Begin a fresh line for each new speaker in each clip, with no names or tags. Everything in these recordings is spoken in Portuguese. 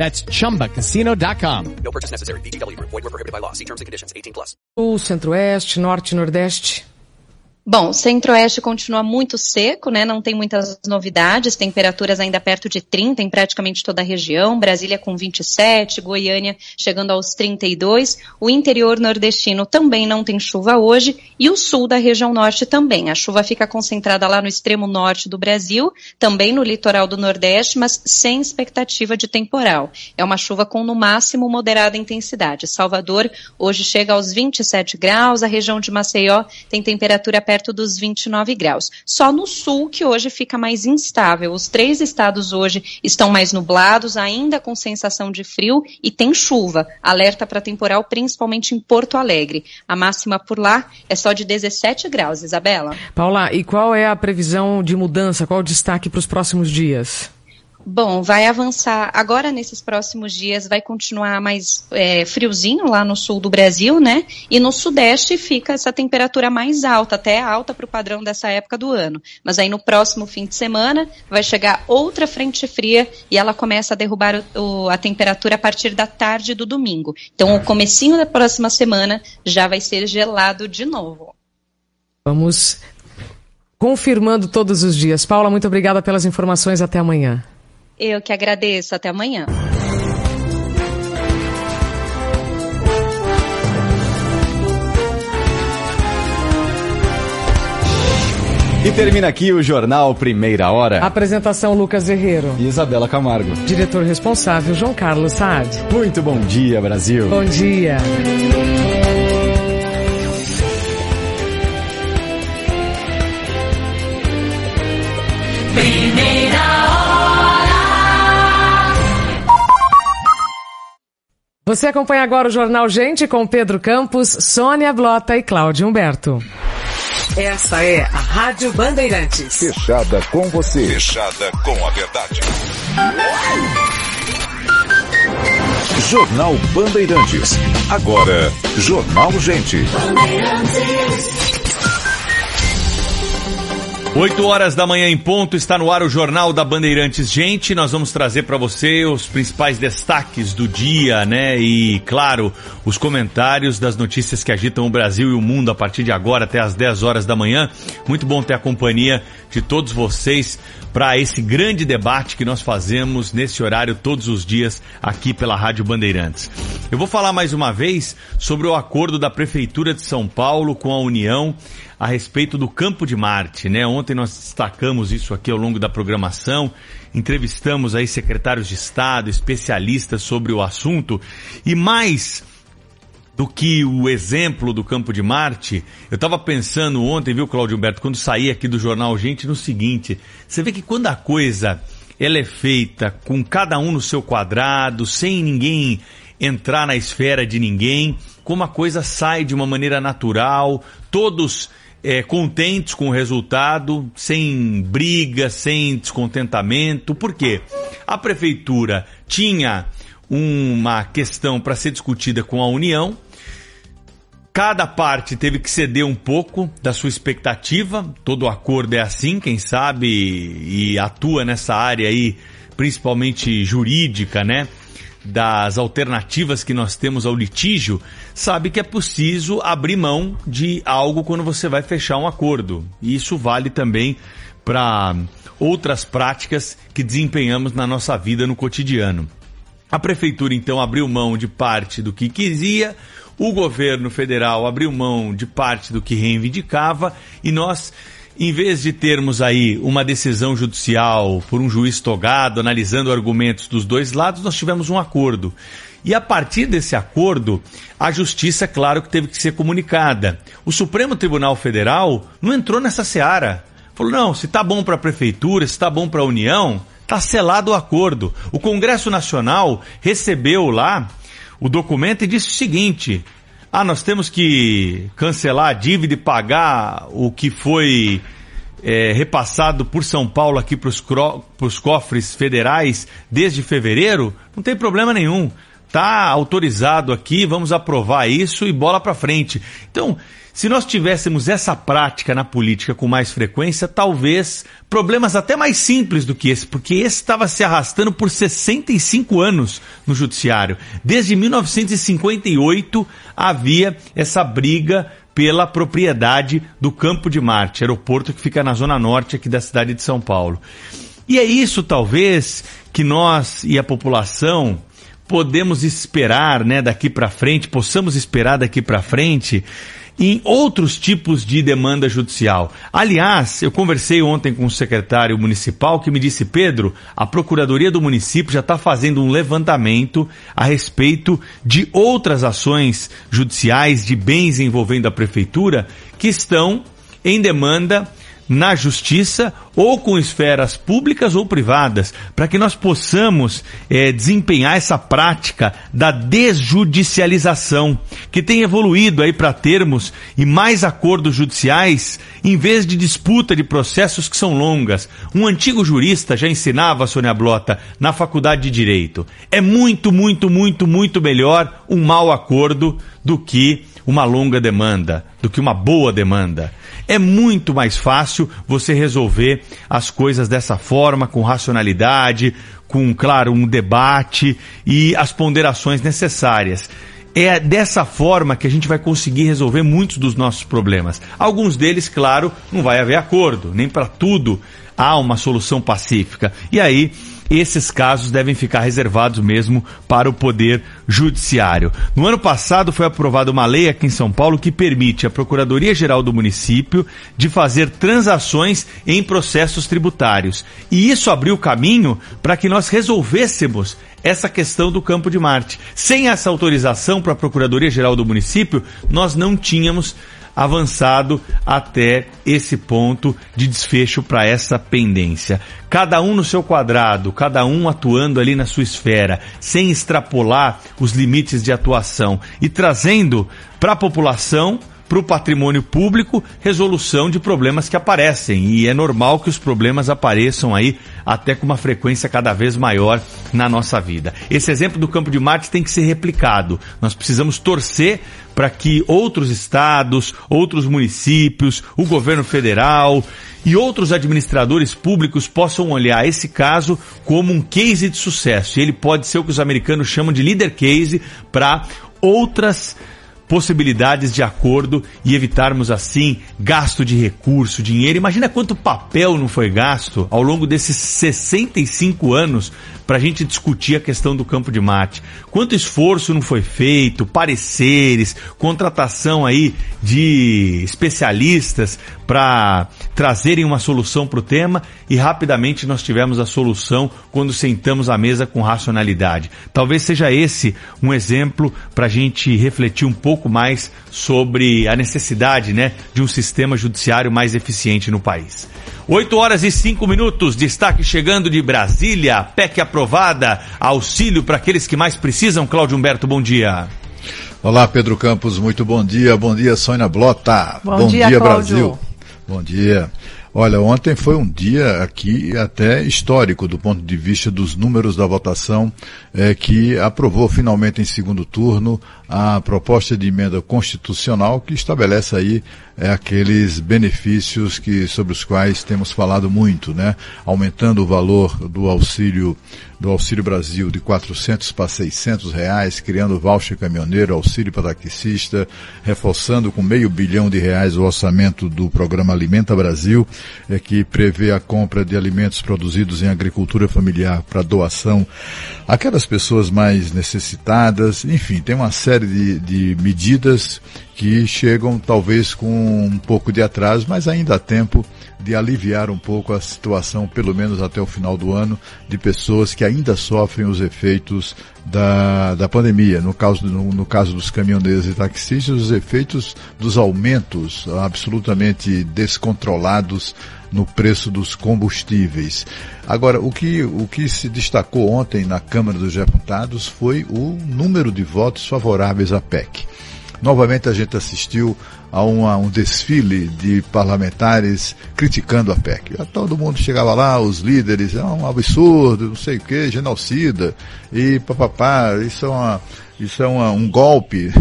That's chumbacasino.com.
No purchase necessary. VGW Group. Void were prohibited by law. See terms and conditions. 18 plus.
Sul, Centro-Oeste, Norte, Nordeste.
Bom, Centro-Oeste continua muito seco, né? Não tem muitas novidades, temperaturas ainda perto de 30 em praticamente toda a região. Brasília com 27, Goiânia chegando aos 32. O interior nordestino também não tem chuva hoje e o sul da região norte também. A chuva fica concentrada lá no extremo norte do Brasil, também no litoral do Nordeste, mas sem expectativa de temporal. É uma chuva com no máximo moderada intensidade. Salvador hoje chega aos 27 graus, a região de Maceió tem temperatura perto dos 29 graus. Só no sul que hoje fica mais instável. Os três estados hoje estão mais nublados, ainda com sensação de frio e tem chuva. Alerta para temporal principalmente em Porto Alegre. A máxima por lá é só de 17 graus, Isabela.
Paula, e qual é a previsão de mudança? Qual o destaque para os próximos dias?
Bom, vai avançar agora nesses próximos dias, vai continuar mais é, friozinho lá no sul do Brasil, né? E no sudeste fica essa temperatura mais alta, até alta para o padrão dessa época do ano. Mas aí no próximo fim de semana vai chegar outra frente fria e ela começa a derrubar o, o, a temperatura a partir da tarde do domingo. Então o comecinho da próxima semana já vai ser gelado de novo.
Vamos confirmando todos os dias. Paula, muito obrigada pelas informações. Até amanhã.
Eu que agradeço. Até amanhã.
E termina aqui o Jornal Primeira Hora.
Apresentação Lucas Herrero.
E Isabela Camargo.
Diretor responsável João Carlos Saad.
Muito bom dia, Brasil.
Bom dia. Você acompanha agora o Jornal Gente com Pedro Campos, Sônia Blota e Cláudio Humberto.
Essa é a Rádio Bandeirantes.
Fechada com você.
Fechada com a verdade.
Jornal Bandeirantes. Agora, Jornal Gente. Bandeirantes.
8 horas da manhã em ponto, está no ar o Jornal da Bandeirantes. Gente, nós vamos trazer para você os principais destaques do dia, né? E, claro, os comentários das notícias que agitam o Brasil e o mundo a partir de agora até as 10 horas da manhã. Muito bom ter a companhia de todos vocês para esse grande debate que nós fazemos nesse horário todos os dias aqui pela Rádio Bandeirantes. Eu vou falar mais uma vez sobre o acordo da Prefeitura de São Paulo com a União a respeito do Campo de Marte, né? Ontem nós destacamos isso aqui ao longo da programação, entrevistamos aí secretários de Estado, especialistas sobre o assunto. E mais do que o exemplo do Campo de Marte, eu estava pensando ontem, viu, Claudio Humberto, quando saí aqui do jornal Gente, no seguinte, você vê que quando a coisa ela é feita com cada um no seu quadrado, sem ninguém entrar na esfera de ninguém, como a coisa sai de uma maneira natural, todos é, contentes com o resultado, sem briga, sem descontentamento. Por quê? A prefeitura tinha uma questão para ser discutida com a União. Cada parte teve que ceder um pouco da sua expectativa. Todo acordo é assim, quem sabe e atua nessa área aí, principalmente jurídica, né? Das alternativas que nós temos ao litígio, sabe que é preciso abrir mão de algo quando você vai fechar um acordo. E isso vale também para outras práticas que desempenhamos na nossa vida no cotidiano. A prefeitura então abriu mão de parte do que queria, o governo federal abriu mão de parte do que reivindicava e nós em vez de termos aí uma decisão judicial por um juiz togado, analisando argumentos dos dois lados, nós tivemos um acordo. E a partir desse acordo, a justiça, claro que teve que ser comunicada. O Supremo Tribunal Federal não entrou nessa seara. Falou: não, se tá bom para a prefeitura, se tá bom para a União, tá selado o acordo. O Congresso Nacional recebeu lá o documento e disse o seguinte: ah, nós temos que cancelar a dívida e pagar o que foi é, repassado por São Paulo aqui para os cofres federais desde fevereiro, não tem problema nenhum. Tá autorizado aqui, vamos aprovar isso e bola para frente. Então, se nós tivéssemos essa prática na política com mais frequência, talvez problemas até mais simples do que esse, porque esse estava se arrastando por 65 anos no judiciário. Desde 1958 havia essa briga pela propriedade do Campo de Marte, aeroporto que fica na zona norte aqui da cidade de São Paulo. E é isso, talvez, que nós e a população podemos esperar, né, daqui para frente, possamos esperar daqui para frente em outros tipos de demanda judicial. Aliás, eu conversei ontem com o secretário municipal que me disse, Pedro, a Procuradoria do município já está fazendo um levantamento a respeito de outras ações judiciais de bens envolvendo a prefeitura que estão em demanda na justiça ou com esferas públicas ou privadas, para que nós possamos é, desempenhar essa prática da desjudicialização, que tem evoluído aí para termos e mais acordos judiciais, em vez de disputa de processos que são longas. Um antigo jurista já ensinava, Sônia Blota, na faculdade de Direito. É muito, muito, muito, muito melhor um mau acordo do que uma longa demanda, do que uma boa demanda. É muito mais fácil você resolver as coisas dessa forma, com racionalidade, com, claro, um debate e as ponderações necessárias. É dessa forma que a gente vai conseguir resolver muitos dos nossos problemas. Alguns deles, claro, não vai haver acordo, nem para tudo há uma solução pacífica. E aí esses casos devem ficar reservados mesmo para o Poder Judiciário. No ano passado foi aprovada uma lei aqui em São Paulo que permite à Procuradoria-Geral do município de fazer transações em processos tributários. E isso abriu caminho para que nós resolvêssemos essa questão do campo de Marte. Sem essa autorização para a Procuradoria-Geral do município, nós não tínhamos avançado até esse ponto de desfecho para essa pendência. Cada um no seu quadrado, cada um atuando ali na sua esfera, sem extrapolar os limites de atuação e trazendo para a população para o patrimônio público resolução de problemas que aparecem. E é normal que os problemas apareçam aí até com uma frequência cada vez maior na nossa vida. Esse exemplo do Campo de Marte tem que ser replicado. Nós precisamos torcer para que outros estados, outros municípios, o governo federal e outros administradores públicos possam olhar esse caso como um case de sucesso. E ele pode ser o que os americanos chamam de leader case para outras possibilidades de acordo e evitarmos assim gasto de recurso, dinheiro. Imagina quanto papel não foi gasto ao longo desses 65 anos para a gente discutir a questão do campo de mate. Quanto esforço não foi feito, pareceres, contratação aí de especialistas para trazerem uma solução para o tema e rapidamente nós tivemos a solução quando sentamos à mesa com racionalidade. Talvez seja esse um exemplo para a gente refletir um pouco mais sobre a necessidade né, de um sistema judiciário mais eficiente no país. 8 horas e 5 minutos, destaque chegando de Brasília, PEC aprovada, auxílio para aqueles que mais precisam. Cláudio Humberto, bom dia.
Olá, Pedro Campos, muito bom dia. Bom dia, Sônia Blota.
Bom, bom dia, dia
Brasil. Bom dia. Olha, ontem foi um dia aqui até histórico do ponto de vista dos números da votação, é, que aprovou finalmente em segundo turno a proposta de emenda constitucional que estabelece aí é, aqueles benefícios que sobre os quais temos falado muito, né? Aumentando o valor do auxílio do Auxílio Brasil de 400 para 600 reais, criando voucher caminhoneiro, auxílio para taxista, reforçando com meio bilhão de reais o orçamento do programa Alimenta Brasil, é, que prevê a compra de alimentos produzidos em agricultura familiar para doação àquelas pessoas mais necessitadas. Enfim, tem uma série série de, de medidas que chegam talvez com um pouco de atraso, mas ainda há tempo de aliviar um pouco a situação, pelo menos até o final do ano, de pessoas que ainda sofrem os efeitos da, da pandemia. No caso, no, no caso dos caminhoneiros e taxistas, os efeitos dos aumentos absolutamente descontrolados no preço dos combustíveis. Agora, o que, o que se destacou ontem na Câmara dos Deputados foi o número de votos favoráveis à PEC. Novamente a gente assistiu a uma, um desfile de parlamentares criticando a PEC. Todo mundo chegava lá, os líderes, é um absurdo, não sei o que, genocida, e papapá, isso é, uma, isso é uma, um golpe.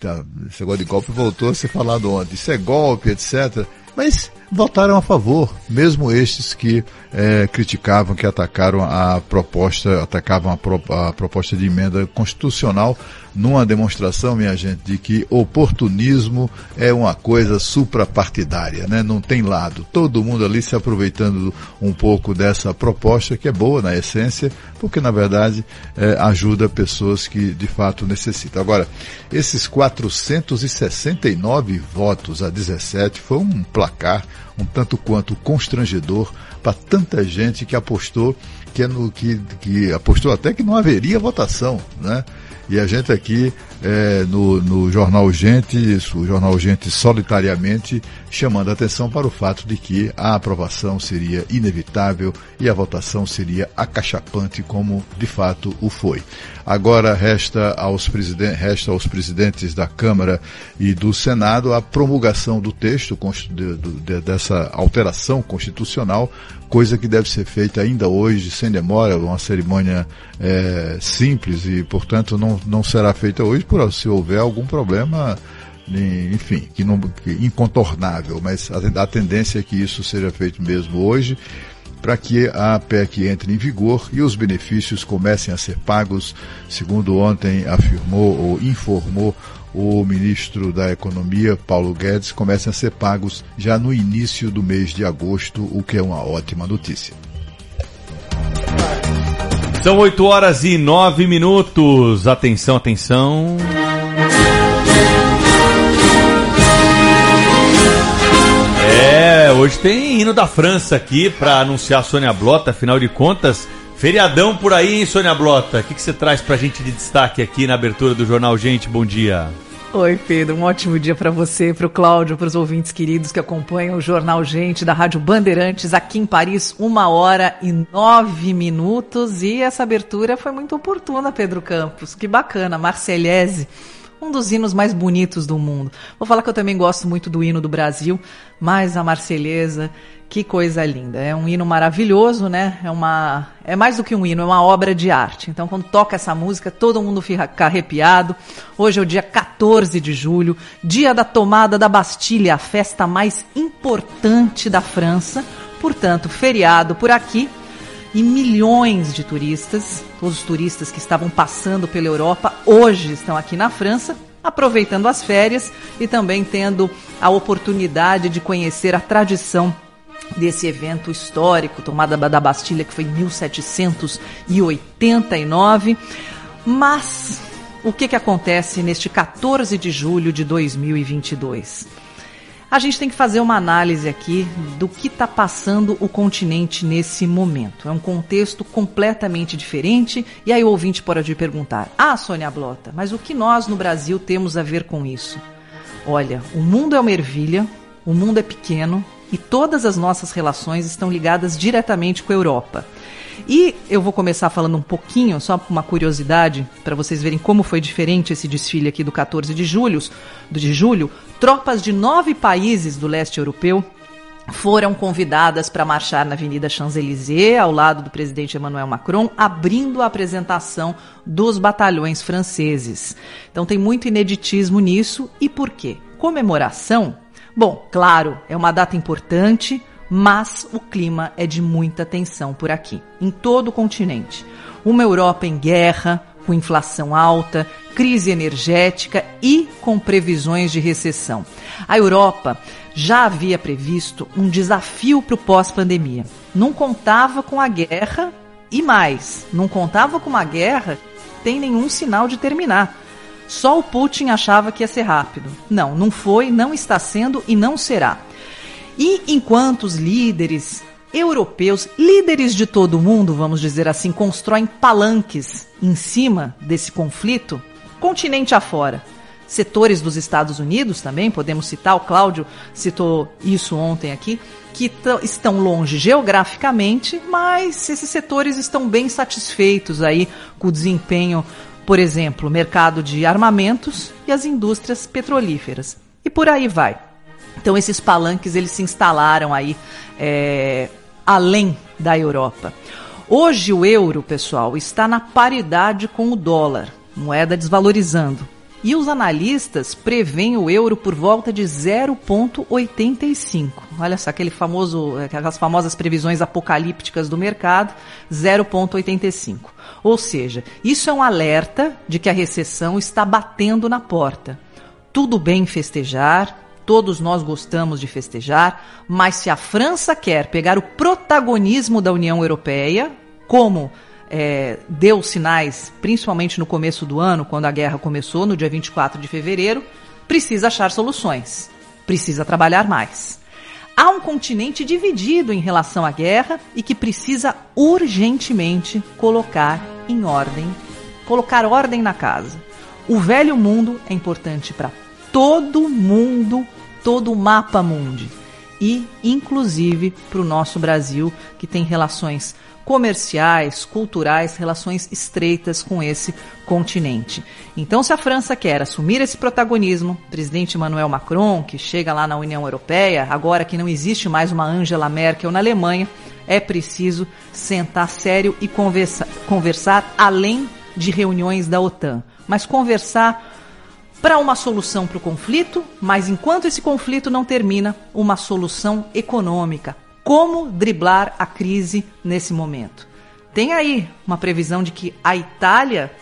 Tá, esse negócio de golpe voltou a ser falado ontem. Isso é golpe, etc. Mas votaram a favor, mesmo estes que é, criticavam, que atacaram a proposta, atacavam a, pro, a proposta de emenda constitucional numa demonstração, minha gente, de que oportunismo é uma coisa suprapartidária, né? Não tem lado. Todo mundo ali se aproveitando um pouco dessa proposta, que é boa na essência, porque na verdade é, ajuda pessoas que de fato necessitam. Agora, esses 469 votos a 17 foi um placar um tanto quanto constrangedor para tanta gente que apostou que, é no, que, que apostou até que não haveria votação, né? E a gente aqui é, no, no Jornal Gente, o Jornal Gente solitariamente chamando a atenção para o fato de que a aprovação seria inevitável e a votação seria acachapante como de fato o foi. Agora resta aos, presiden resta aos presidentes da Câmara e do Senado a promulgação do texto de, de, dessa alteração constitucional coisa que deve ser feita ainda hoje, sem demora, uma cerimônia é, simples e, portanto, não, não será feita hoje por se houver algum problema, enfim, que não, que incontornável, mas a, a tendência é que isso seja feito mesmo hoje para que a PEC entre em vigor e os benefícios comecem a ser pagos, segundo ontem afirmou ou informou o ministro da Economia, Paulo Guedes, comecem a ser pagos já no início do mês de agosto, o que é uma ótima notícia.
São 8 horas e 9 minutos. Atenção, atenção. É, hoje tem hino da França aqui para anunciar a Sônia Blota, afinal de contas. Feriadão por aí, hein, Sônia Blota? O que, que você traz pra gente de destaque aqui na abertura do Jornal Gente? Bom dia.
Oi, Pedro. Um ótimo dia para você, para o Cláudio, para os ouvintes queridos que acompanham o Jornal Gente da Rádio Bandeirantes aqui em Paris, uma hora e nove minutos. E essa abertura foi muito oportuna, Pedro Campos. Que bacana, Marselhese um dos hinos mais bonitos do mundo. Vou falar que eu também gosto muito do hino do Brasil, mas a Marselhesa, que coisa linda. É um hino maravilhoso, né? É uma é mais do que um hino, é uma obra de arte. Então quando toca essa música, todo mundo fica arrepiado. Hoje é o dia 14 de julho, dia da tomada da Bastilha, a festa mais importante da França. Portanto, feriado por aqui, e milhões de turistas, todos os turistas que estavam passando pela Europa, hoje estão aqui na França, aproveitando as férias e também tendo a oportunidade de conhecer a tradição desse evento histórico, tomada da Bastilha, que foi em 1789. Mas o que, que acontece neste 14 de julho de 2022? A gente tem que fazer uma análise aqui do que está passando o continente nesse momento. É um contexto completamente diferente e aí o ouvinte pode perguntar: Ah, Sônia Blota, mas o que nós no Brasil temos a ver com isso? Olha, o mundo é uma ervilha, o mundo é pequeno e todas as nossas relações estão ligadas diretamente com a Europa. E eu vou começar falando um pouquinho, só uma curiosidade, para vocês verem como foi diferente esse desfile aqui do 14 de julho, de julho. Tropas de nove países do leste europeu foram convidadas para marchar na Avenida Champs-Élysées, ao lado do presidente Emmanuel Macron, abrindo a apresentação dos batalhões franceses. Então tem muito ineditismo nisso. E por quê? Comemoração? Bom, claro, é uma data importante, mas o clima é de muita tensão por aqui, em todo o continente. Uma Europa em guerra, com inflação alta, crise energética e com previsões de recessão. A Europa já havia previsto um desafio para o pós-pandemia. Não contava com a guerra e mais, não contava com uma guerra tem nenhum sinal de terminar. Só o Putin achava que ia ser rápido. Não, não foi, não está sendo e não será. E enquanto os líderes europeus, líderes de todo o mundo, vamos dizer assim, constroem palanques em cima desse conflito, continente afora, setores dos Estados Unidos também, podemos citar, o Cláudio citou isso ontem aqui, que estão longe geograficamente, mas esses setores estão bem satisfeitos aí com o desempenho, por exemplo, mercado de armamentos e as indústrias petrolíferas. E por aí vai. Então esses palanques eles se instalaram aí é, além da Europa. Hoje o euro, pessoal, está na paridade com o dólar, moeda desvalorizando. E os analistas preveem o euro por volta de 0,85. Olha só, aquele famoso, aquelas famosas previsões apocalípticas do mercado, 0,85. Ou seja, isso é um alerta de que a recessão está batendo na porta. Tudo bem festejar, todos nós gostamos de festejar, mas se a França quer pegar o protagonismo da União Europeia, como é, deu sinais, principalmente no começo do ano, quando a guerra começou, no dia 24 de fevereiro, precisa achar soluções, precisa trabalhar mais. Há um continente dividido em relação à guerra e que precisa urgentemente colocar em ordem, colocar ordem na casa. O velho mundo é importante para todo mundo, todo o mapa mundi e inclusive para o nosso Brasil, que tem relações comerciais, culturais, relações estreitas com esse continente. Então, se a França quer assumir esse protagonismo, presidente Emmanuel Macron, que chega lá na União Europeia, agora que não existe mais uma Angela Merkel na Alemanha, é preciso sentar sério e conversa, conversar além de reuniões da OTAN, mas conversar para uma solução para o conflito, mas enquanto esse conflito não termina, uma solução econômica, como driblar a crise nesse momento. Tem aí uma previsão de que a Itália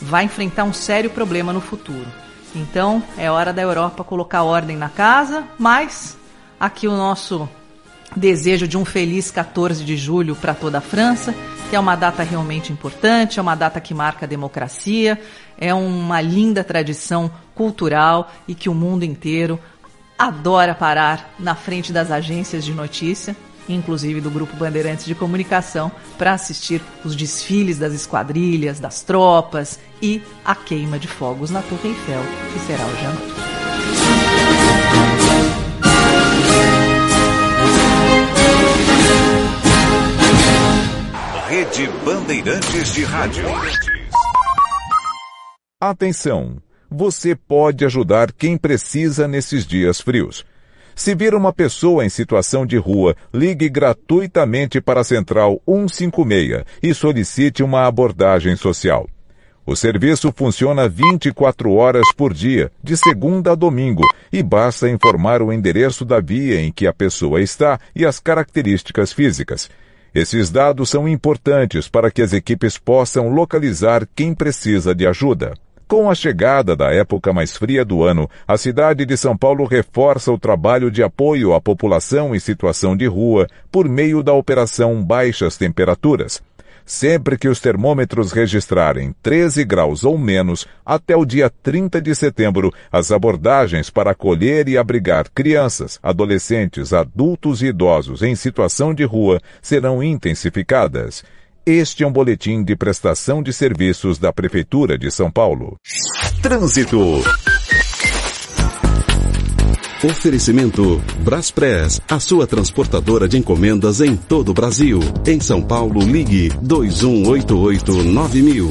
vai enfrentar um sério problema no futuro. Então é hora da Europa colocar ordem na casa, mas aqui o nosso desejo de um feliz 14 de julho para toda a França, que é uma data realmente importante, é uma data que marca a democracia, é uma linda tradição cultural e que o mundo inteiro adora parar na frente das agências de notícia, inclusive do Grupo Bandeirantes de Comunicação, para assistir os desfiles das esquadrilhas, das tropas e a queima de fogos na Torre Eiffel, que será hoje à noite.
Rede Bandeirantes de Rádio.
Atenção! você pode ajudar quem precisa nesses dias frios. Se vir uma pessoa em situação de rua, ligue gratuitamente para a Central 156 e solicite uma abordagem social. O serviço funciona 24 horas por dia, de segunda a domingo, e basta informar o endereço da via em que a pessoa está e as características físicas. Esses dados são importantes para que as equipes possam localizar quem precisa de ajuda. Com a chegada da época mais fria do ano, a cidade de São Paulo reforça o trabalho de apoio à população em situação de rua por meio da operação Baixas Temperaturas. Sempre que os termômetros registrarem 13 graus ou menos, até o dia 30 de setembro, as abordagens para acolher e abrigar crianças, adolescentes, adultos e idosos em situação de rua serão intensificadas. Este é um boletim de prestação de serviços da Prefeitura de São Paulo.
Trânsito. Oferecimento Braspress, a sua transportadora de encomendas em todo o Brasil. Em São Paulo, ligue 2188-9000.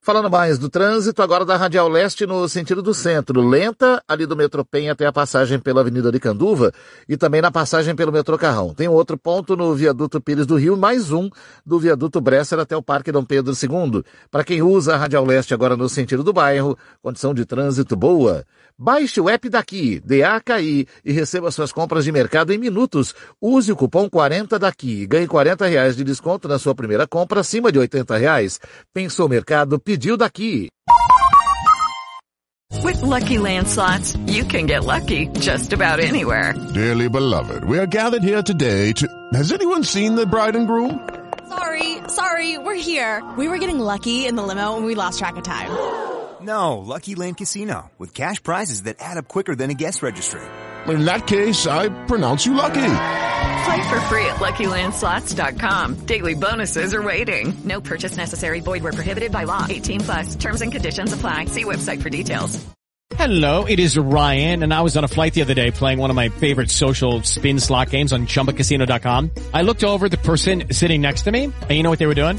Falando mais do trânsito, agora da Radial Leste no sentido do centro. Lenta ali do metrô Penha até a passagem pela Avenida de Canduva e também na passagem pelo metrô Carrão. Tem outro ponto no viaduto Pires do Rio, mais um do viaduto Bresser até o Parque Dom Pedro II. Para quem usa a Radial Leste agora no sentido do bairro, condição de trânsito boa. Baixe o app daqui, DAKI, e receba suas compras de mercado em minutos. Use o cupom 40 daqui e ganhe 40 reais de desconto na sua primeira compra acima de 80 reais. Pensou mercado, pediu daqui.
With lucky landslots, you can get lucky just about anywhere.
Dearly beloved, we are gathered here today to. Has anyone seen the bride and groom? Sorry, sorry, we're here. We were getting lucky in the limo and we lost track of time.
No, Lucky Land Casino, with cash prizes that add up quicker than a guest registry.
In that case, I pronounce you lucky.
Play for free at LuckyLandSlots.com. Daily bonuses are waiting. No purchase necessary. Void where prohibited by law. 18 plus. Terms and conditions apply. See website for details.
Hello, it is Ryan, and I was on a flight the other day playing one of my favorite social spin slot games on ChumbaCasino.com. I looked over at the person sitting next to me, and you know what they were doing?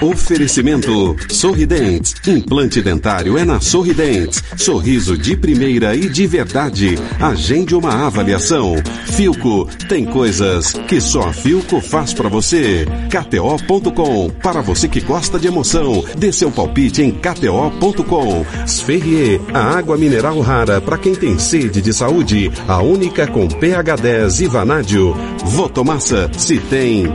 Oferecimento Sorridentes. Implante dentário é na Sorridentes. Sorriso de primeira e de verdade. Agende uma avaliação. Filco. Tem coisas que só a Filco faz para você. KTO.com. Para você que gosta de emoção, dê seu palpite em KTO.com. Sferrier. A água mineral rara para quem tem sede de saúde. A única com pH 10 e vanádio. Votomassa. Se tem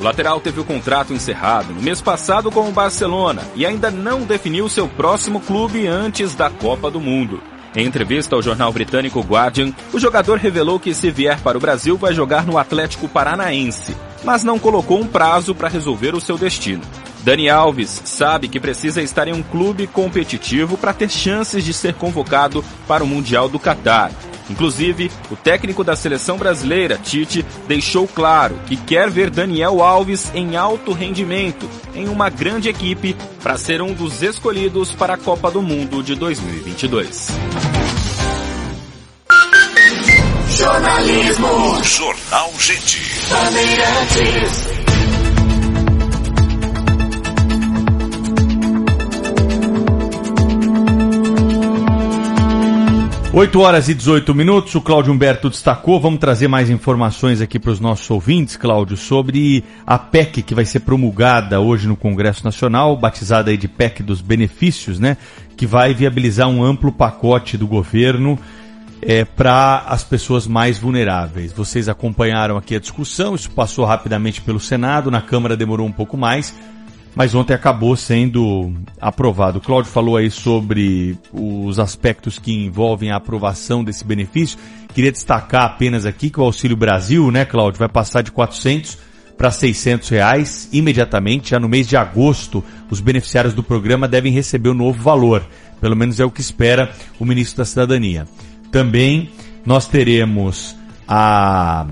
O lateral teve o contrato encerrado no mês passado com o Barcelona e ainda não definiu seu próximo clube antes da Copa do Mundo. Em entrevista ao jornal britânico Guardian, o jogador revelou que se vier para o Brasil vai jogar no Atlético Paranaense, mas não colocou um prazo para resolver o seu destino. Dani Alves sabe que precisa estar em um clube competitivo para ter chances de ser convocado para o Mundial do Catar. Inclusive, o técnico da seleção brasileira, Tite, deixou claro que quer ver Daniel Alves em alto rendimento, em uma grande equipe, para ser um dos escolhidos para a Copa do Mundo de 2022.
Jornalismo.
Jornal Gente.
Bandeirantes.
8 horas e 18 minutos, o Cláudio Humberto destacou. Vamos trazer mais informações aqui para os nossos ouvintes, Cláudio, sobre a PEC que vai ser promulgada hoje no Congresso Nacional, batizada aí de PEC dos benefícios, né? Que vai viabilizar um amplo pacote do governo é, para as pessoas mais vulneráveis. Vocês acompanharam aqui a discussão, isso passou rapidamente pelo Senado, na Câmara demorou um pouco mais mas ontem acabou sendo aprovado. O Cláudio falou aí sobre os aspectos que envolvem a aprovação desse benefício. Queria destacar apenas aqui que o Auxílio Brasil, né, Cláudio, vai passar de 400 para 600 reais imediatamente. Já no mês de agosto, os beneficiários do programa devem receber o novo valor. Pelo menos é o que espera o ministro da Cidadania. Também nós teremos a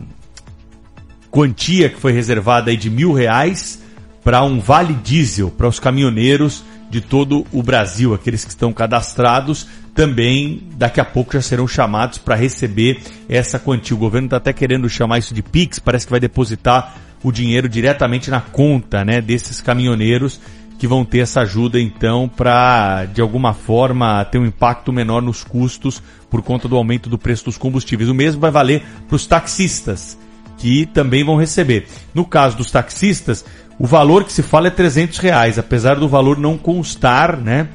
quantia que foi reservada aí de mil reais para um vale diesel para os caminhoneiros de todo o Brasil, aqueles que estão cadastrados, também daqui a pouco já serão chamados para receber essa quantia. O governo está até querendo chamar isso de Pix, parece que vai depositar o dinheiro diretamente na conta né, desses caminhoneiros que vão ter essa ajuda então para de alguma forma ter um impacto menor nos custos por conta do aumento do preço dos combustíveis. O mesmo vai valer para os taxistas que também vão receber. No caso dos taxistas, o valor que se fala é 300 reais, apesar do valor não constar, né,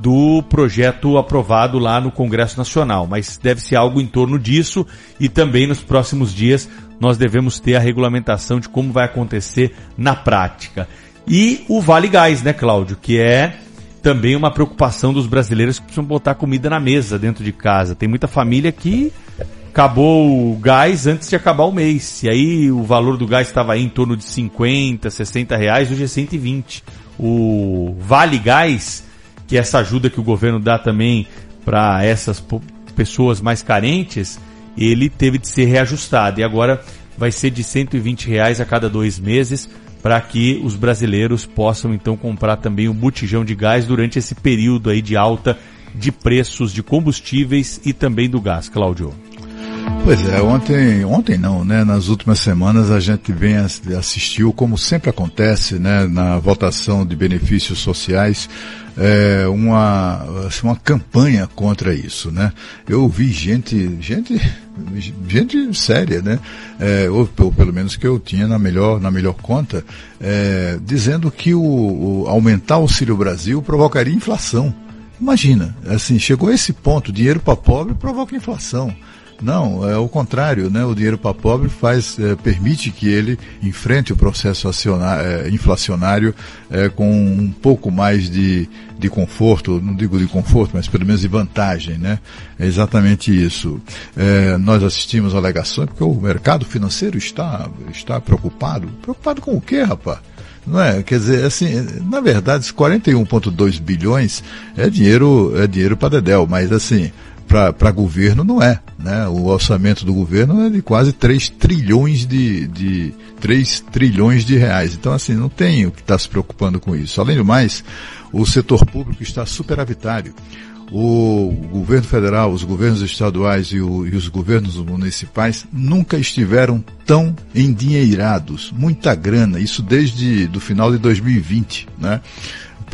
do projeto aprovado lá no Congresso Nacional, mas deve ser algo em torno disso e também nos próximos dias nós devemos ter a regulamentação de como vai acontecer na prática. E o Vale Gás, né, Cláudio, que é também uma preocupação dos brasileiros que precisam botar comida na mesa dentro de casa. Tem muita família que acabou o gás antes de acabar o mês. E aí o valor do gás estava em torno de 50, 60 reais, hoje é 120. O Vale Gás, que é essa ajuda que o governo dá também para essas pessoas mais carentes, ele teve de ser reajustado. E agora vai ser de 120 reais a cada dois meses para que os brasileiros possam então comprar também um botijão de gás durante esse período aí de alta de preços de combustíveis e também do gás, Cláudio.
Pois é, ontem, ontem não, né? Nas últimas semanas a gente vem assistiu, como sempre acontece, né? Na votação de benefícios sociais, é, uma, assim, uma campanha contra isso, né? Eu vi gente, gente, gente séria, né? É, ou, ou, pelo menos que eu tinha na melhor, na melhor conta, é, dizendo que o, o aumentar o Auxílio Brasil provocaria inflação. Imagina, assim, chegou a esse ponto, dinheiro para pobre provoca inflação. Não, é o contrário, né? O dinheiro para pobre faz, é, permite que ele enfrente o processo é, inflacionário é, com um pouco mais de, de conforto, não digo de conforto, mas pelo menos de vantagem, né? É exatamente isso. É, nós assistimos alegações porque o mercado financeiro está, está preocupado. Preocupado com o quê, rapaz? Não é? Quer dizer, assim, na verdade, 41,2 bilhões é dinheiro, é dinheiro para Dedel, mas assim, para governo não é. Né? O orçamento do governo é de quase 3 trilhões de, de 3 trilhões de reais. Então, assim, não tem o que estar tá se preocupando com isso. Além do mais, o setor público está superavitário. O governo federal, os governos estaduais e, o, e, os governos municipais nunca estiveram tão endinheirados. Muita grana, isso desde do final de 2020, né?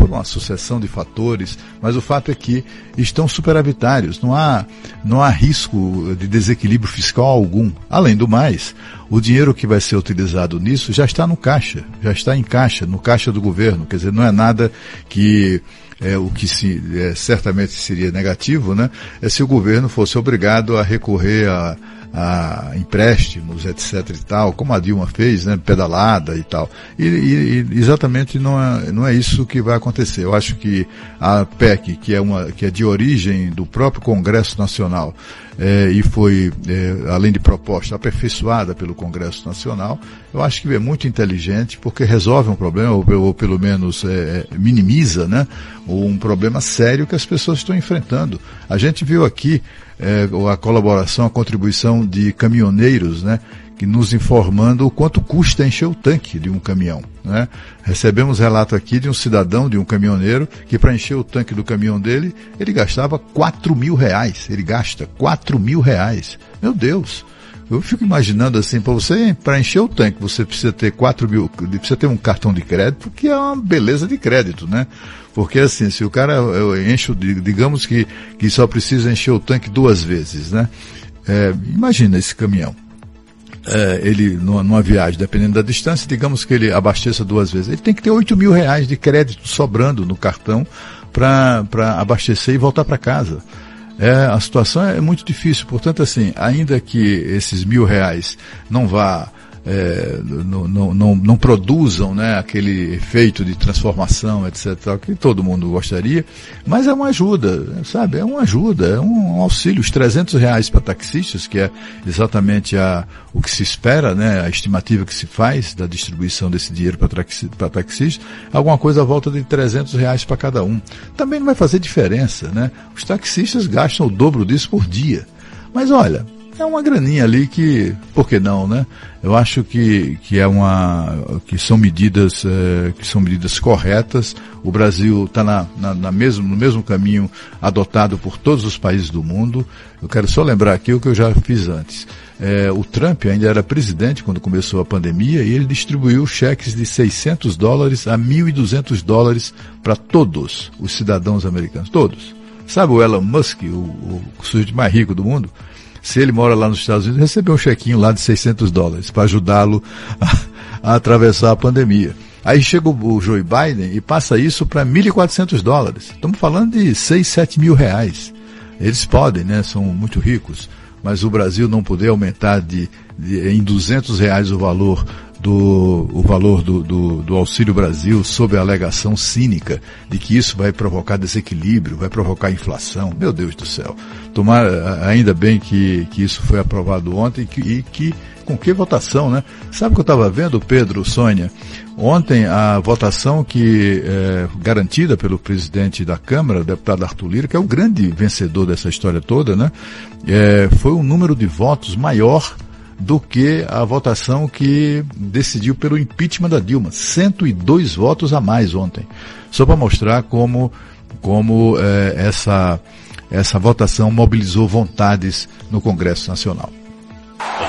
Por uma sucessão de fatores, mas o fato é que estão superavitários, não há, não há risco de desequilíbrio fiscal algum. Além do mais, o dinheiro que vai ser utilizado nisso já está no caixa, já está em caixa, no caixa do governo, quer dizer, não é nada que é, o que se, é, certamente seria negativo, né? É se o governo fosse obrigado a recorrer a, a empréstimos, etc e tal, como a Dilma fez, né, pedalada e tal. E, e, exatamente não é, não é isso que vai acontecer. Eu acho que a PEC, que é uma, que é de origem do próprio Congresso Nacional, é, e foi, é, além de proposta, aperfeiçoada pelo Congresso Nacional, eu acho que é muito inteligente porque resolve um problema, ou, ou pelo menos é, é minimiza, né, um problema sério que as pessoas estão enfrentando. A gente viu aqui é, a colaboração, a contribuição de caminhoneiros, né, que nos informando o quanto custa encher o tanque de um caminhão. Né? Recebemos relato aqui de um cidadão, de um caminhoneiro, que para encher o tanque do caminhão dele, ele gastava 4 mil reais. Ele gasta 4 mil reais. Meu Deus! Eu fico imaginando assim, para você, para encher o tanque, você precisa ter 4 mil, precisa ter um cartão de crédito, que é uma beleza de crédito, né? Porque assim, se o cara enche, digamos que, que só precisa encher o tanque duas vezes, né? É, imagina esse caminhão. É, ele, numa, numa, viagem, dependendo da distância, digamos que ele abasteça duas vezes. Ele tem que ter 8 mil reais de crédito sobrando no cartão para abastecer e voltar para casa. É, a situação é muito difícil, portanto, assim, ainda que esses mil reais não vá é, não, não, não, não, produzam né, aquele efeito de transformação, etc., que todo mundo gostaria, mas é uma ajuda, sabe? É uma ajuda, é um auxílio. Os 300 reais para taxistas, que é exatamente a, o que se espera, né, a estimativa que se faz da distribuição desse dinheiro para taxistas, alguma coisa à volta de 300 reais para cada um. Também não vai fazer diferença, né? Os taxistas gastam o dobro disso por dia. Mas olha, é uma graninha ali que, por que não, né? Eu acho que, que é uma, que são medidas, é, que são medidas corretas. O Brasil está na, na, na, mesmo, no mesmo caminho adotado por todos os países do mundo. Eu quero só lembrar aqui o que eu já fiz antes. É, o Trump ainda era presidente quando começou a pandemia e ele distribuiu cheques de 600 dólares a 1.200 dólares para todos os cidadãos americanos, todos. Sabe o Elon Musk, o, o sujeito mais rico do mundo? Se ele mora lá nos Estados Unidos, recebeu um chequinho lá de 600 dólares para ajudá-lo a, a, atravessar a pandemia. Aí chega o, Joe Biden e passa isso para 1.400 dólares. Estamos falando de 6, 7 mil reais. Eles podem, né? São muito ricos. Mas o Brasil não poder aumentar de, de em 200 reais o valor do o valor do, do, do, Auxílio Brasil sob a alegação cínica de que isso vai provocar desequilíbrio, vai provocar inflação. Meu Deus do céu. Tomar, ainda bem que, que isso foi aprovado ontem e que, e que com que votação, né? Sabe o que eu estava vendo, Pedro, Sônia? Ontem a votação que é, garantida pelo presidente da Câmara, o deputado Arthur Lira, que é o grande vencedor dessa história toda, né? É, foi um número de votos maior do que a votação que decidiu pelo impeachment da Dilma. 102 votos a mais ontem. Só para mostrar como, como é, essa, essa votação mobilizou vontades no Congresso Nacional.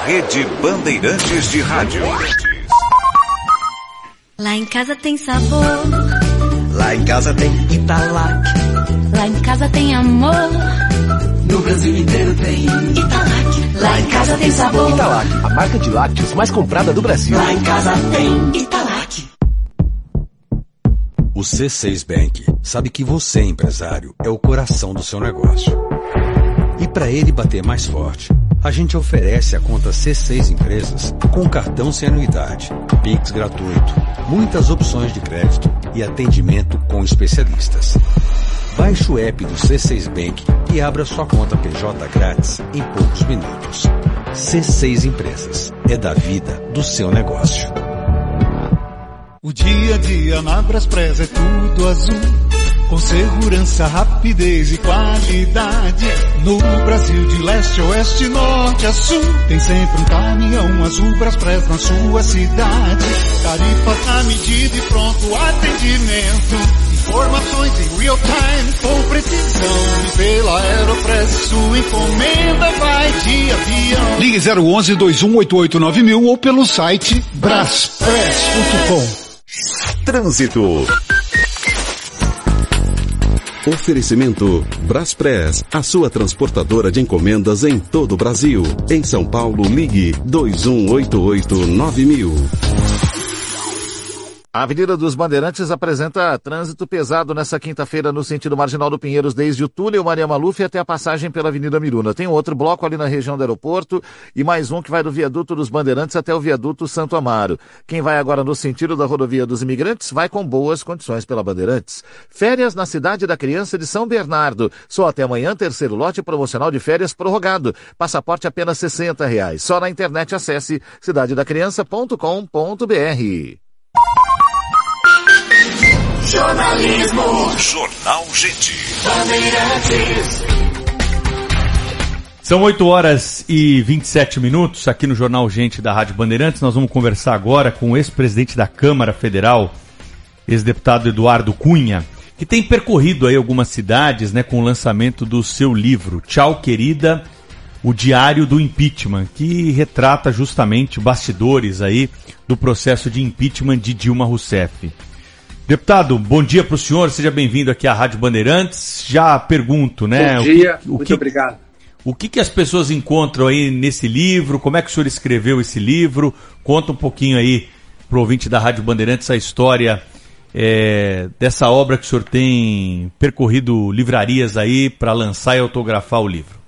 Rede Bandeirantes de Rádio.
Lá em casa tem sabor.
Lá em casa tem Italac.
Lá em casa tem amor.
No Brasil inteiro tem Italac. Lá em casa tem sabor.
Italac, a marca de lácteos mais comprada do Brasil.
Lá em casa tem Italac.
O C6 Bank sabe que você, empresário, é o coração do seu negócio. E para ele bater mais forte, a gente oferece a conta C6 Empresas com cartão sem anuidade, Pix gratuito, muitas opções de crédito e atendimento com especialistas. Baixe o app do C6 Bank e abra sua conta PJ grátis em poucos minutos. C6 Empresas é da vida do seu negócio.
O dia a dia na Braspress é tudo azul. Com segurança, rapidez e qualidade. No Brasil, de leste a oeste, norte a sul. Tem sempre um caminhão azul Braspress na sua cidade. Tarifas na medida e pronto atendimento. Informações em real time com precisão. E pela Aeropress, sua encomenda vai de avião. Ligue 011 2188 ou pelo site braspress.com.
Trânsito. Oferecimento Braspress, a sua transportadora de encomendas em todo o Brasil. Em São Paulo, ligue 2188-9000.
A Avenida dos Bandeirantes apresenta trânsito pesado nessa quinta-feira no sentido Marginal do Pinheiros, desde o túnel Maria Maluf até a passagem pela Avenida Miruna. Tem outro bloco ali na região do aeroporto e mais um que vai do viaduto dos Bandeirantes até o viaduto Santo Amaro. Quem vai agora no sentido da rodovia dos imigrantes vai com boas condições pela Bandeirantes. Férias na cidade da criança de São Bernardo. Só até amanhã, terceiro lote promocional de férias prorrogado. Passaporte apenas 60 reais. Só na internet acesse cidadedacriança.com.br.
Jornalismo.
Jornal Gente.
Bandeirantes.
São 8 horas e 27 minutos aqui no Jornal Gente da Rádio Bandeirantes. Nós vamos conversar agora com o ex-presidente da Câmara Federal, ex-deputado Eduardo Cunha, que tem percorrido aí algumas cidades, né, com o lançamento do seu livro Tchau Querida, o Diário do Impeachment, que retrata justamente bastidores aí do processo de impeachment de Dilma Rousseff. Deputado, bom dia para o senhor, seja bem-vindo aqui à Rádio Bandeirantes. Já pergunto, né?
Bom dia,
o que, o
muito
que,
obrigado.
O que, que as pessoas encontram aí nesse livro? Como é que o senhor escreveu esse livro? Conta um pouquinho aí para o ouvinte da Rádio Bandeirantes a história é, dessa obra que o senhor tem percorrido livrarias aí para lançar e autografar o livro.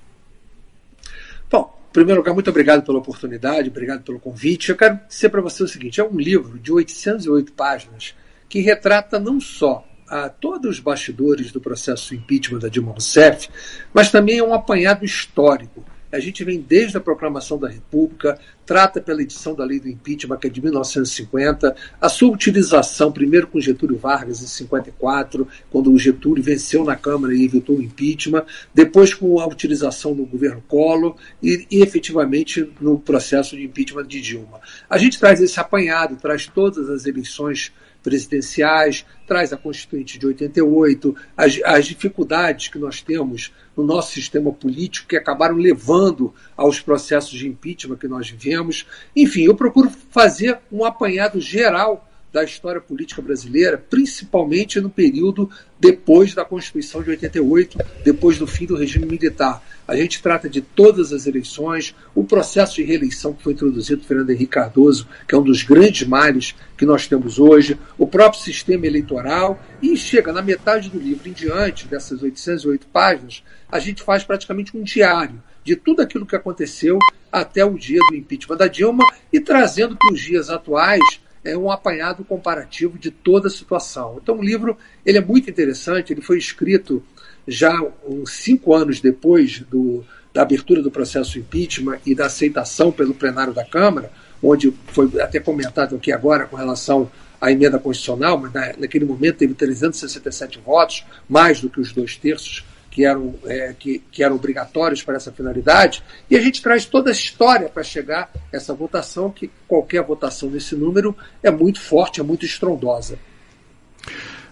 Bom, em primeiro lugar, muito obrigado pela oportunidade, obrigado pelo convite. Eu quero dizer para você o seguinte: é um livro de 808 páginas que retrata não só a todos os bastidores do processo impeachment da Dilma Rousseff, mas também é um apanhado histórico. A gente vem desde a proclamação da República, trata pela edição da lei do impeachment, que é de 1950, a sua utilização, primeiro com Getúlio Vargas, em 54, quando o Getúlio venceu na Câmara e evitou o impeachment, depois com a utilização no governo Collor e, e efetivamente no processo de impeachment de Dilma. A gente traz esse apanhado, traz todas as eleições presidenciais, traz a Constituinte de 88, as, as, dificuldades que nós temos no nosso sistema político que acabaram levando aos processos de impeachment que nós vivemos. Enfim, eu procuro fazer um apanhado geral da história política brasileira, principalmente no período depois da Constituição de 88, depois do fim do regime militar. A gente trata de todas as eleições, o processo de reeleição que foi introduzido por Fernando Henrique Cardoso, que é um dos grandes males que nós temos hoje, o próprio sistema eleitoral, e chega na metade do livro em diante, dessas 808 páginas, a gente faz praticamente um diário de tudo aquilo que aconteceu até o dia do impeachment da Dilma e trazendo para os dias atuais é um apanhado comparativo de toda a situação. Então o livro ele é muito interessante, ele foi escrito já uns cinco anos depois do, da abertura do processo impeachment e da aceitação pelo plenário da Câmara, onde foi até comentado aqui agora com relação à emenda constitucional, mas na, naquele momento teve 367 votos, mais do que os dois terços que eram, é, que, que eram obrigatórios para essa finalidade, e a gente traz toda a história para chegar a essa votação, que qualquer votação nesse número é muito forte, é muito estrondosa.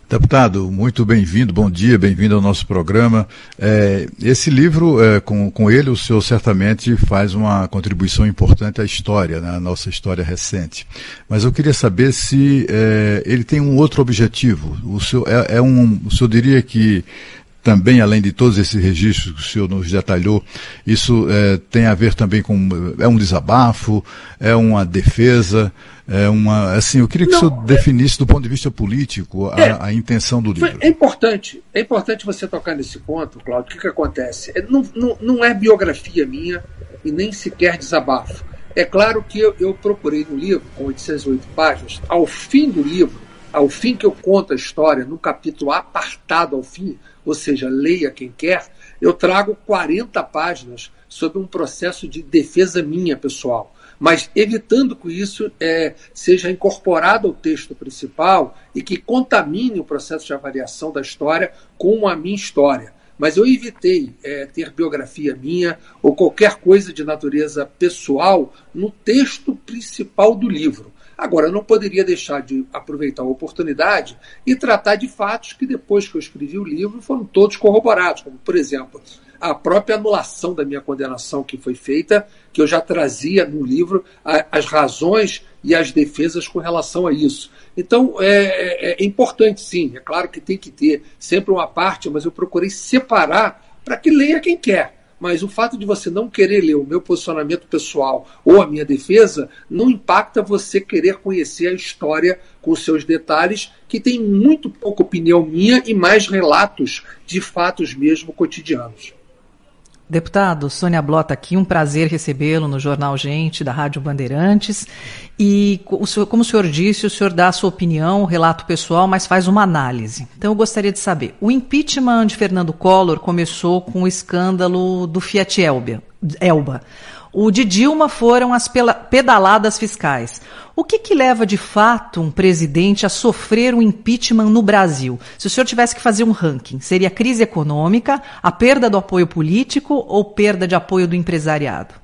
Deputado, muito bem-vindo, bom dia, bem-vindo ao nosso programa. É, esse livro, é, com, com ele, o senhor certamente faz uma contribuição importante à história, né, à nossa história recente. Mas eu queria saber se é, ele tem um outro objetivo. O senhor, é, é um, o senhor diria que também, além de todos esses registros que o senhor nos detalhou, isso é, tem a ver também com. É um desabafo, é uma defesa, é uma. Assim, eu queria que não, o senhor é, definisse do ponto de vista político a, é, a, intenção do livro.
É importante, é importante você tocar nesse ponto, Claudio. O que, que acontece? É, não, não, não é biografia minha e nem sequer desabafo. É claro que eu, eu procurei no livro, com 808 páginas, ao fim do livro, ao fim que eu conto a história, no capítulo apartado ao fim, ou seja, leia quem quer, eu trago 40 páginas sobre um processo de defesa minha pessoal, mas evitando que isso é, seja incorporado ao texto principal e que contamine o processo de avaliação da história com a minha história. Mas eu evitei é, ter biografia minha ou qualquer coisa de natureza pessoal no texto principal do livro. Agora, eu não poderia deixar de aproveitar a oportunidade e tratar de fatos que, depois que eu escrevi o livro, foram todos corroborados, como, por exemplo, a própria anulação da minha condenação que foi feita, que eu já trazia no livro a, as razões e as defesas com relação a isso. Então, é, é, é importante, sim. É claro que tem que ter sempre uma parte, mas eu procurei separar para que leia quem quer mas o fato de você não querer ler o meu posicionamento pessoal ou a minha defesa não impacta você querer conhecer a história com seus detalhes, que tem muito pouca opinião minha e mais relatos de fatos mesmo cotidianos.
Deputado, Sônia Blota aqui, um prazer recebê-lo no Jornal Gente, da Rádio Bandeirantes. E, o como o senhor disse, o senhor dá a sua opinião, um relato pessoal, mas faz uma análise. Então, eu gostaria de saber: o impeachment de Fernando Collor começou com o escândalo do Fiat Elba. Elba. O de Dilma foram as pedaladas fiscais. O que, que leva de fato um presidente a sofrer um impeachment no Brasil? Se o senhor tivesse que fazer um ranking, seria crise econômica, a perda do apoio político ou perda de apoio do empresariado?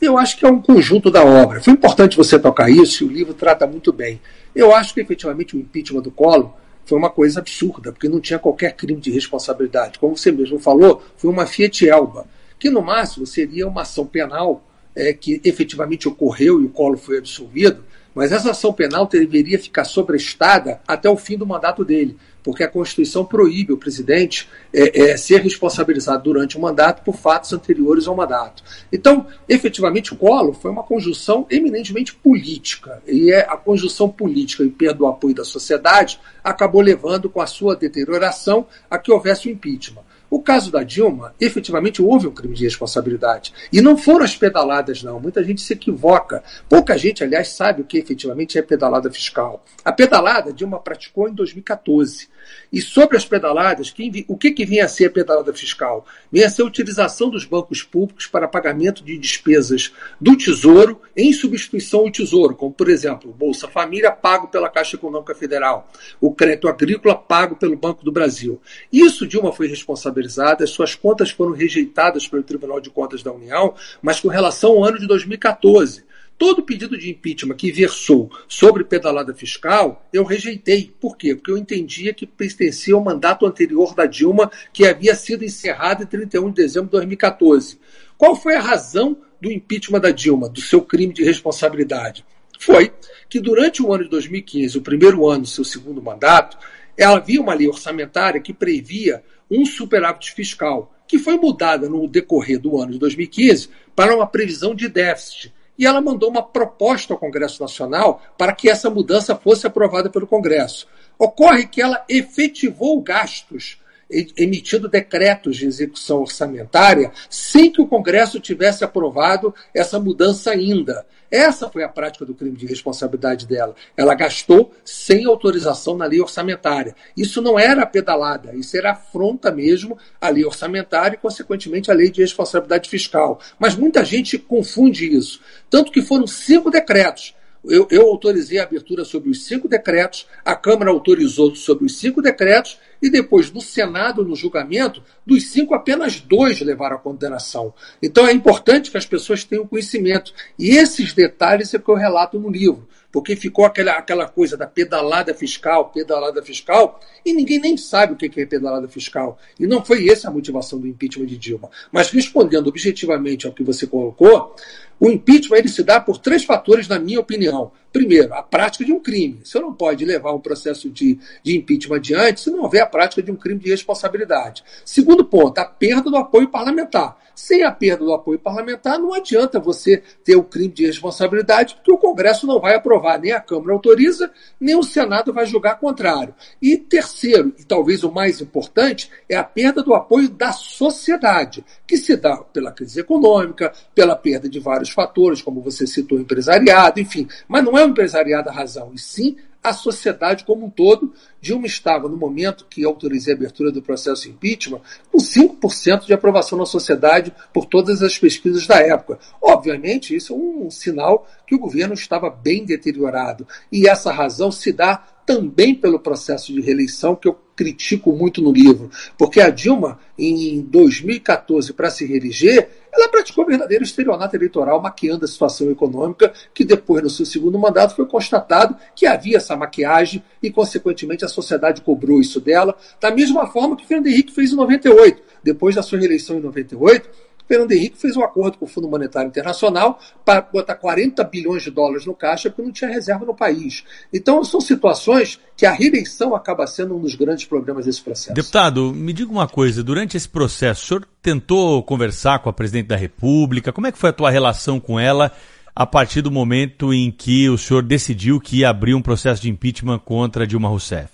Eu acho que é um conjunto da obra. Foi importante você tocar isso e o livro trata muito bem. Eu acho que efetivamente o impeachment do Collor foi uma coisa absurda, porque não tinha qualquer crime de responsabilidade. Como você mesmo falou, foi uma Fiat Elba que no máximo seria uma ação penal é, que efetivamente ocorreu e o Collor foi absolvido, mas essa ação penal deveria ficar sobrestada até o fim do mandato dele, porque a Constituição proíbe o presidente é, é, ser responsabilizado durante o mandato por fatos anteriores ao mandato. Então, efetivamente, o Collor foi uma conjunção eminentemente política, e é a conjunção política e perda do apoio da sociedade acabou levando, com a sua deterioração, a que houvesse o impeachment. O caso da Dilma, efetivamente houve um crime de responsabilidade. E não foram as pedaladas, não. Muita gente se equivoca. Pouca gente, aliás, sabe o que efetivamente é pedalada fiscal. A pedalada, Dilma praticou em 2014. E sobre as pedaladas, quem, o que, que vinha a ser a pedalada fiscal? Vinha a ser a utilização dos bancos públicos para pagamento de despesas do Tesouro em substituição ao Tesouro, como, por exemplo, Bolsa Família pago pela Caixa Econômica Federal, o crédito agrícola pago pelo Banco do Brasil. Isso Dilma foi responsabilizada, suas contas foram rejeitadas pelo Tribunal de Contas da União, mas com relação ao ano de 2014. Todo pedido de impeachment que versou sobre pedalada fiscal, eu rejeitei. Por quê? Porque eu entendia que pertencia ao mandato anterior da Dilma, que havia sido encerrado em 31 de dezembro de 2014. Qual foi a razão do impeachment da Dilma, do seu crime de responsabilidade? Foi que durante o ano de 2015, o primeiro ano do seu segundo mandato, ela havia uma lei orçamentária que previa um superávit fiscal, que foi mudada no decorrer do ano de 2015 para uma previsão de déficit e ela mandou uma proposta ao Congresso Nacional para que essa mudança fosse aprovada pelo Congresso. Ocorre que ela efetivou gastos emitindo decretos de execução orçamentária sem que o Congresso tivesse aprovado essa mudança ainda. Essa foi a prática do crime de responsabilidade dela. Ela gastou sem autorização na lei orçamentária. Isso não era pedalada, isso era afronta mesmo à lei orçamentária e, consequentemente, à lei de responsabilidade fiscal. Mas muita gente confunde isso. Tanto que foram cinco decretos eu, eu, autorizei a abertura sobre os cinco decretos, a Câmara autorizou sobre os cinco decretos e depois no Senado, no julgamento, dos cinco, apenas dois levaram a condenação. Então é importante que as pessoas tenham conhecimento. E esses detalhes é que eu relato no livro porque ficou aquela, aquela coisa da pedalada fiscal, pedalada fiscal, e ninguém nem sabe o que é pedalada fiscal. E não foi essa a motivação do impeachment de Dilma. Mas respondendo objetivamente ao que você colocou, o impeachment ele se dá por três fatores, na minha opinião. Primeiro, a prática de um crime. Você não pode levar um processo de, de impeachment adiante se não houver a prática de um crime de responsabilidade. Segundo ponto, a perda do apoio parlamentar. Sem a perda do apoio parlamentar, não adianta você ter o crime de responsabilidade, porque o Congresso não vai aprovar, nem a Câmara autoriza, nem o Senado vai julgar contrário. E terceiro, e talvez o mais importante, é a perda do apoio da sociedade, que se dá pela crise econômica, pela perda de vários fatores, como você citou, empresariado, enfim. Mas não é o empresariado razão, e sim a sociedade como um todo. Dilma estava, no momento que autorizei a abertura do processo impeachment, com 5% de aprovação na sociedade por todas as pesquisas da época. Obviamente, isso é um sinal que o governo estava bem deteriorado. E essa razão se dá também pelo processo de reeleição, que eu critico muito no livro, porque a Dilma, em 2014, para se reeleger, ela praticou verdadeiro estelionato eleitoral, maquiando a situação econômica, que depois, no seu segundo mandato, foi constatado que havia essa maquiagem e, consequentemente, a sociedade cobrou isso dela, da mesma forma que Fernando Henrique fez em 98. Depois da sua reeleição em 98, Fernando Henrique fez um acordo com o Fundo Monetário Internacional para botar 40 bilhões de dólares no caixa porque não tinha reserva no país. Então, são situações que a reeleição acaba sendo um dos grandes problemas desse processo.
Deputado, me diga uma coisa: durante esse processo, o senhor tentou conversar com a presidente da República? Como é que foi a tua relação com ela a partir do momento em que o senhor decidiu que ia abrir um processo de impeachment contra Dilma Rousseff?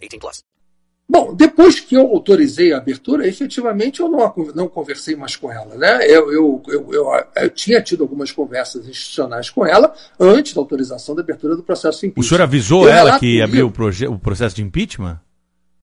18 plus.
Bom, depois que eu autorizei a abertura, efetivamente eu não, não conversei mais com ela. Né? Eu, eu, eu, eu, eu tinha tido algumas conversas institucionais com ela antes da autorização da abertura do processo de impeachment.
O senhor avisou ela
relato
que abriu o, o processo de impeachment?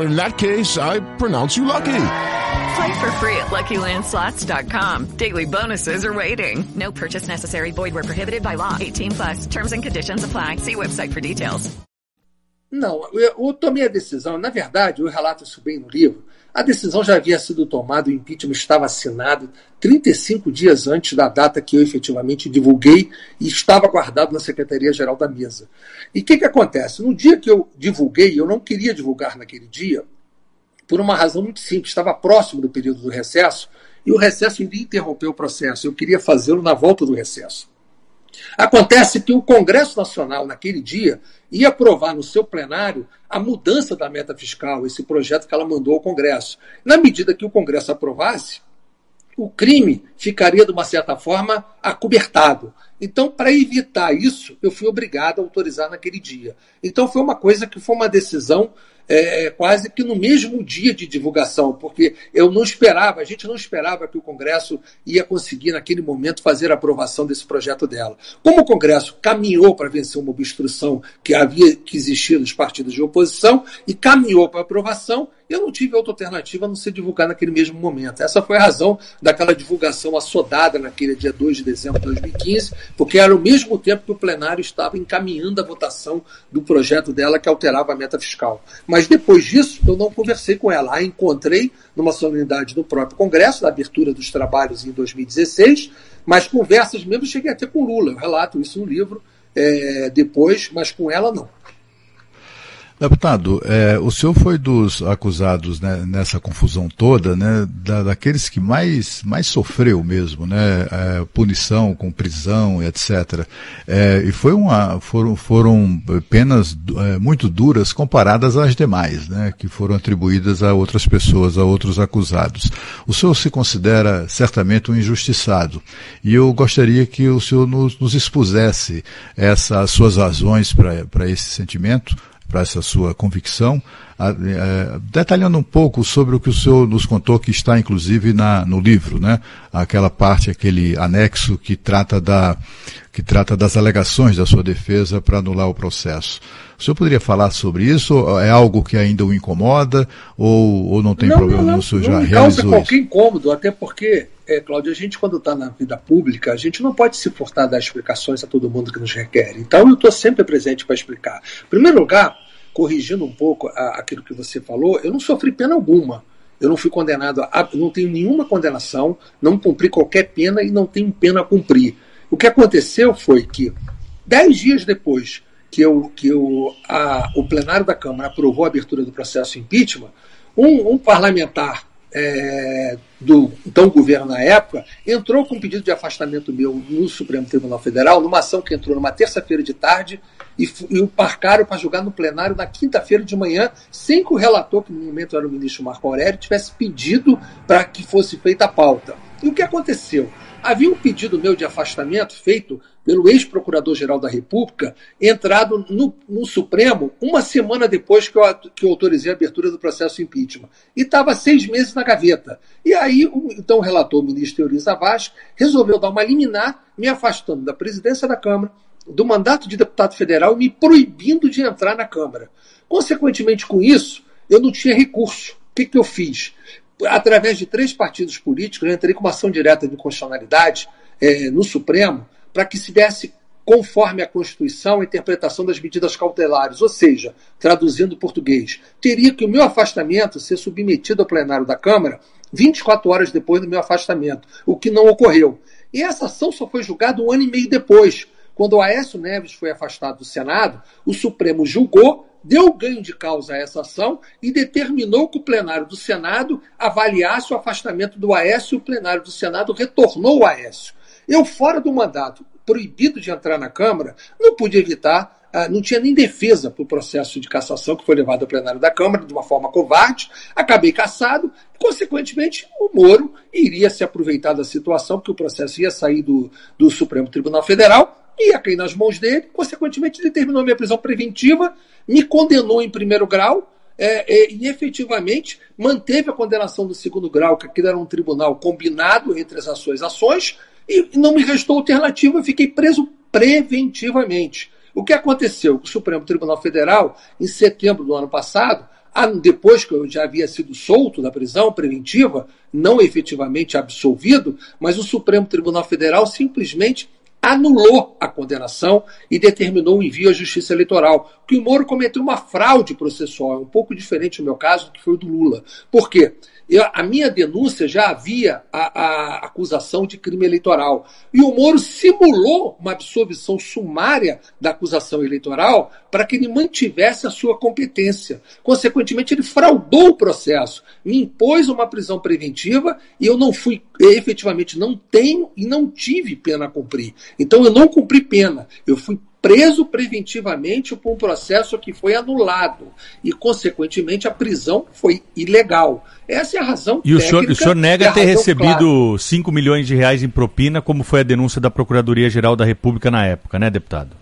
In that case, I pronounce you lucky.
Play for free at LuckyLandSlots.com. Daily bonuses are waiting. No purchase necessary. Void where prohibited by law. 18 plus. Terms and conditions apply. See website for details.
Não, eu, eu tomei a decisão. Na verdade, eu relato isso bem no livro. A decisão já havia sido tomada, o impeachment estava assinado 35 dias antes da data que eu efetivamente divulguei e estava guardado na Secretaria-Geral da Mesa. E o que, que acontece? No dia que eu divulguei, eu não queria divulgar naquele dia, por uma razão muito simples. Estava próximo do período do recesso e o recesso iria interromper o processo. Eu queria fazê-lo na volta do recesso. Acontece que o Congresso Nacional, naquele dia, ia aprovar no seu plenário a mudança da meta fiscal, esse projeto que ela mandou ao Congresso. Na medida que o Congresso aprovasse, o crime ficaria, de uma certa forma, acobertado. Então, para evitar isso, eu fui obrigado a autorizar naquele dia. Então, foi uma coisa que foi uma decisão é, quase que no mesmo dia de divulgação, porque eu não esperava, a gente não esperava que o Congresso ia conseguir, naquele momento, fazer a aprovação desse projeto dela. Como o Congresso caminhou para vencer uma obstrução que havia que existir nos partidos de oposição e caminhou para aprovação, eu não tive outra alternativa a não ser divulgar naquele mesmo momento. Essa foi a razão daquela divulgação assodada naquele dia 2 de dezembro de 2015, porque era o mesmo tempo que o plenário estava encaminhando a votação do projeto dela que alterava a meta fiscal. Mas depois disso, eu não conversei com ela. A encontrei numa solenidade do próprio Congresso, na abertura dos trabalhos em 2016, mas conversas mesmo cheguei até com Lula. Eu relato isso no livro é, depois, mas com ela não.
Deputado, é, o senhor foi dos acusados né, nessa confusão toda, né, da, daqueles que mais, mais sofreu mesmo, né, é, punição com prisão, etc. É, e foi uma, foram, foram penas é, muito duras comparadas às demais, né, que foram atribuídas a outras pessoas, a outros acusados. O senhor se considera certamente um injustiçado e eu gostaria que o senhor nos, nos expusesse essas suas razões para esse sentimento para essa sua convicção, detalhando um pouco sobre o que o senhor nos contou, que está inclusive na, no livro, né? Aquela parte, aquele anexo que trata, da, que trata das alegações da sua defesa para anular o processo. O senhor poderia falar sobre isso? É algo que ainda o incomoda ou, ou não tem
não,
problema?
Não, não,
o senhor
não
já
me
realizou
causa qualquer
isso?
incômodo, até porque, é, Cláudio, a gente quando está na vida pública, a gente não pode se furtar dar explicações a todo mundo que nos requer. Então eu estou sempre presente para explicar. Em primeiro lugar, corrigindo um pouco a, aquilo que você falou, eu não sofri pena alguma. Eu não fui condenado, a, não tenho nenhuma condenação, não cumpri qualquer pena e não tenho pena a cumprir. O que aconteceu foi que, dez dias depois que, eu, que eu, a, o plenário da Câmara aprovou a abertura do processo impeachment, um, um parlamentar é, do então governo na época entrou com um pedido de afastamento meu no Supremo Tribunal Federal, numa ação que entrou numa terça-feira de tarde e, e o marcaram para julgar no plenário na quinta-feira de manhã, sem que o relator, que no momento era o ministro Marco Aurélio, tivesse pedido para que fosse feita a pauta. E o que aconteceu? Havia um pedido meu de afastamento feito pelo ex-procurador-geral da República, entrado no, no, Supremo uma semana depois que eu, que eu autorizei a abertura do processo impeachment. E estava seis meses na gaveta. E aí, o, então, o relator, o ministro Euriza Vaz, resolveu dar uma liminar, me afastando da presidência da Câmara, do mandato de deputado federal me proibindo de entrar na Câmara. Consequentemente, com isso, eu não tinha recurso. O que, que eu fiz? Através de três partidos políticos, eu entrei com uma ação direta de constitucionalidade eh, no Supremo para que se desse conforme a Constituição a interpretação das medidas cautelares, ou seja, traduzindo português, teria que o meu afastamento ser submetido ao plenário da Câmara 24 horas depois do meu afastamento, o que não ocorreu. E essa ação só foi julgada um ano e meio depois, quando o Aécio Neves foi afastado do Senado, o Supremo julgou, deu ganho de causa a essa ação e determinou que o plenário do Senado avaliasse o afastamento do Aécio e o plenário do Senado retornou o Aécio. Eu, fora do mandato, proibido de entrar na Câmara, não pude evitar não tinha nem defesa para o processo de cassação que foi levado ao plenário da Câmara de uma forma covarde. Acabei cassado, consequentemente, o Moro iria se aproveitar da situação, porque o processo ia sair do, do Supremo Tribunal Federal ia cair nas mãos dele, consequentemente determinou minha prisão preventiva, me condenou em primeiro grau é, é, e efetivamente manteve a condenação do segundo grau, que aquilo era um tribunal combinado entre as ações ações, e não me restou alternativa, eu fiquei preso preventivamente. O que aconteceu? O Supremo Tribunal Federal, em setembro do ano passado, depois que eu já havia sido solto da prisão preventiva, não efetivamente absolvido, mas o Supremo Tribunal Federal simplesmente anulou a condenação e determinou o envio à Justiça Eleitoral. Que o Moro cometeu uma fraude processual, um pouco diferente no meu caso do que foi o do Lula. Por quê? Eu, a minha denúncia já havia a, a, acusação de crime eleitoral. E o Moro simulou uma absolvição sumária da acusação eleitoral para que ele mantivesse a sua competência. Consequentemente, ele fraudou o processo, me impôs uma prisão preventiva e eu não fui, efetivamente, não tenho e não tive pena a cumprir. Então, eu não cumpri pena. Eu fui preso preventivamente por um processo que foi anulado e, consequentemente, a prisão foi ilegal. Essa é a razão
E o
técnica
senhor, o senhor nega ter recebido
clara.
5 milhões de reais em propina, como foi a denúncia da Procuradoria-Geral da República na época, né, deputado?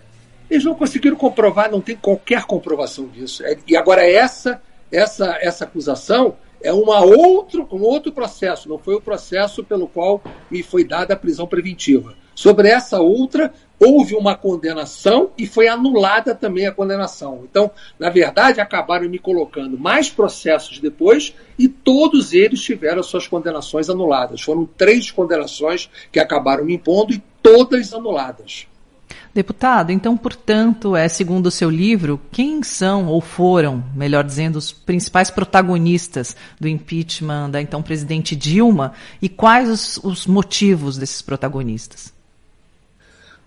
Eles não conseguiram comprovar, não tem qualquer comprovação disso. É- E agora essa, essa, essa acusação é uma outro, um outro processo, não foi o processo pelo qual me foi dada a prisão preventiva. Sobre essa outra, houve uma condenação e foi anulada também a condenação. Então, na verdade, acabaram me colocando mais processos depois e todos eles tiveram suas condenações anuladas. Foram três condenações que acabaram me impondo e todas anuladas.
Deputado, então, portanto, é segundo o seu livro, quem são ou foram, melhor dizendo, os principais protagonistas do impeachment da então presidente Dilma e quais os, os motivos desses protagonistas?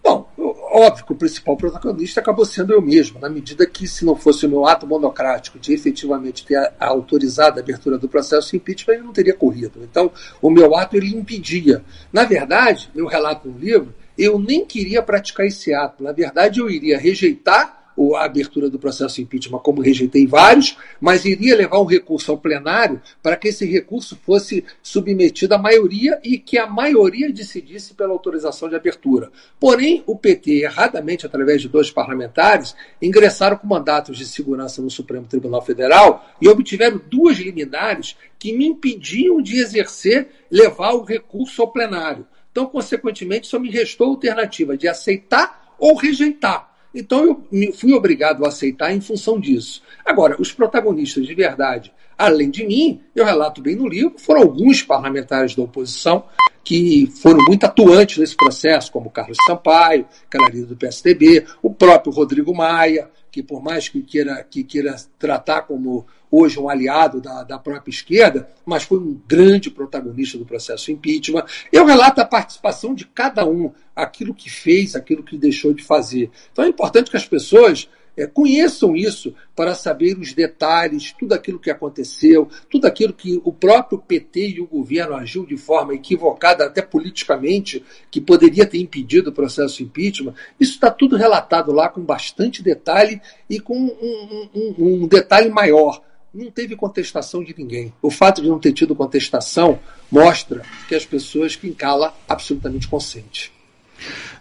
Bom, óbvio que o principal protagonista acabou sendo eu mesmo, na medida que, se não fosse o meu ato monocrático de efetivamente ter autorizado a abertura do processo de impeachment, ele não teria corrido. Então, o meu ato ele impedia. Na verdade, eu relato no livro, eu nem queria praticar esse ato. Na verdade, eu iria rejeitar a abertura do processo impeachment, como rejeitei vários, mas iria levar um recurso ao plenário para que esse recurso fosse submetido à maioria e que a maioria decidisse pela autorização de abertura. Porém, o PT, erradamente, através de dois parlamentares, ingressaram com mandatos de segurança no Supremo Tribunal Federal e obtiveram duas liminares que me impediam de exercer, levar o recurso ao plenário. Então, consequentemente, só me restou a alternativa de aceitar ou rejeitar. Então eu fui obrigado a aceitar em função disso. Agora, os protagonistas de verdade, além de mim, eu relato bem no livro, foram alguns parlamentares da oposição que foram muito atuantes nesse processo, como Carlos Sampaio, que era líder do PSDB, o próprio Rodrigo Maia, que por mais que queira, que queira tratar como hoje um aliado da, da própria esquerda, mas foi um grande protagonista do processo impeachment. Eu relato a participação de cada um, aquilo que fez, aquilo que deixou de fazer. Então é importante que as pessoas eh, conheçam isso para saber os detalhes, tudo aquilo que aconteceu, tudo aquilo que o próprio PT e o governo agiu de forma equivocada, até politicamente, que poderia ter impedido o processo impeachment. Isso está tudo relatado lá com bastante detalhe e com um, um- um- um detalhe maior. Não teve contestação de ninguém. O fato de não ter tido contestação mostra que as pessoas que encala absolutamente consente.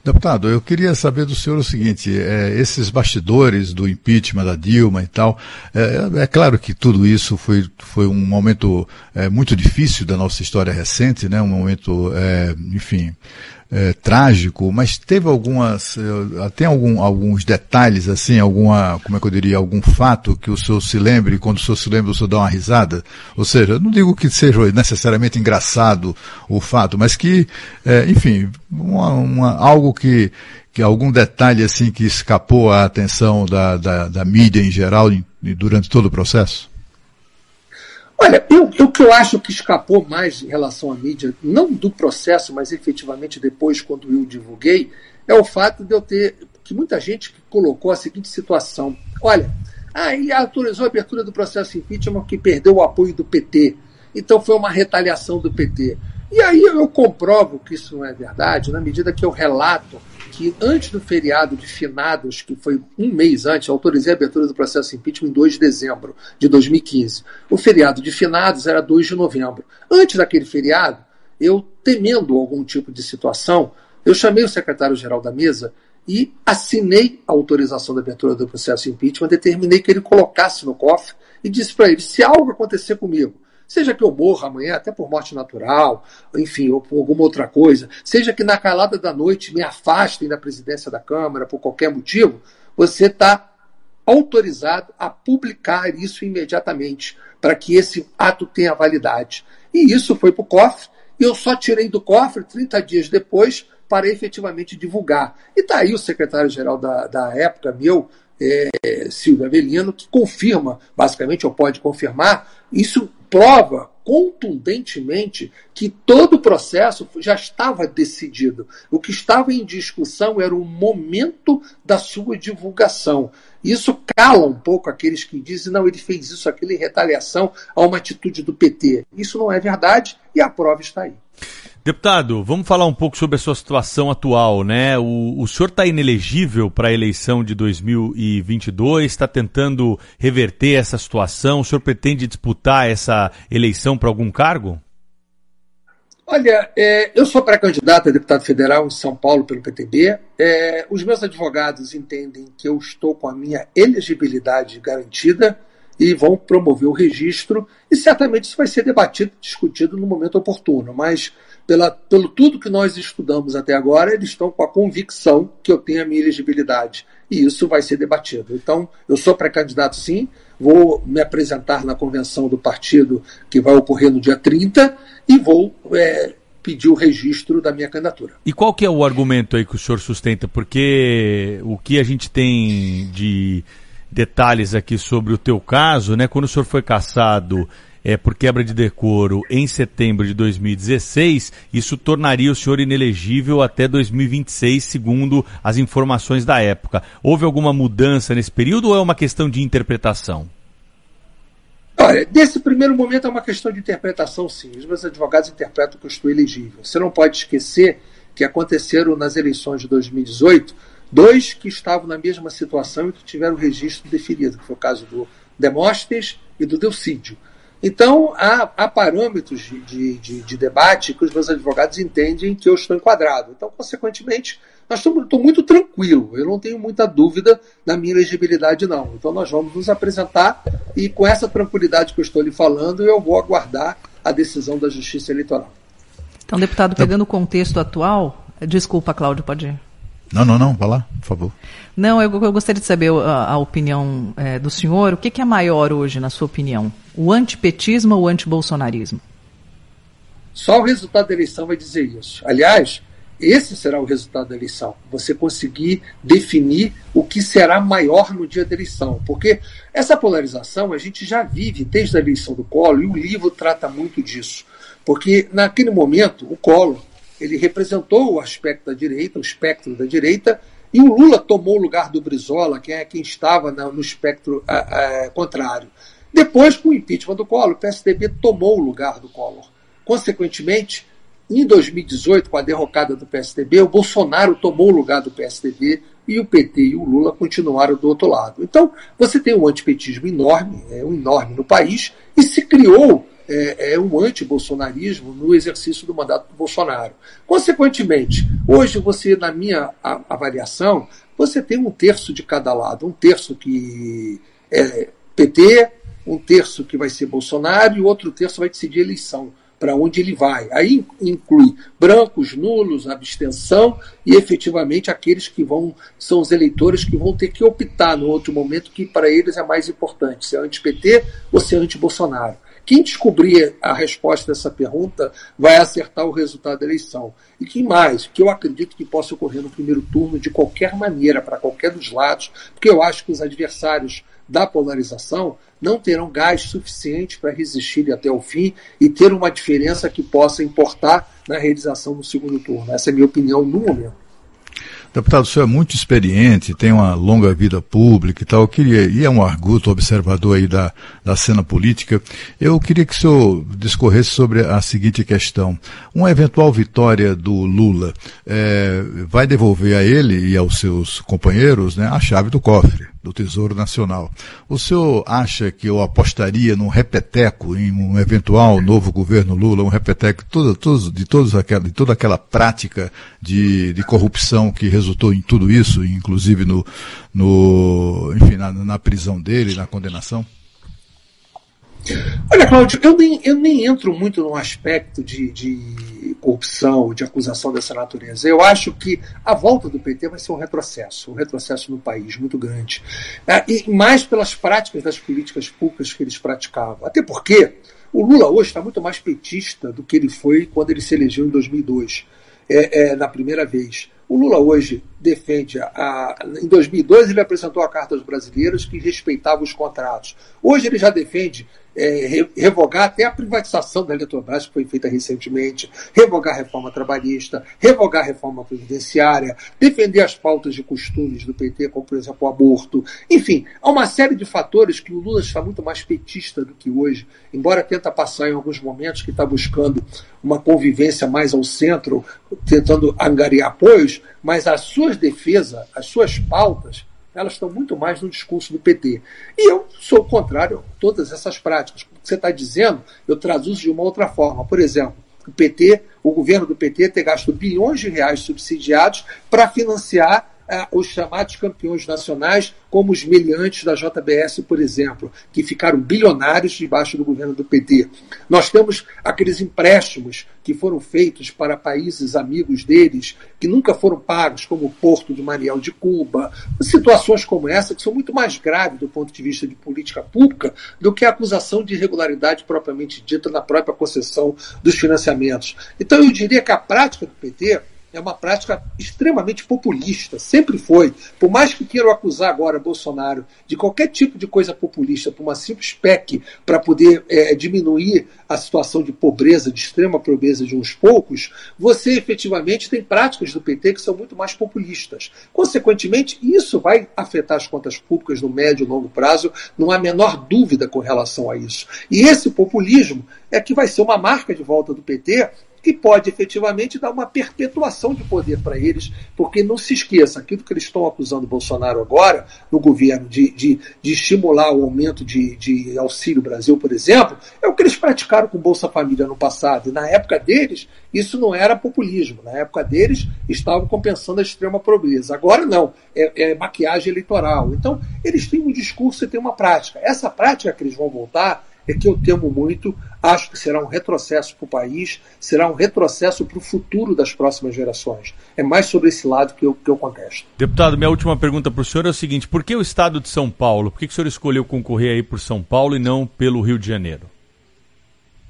Deputado, eu queria saber do senhor o seguinte: é, esses bastidores do impeachment da Dilma e tal, é, é claro que tudo isso foi, foi um momento é, muito difícil da nossa história recente, né? Um momento, é, enfim, é, trágico, mas teve algumas, eh, tem algum, alguns detalhes assim, alguma, como é que eu diria, algum fato que o senhor se lembre, e quando o senhor se lembra o senhor dá uma risada? Ou seja, não digo que seja necessariamente engraçado o fato, mas que, eh, enfim, uma, uma- algo que, que algum detalhe assim que escapou à atenção da, da, da mídia em geral em- durante todo o processo?
Olha, eu, eu- o que eu acho que escapou mais em relação à mídia, não do processo, mas efetivamente depois, quando eu divulguei, é o fato de eu ter. que muita gente colocou a seguinte situação: olha, ah, ele autorizou a abertura do processo impeachment que perdeu o apoio do PT. Então foi uma retaliação do PT. E aí eu comprovo que isso não é verdade, na medida que eu relato que antes do feriado de finados, que foi um mês antes, eu autorizei a abertura do processo de impeachment em 2 de dezembro de 2015. O feriado de finados era 2 de novembro. Antes daquele feriado, eu, temendo algum tipo de situação, eu chamei o secretário-geral da mesa e assinei a autorização da abertura do processo de impeachment, determinei que ele colocasse no cofre e disse para ele: se algo acontecer comigo, seja que eu morra amanhã, até por morte natural, enfim, ou por alguma outra coisa, seja que na calada da noite me afastem da presidência da Câmara por qualquer motivo, você está autorizado a publicar isso imediatamente, para que esse ato tenha validade. E isso foi para o cofre, e eu só tirei do cofre 30 dias depois para efetivamente divulgar. E está aí o secretário-geral da, da época, meu, é, Silvio Avelino, que confirma, basicamente, ou pode confirmar, isso prova contundentemente que todo o processo já estava decidido. O que estava em discussão era o momento da sua divulgação. Isso cala um pouco aqueles que dizem, não, ele fez isso, aquilo em retaliação a uma atitude do PT. Isso não é verdade e a prova está aí.
Deputado, vamos falar um pouco sobre a sua situação atual, né? O, o senhor está inelegível para a eleição de 2022, está tentando reverter essa situação. O senhor pretende disputar essa eleição para algum cargo?
Olha, é, eu sou pré-candidato a deputado federal em São Paulo pelo PTB. É, os meus advogados entendem que eu estou com a minha elegibilidade garantida e vão promover o registro, e certamente isso vai ser debatido, discutido no momento oportuno. Mas, pela, pelo tudo que nós estudamos até agora, eles estão com a convicção que eu tenho a minha elegibilidade. E isso vai ser debatido. Então, eu sou pré-candidato sim, vou me apresentar na convenção do partido que vai ocorrer no dia 30 e vou é, pedir o registro da minha candidatura.
E qual que é o argumento aí que o senhor sustenta? Porque o que a gente tem de detalhes aqui sobre o teu caso, né? Quando o senhor foi caçado é, por quebra de decoro em setembro de 2016, isso tornaria o senhor inelegível até 2026, segundo as informações da época. Houve alguma mudança nesse período ou é uma questão de interpretação?
Olha, nesse primeiro momento é uma questão de interpretação, sim. Os meus advogados interpretam que eu estou elegível. Você não pode esquecer que aconteceram nas eleições de 2018 dois que estavam na mesma situação e que tiveram registro definido, que foi o caso do Demóstenes e do Delcídio. Então, há, há parâmetros de, de, de, de, debate que os meus advogados entendem que eu estou enquadrado. Então, consequentemente, nós estamos, estou muito tranquilo. Eu não tenho muita dúvida na minha elegibilidade, não. Então, nós vamos nos apresentar e, com essa tranquilidade que eu estou lhe falando, eu vou aguardar a decisão da Justiça Eleitoral.
Então, deputado, pegando o contexto atual. Desculpa, Cláudio, pode ir.
Não, não, não, vá lá, por favor.
Não, eu, eu gostaria de saber a, a opinião é, do senhor. O que, que, é maior hoje, na sua opinião? O antipetismo ou o antibolsonarismo?
Só o resultado da eleição vai dizer isso. Aliás, esse será o resultado da eleição. Você conseguir definir o que será maior no dia da eleição. Porque essa polarização a gente já vive desde a eleição do Collor e o livro trata muito disso. Porque naquele momento, o Collor ele representou o aspecto da direita, o espectro da direita, e o Lula tomou o lugar do Brizola, que é quem estava no espectro contrário. Depois, com o impeachment do Collor, o PSDB tomou o lugar do Collor. Consequentemente, em 2018, com a derrocada do PSDB, o Bolsonaro tomou o lugar do PSDB e o PT e o Lula continuaram do outro lado. Então, você tem um antipetismo enorme, é um enorme no país, e se criou é, é anti-bolsonarismo no exercício do mandato do Bolsonaro. Consequentemente, hoje você, na minha avaliação, você tem um terço de cada lado, um terço que é PT, um terço que vai ser Bolsonaro e outro terço vai decidir eleição para onde ele vai. Aí inclui brancos, nulos, abstenção e efetivamente aqueles que vão são os eleitores que vão ter que optar no outro momento que para eles é mais importante, se é anti-PT ou se é anti-Bolsonaro. Quem descobrir a resposta dessa pergunta vai acertar o resultado da eleição. E quem mais? Que eu acredito que possa ocorrer no primeiro turno de qualquer maneira, para qualquer dos lados, porque eu acho que os adversários da polarização não terão gás suficiente para resistir até o fim e ter uma diferença que possa importar na realização do segundo turno. Essa é a minha opinião no momento.
Deputado, o senhor é muito experiente, tem uma longa vida pública e tal. Eu queria, e é um arguto observador aí da, da cena política. Eu queria que o senhor discorresse sobre a seguinte questão. Uma eventual vitória do Lula é, vai devolver a ele e aos seus companheiros né, a chave do cofre do Tesouro Nacional. O senhor acha que eu apostaria num repeteco em um eventual novo governo Lula, um repeteco todo, todo, de, todos aquela, de toda aquela prática de, de corrupção que resultou em tudo isso, inclusive no, no enfim, na, na prisão dele, na condenação?
Olha, Cláudio, eu nem, eu nem entro muito no aspecto de, de corrupção, de acusação dessa natureza. Eu acho que a volta do PT vai ser um retrocesso, um retrocesso no país muito grande. É, e mais pelas práticas das políticas públicas que eles praticavam. Até porque o Lula hoje está muito mais petista do que ele foi quando ele se elegeu em 2002, é, é, na primeira vez. O Lula hoje defende a, a, Em 2002 ele apresentou a Carta aos Brasileiros que respeitava os contratos. Hoje ele já defende é, re- revogar até a privatização da Eletrobras, que foi feita recentemente, revogar a reforma trabalhista, revogar a reforma previdenciária, defender as pautas de costumes do PT, como por exemplo o aborto. Enfim, há uma série de fatores que o Lula está muito mais petista do que hoje, embora tenta passar em alguns momentos que está buscando uma convivência mais ao centro, tentando angariar apoios, mas as suas defesas, as suas pautas, elas estão muito mais no discurso do PT. E eu sou contrário a todas essas práticas. O que você está dizendo, eu traduzo de uma outra forma. Por exemplo, o PT, o governo do PT ter gasto bilhões de reais subsidiados para financiar os chamados campeões nacionais, como os meliantes da JBS, por exemplo, que ficaram bilionários debaixo do governo do PT. Nós temos aqueles empréstimos que foram feitos para países amigos deles, que nunca foram pagos, como o Porto de Mariel de Cuba. Situações como essa, que são muito mais graves do ponto de vista de política pública do que a acusação de irregularidade propriamente dita na própria concessão dos financiamentos. Então, eu diria que a prática do PT é uma prática extremamente populista, sempre foi. Por mais que queiram acusar agora Bolsonaro de qualquer tipo de coisa populista, por uma simples PEC para poder é, diminuir a situação de pobreza, de extrema pobreza de uns poucos, você efetivamente tem práticas do PT que são muito mais populistas. Consequentemente, isso vai afetar as contas públicas no médio e longo prazo, não há a menor dúvida com relação a isso. E esse populismo é que vai ser uma marca de volta do PT que pode efetivamente dar uma perpetuação de poder para eles, porque não se esqueça, aquilo que eles estão acusando o Bolsonaro agora, no governo, de, de, de estimular o aumento de, de Auxílio Brasil, por exemplo, é o que eles praticaram com Bolsa Família no passado. E na época deles, isso não era populismo. Na época deles, estavam compensando a extrema pobreza. Agora não, é, é maquiagem eleitoral. Então, eles têm um discurso e têm uma prática. Essa prática que eles vão voltar é que eu temo muito, acho que será um retrocesso para o país, será um retrocesso para o futuro das próximas gerações. É mais sobre esse lado que eu, que eu contesto.
Deputado, minha última pergunta para o senhor é o seguinte: por que o estado de São Paulo? Por que, que o senhor escolheu concorrer aí por São Paulo e não pelo Rio de Janeiro?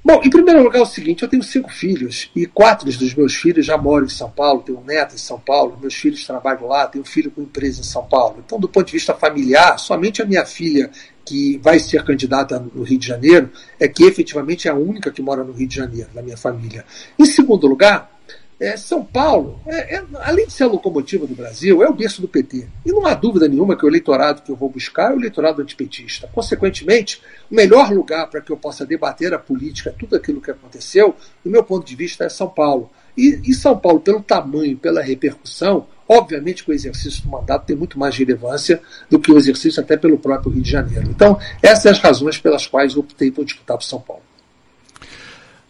Bom, em primeiro lugar é o seguinte, eu tenho cinco filhos e quatro dos meus filhos já moram em São Paulo, tenho um neto em São Paulo, meus filhos trabalham lá, tenho um filho com empresa em São Paulo. Então, do ponto de vista familiar, somente a minha filha que vai ser candidata no Rio de Janeiro é que efetivamente é a única que mora no Rio de Janeiro, da minha família. Em segundo lugar, é, São Paulo, é, é, além de ser a locomotiva do Brasil, é o berço do PT. E não há dúvida nenhuma que o eleitorado que eu vou buscar é o eleitorado antipetista. Consequentemente, o melhor lugar para que eu possa debater a política, tudo aquilo que aconteceu, do meu ponto de vista, é São Paulo. E, e São Paulo, pelo tamanho, pela repercussão, obviamente que o exercício do mandato tem muito mais relevância do que o exercício até pelo próprio Rio de Janeiro. Então, essas são as razões pelas quais eu optei por disputar por São Paulo.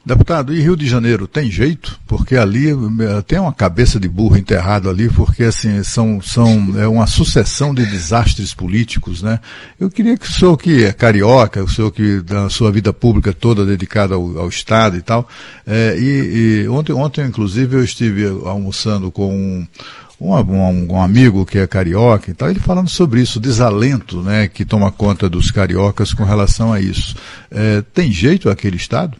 Deputado, e Rio de Janeiro tem jeito? Porque ali eh, tem uma cabeça de burro enterrado ali, porque assim, são, são é uma sucessão de desastres políticos, né? Eu queria que o senhor que é carioca, o senhor que da sua vida pública toda dedicada ao, ao Estado e tal, é, e, e ontem, ontem, inclusive, eu estive almoçando com um, um, um, um, amigo que é carioca e tal, ele falando sobre isso, o desalento né, que toma conta dos cariocas com relação a isso. É, tem jeito aquele Estado?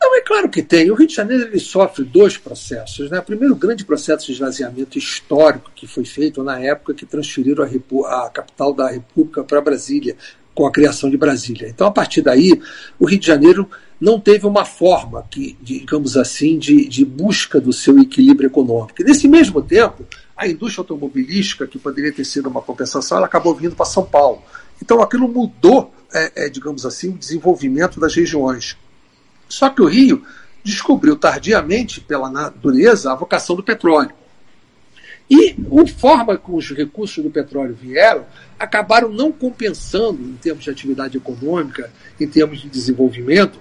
Não, é claro que tem. O Rio de Janeiro ele sofre dois processos. Né? Primeiro, o grande processo de esvaziamento histórico que foi feito na época que transferiram a, a capital da República para Brasília, com a criação de Brasília. Então, a partir daí, o Rio de Janeiro não teve uma forma, que, digamos assim, de, de busca do seu equilíbrio econômico. E nesse mesmo tempo, a indústria automobilística, que poderia ter sido uma compensação, ela acabou vindo para São Paulo. Então, aquilo mudou, é, é, digamos assim, o desenvolvimento das regiões. Só que o Rio descobriu tardiamente, pela natureza, a vocação do petróleo. E a forma como os recursos do petróleo vieram acabaram não compensando, em termos de atividade econômica, em termos de desenvolvimento,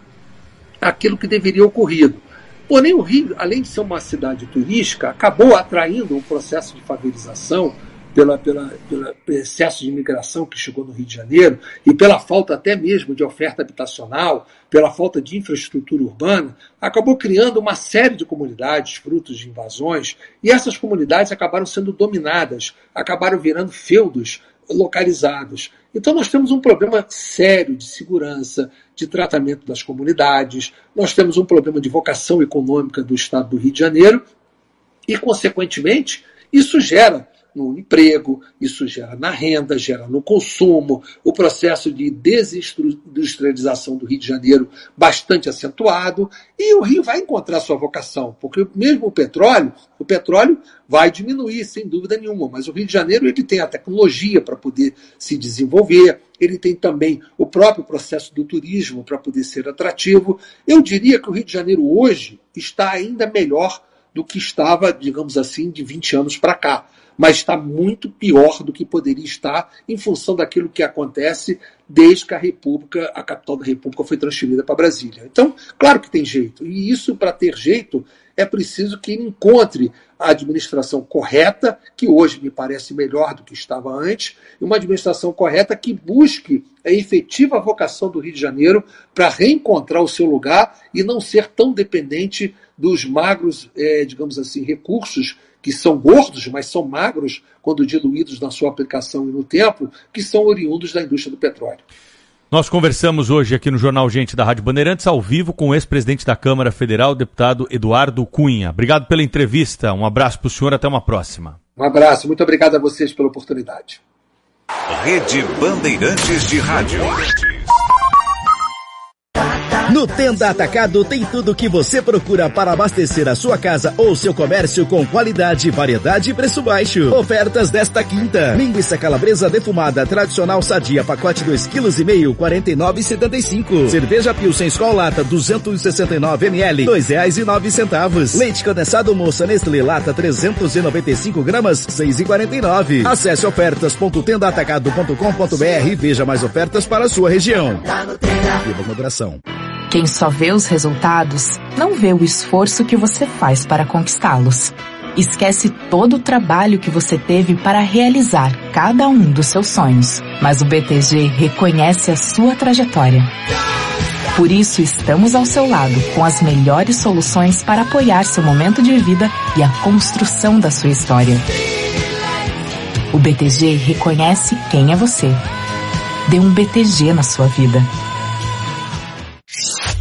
aquilo que deveria ocorrido. Porém, o Rio, além de ser uma cidade turística, acabou atraindo um processo de favelização pela, pela, pelo excesso de imigração que chegou no Rio de Janeiro e pela falta até mesmo de oferta habitacional, pela falta de infraestrutura urbana, acabou criando uma série de comunidades frutos de invasões e essas comunidades acabaram sendo dominadas, acabaram virando feudos localizados. Então nós temos um problema sério de segurança, de tratamento das comunidades, nós temos um problema de vocação econômica do Estado do Rio de Janeiro e, consequentemente, isso gera no emprego, isso gera na renda, gera no consumo, o processo de desindustrialização do Rio de Janeiro bastante acentuado, e o Rio vai encontrar sua vocação, porque mesmo o petróleo, o petróleo vai diminuir, sem dúvida nenhuma, mas o Rio de Janeiro ele tem a tecnologia para poder se desenvolver, ele tem também o próprio processo do turismo para poder ser atrativo. Eu diria que o Rio de Janeiro hoje está ainda melhor do que estava, digamos assim, de 20 anos para cá mas está muito pior do que poderia estar em função daquilo que acontece desde que a República, a capital da República foi transferida para Brasília. Então, claro que tem jeito, e isso para ter jeito é preciso que encontre a administração correta, que hoje me parece melhor do que estava antes, e uma administração correta que busque a efetiva vocação do Rio de Janeiro para reencontrar o seu lugar e não ser tão dependente dos magros, é, digamos assim, recursos que são gordos, mas são magros quando diluídos na sua aplicação e no tempo, que são oriundos da indústria do petróleo.
Nós conversamos hoje aqui no Jornal Gente da Rádio Bandeirantes, ao vivo, com o ex-presidente da Câmara Federal, deputado Eduardo Cunha. Obrigado pela entrevista, um abraço para o senhor, até uma próxima.
Um abraço, muito obrigado a vocês pela oportunidade.
Rede Bandeirantes de Rádio.
No Tenda Atacado tem tudo o que você procura para abastecer a sua casa ou seu comércio com qualidade, variedade e preço baixo. Ofertas desta quinta. Linguiça calabresa defumada tradicional sadia pacote 2 kg e meio 49,75. Cerveja Pilsen Skol lata 269 ml 2 reais e 9 centavos. Leite condensado moça Nestlé lata 395 gramas 6,49. Acesse ofertas.tendaatacado.com.br e veja mais ofertas para a sua região. Viva moderação.
Quem só vê os resultados não vê o esforço que você faz para conquistá-los. Esquece todo o trabalho que você teve para realizar cada um dos seus sonhos, mas o BTG reconhece a sua trajetória. Por isso estamos ao seu lado com as melhores soluções para apoiar seu momento de vida e a construção da sua história. O BTG reconhece quem é você. Dê um BTG na sua vida.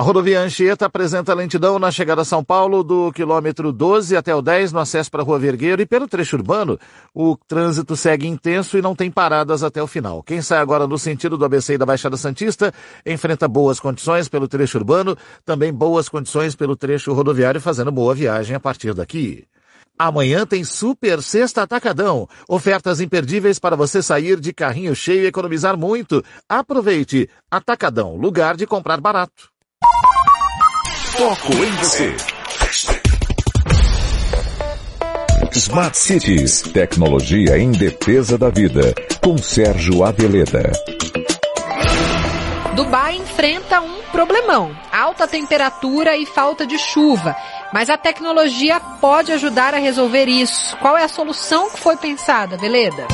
A rodovia Anchieta apresenta lentidão na chegada a São Paulo do quilômetro 12 até o 10 no acesso para a Rua Vergueiro e pelo trecho urbano o trânsito segue intenso e não tem paradas até o final. Quem sai agora no sentido do ABC e da Baixada Santista enfrenta boas condições pelo trecho urbano, também boas condições pelo trecho rodoviário fazendo boa viagem a partir daqui. Amanhã tem Super Sexta Atacadão. Ofertas imperdíveis para você sair de carrinho cheio e economizar muito. Aproveite. Atacadão, lugar de comprar barato.
Foco em você.
Smart Cities, tecnologia em defesa da vida, com Sérgio Aveleda.
Dubai enfrenta um problemão: alta temperatura e falta de chuva. Mas a tecnologia pode ajudar a resolver isso. Qual é a solução que foi pensada, Veleda?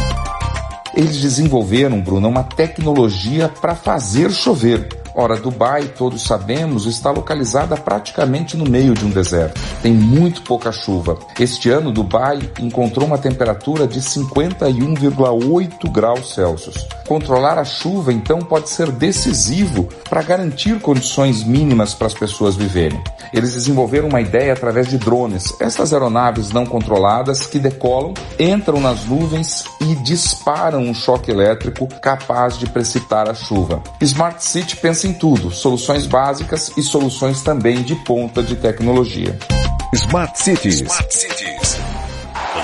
Eles desenvolveram, Bruno, uma tecnologia para fazer chover. Ora, Dubai, todos sabemos, está localizada praticamente no meio de um deserto. Tem muito pouca chuva. Este ano, Dubai encontrou uma temperatura de 51,8 graus Celsius. Controlar a chuva, então, pode ser decisivo para garantir condições mínimas para as pessoas viverem. Eles desenvolveram uma ideia através de drones, essas aeronaves não controladas que decolam, entram nas nuvens e disparam um choque elétrico capaz de precipitar a chuva. Smart City pensa em tudo, soluções básicas e soluções também de ponta de tecnologia.
Smart Cities.
Smart Cities.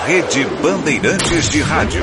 Rede Bandeirantes de Rádio.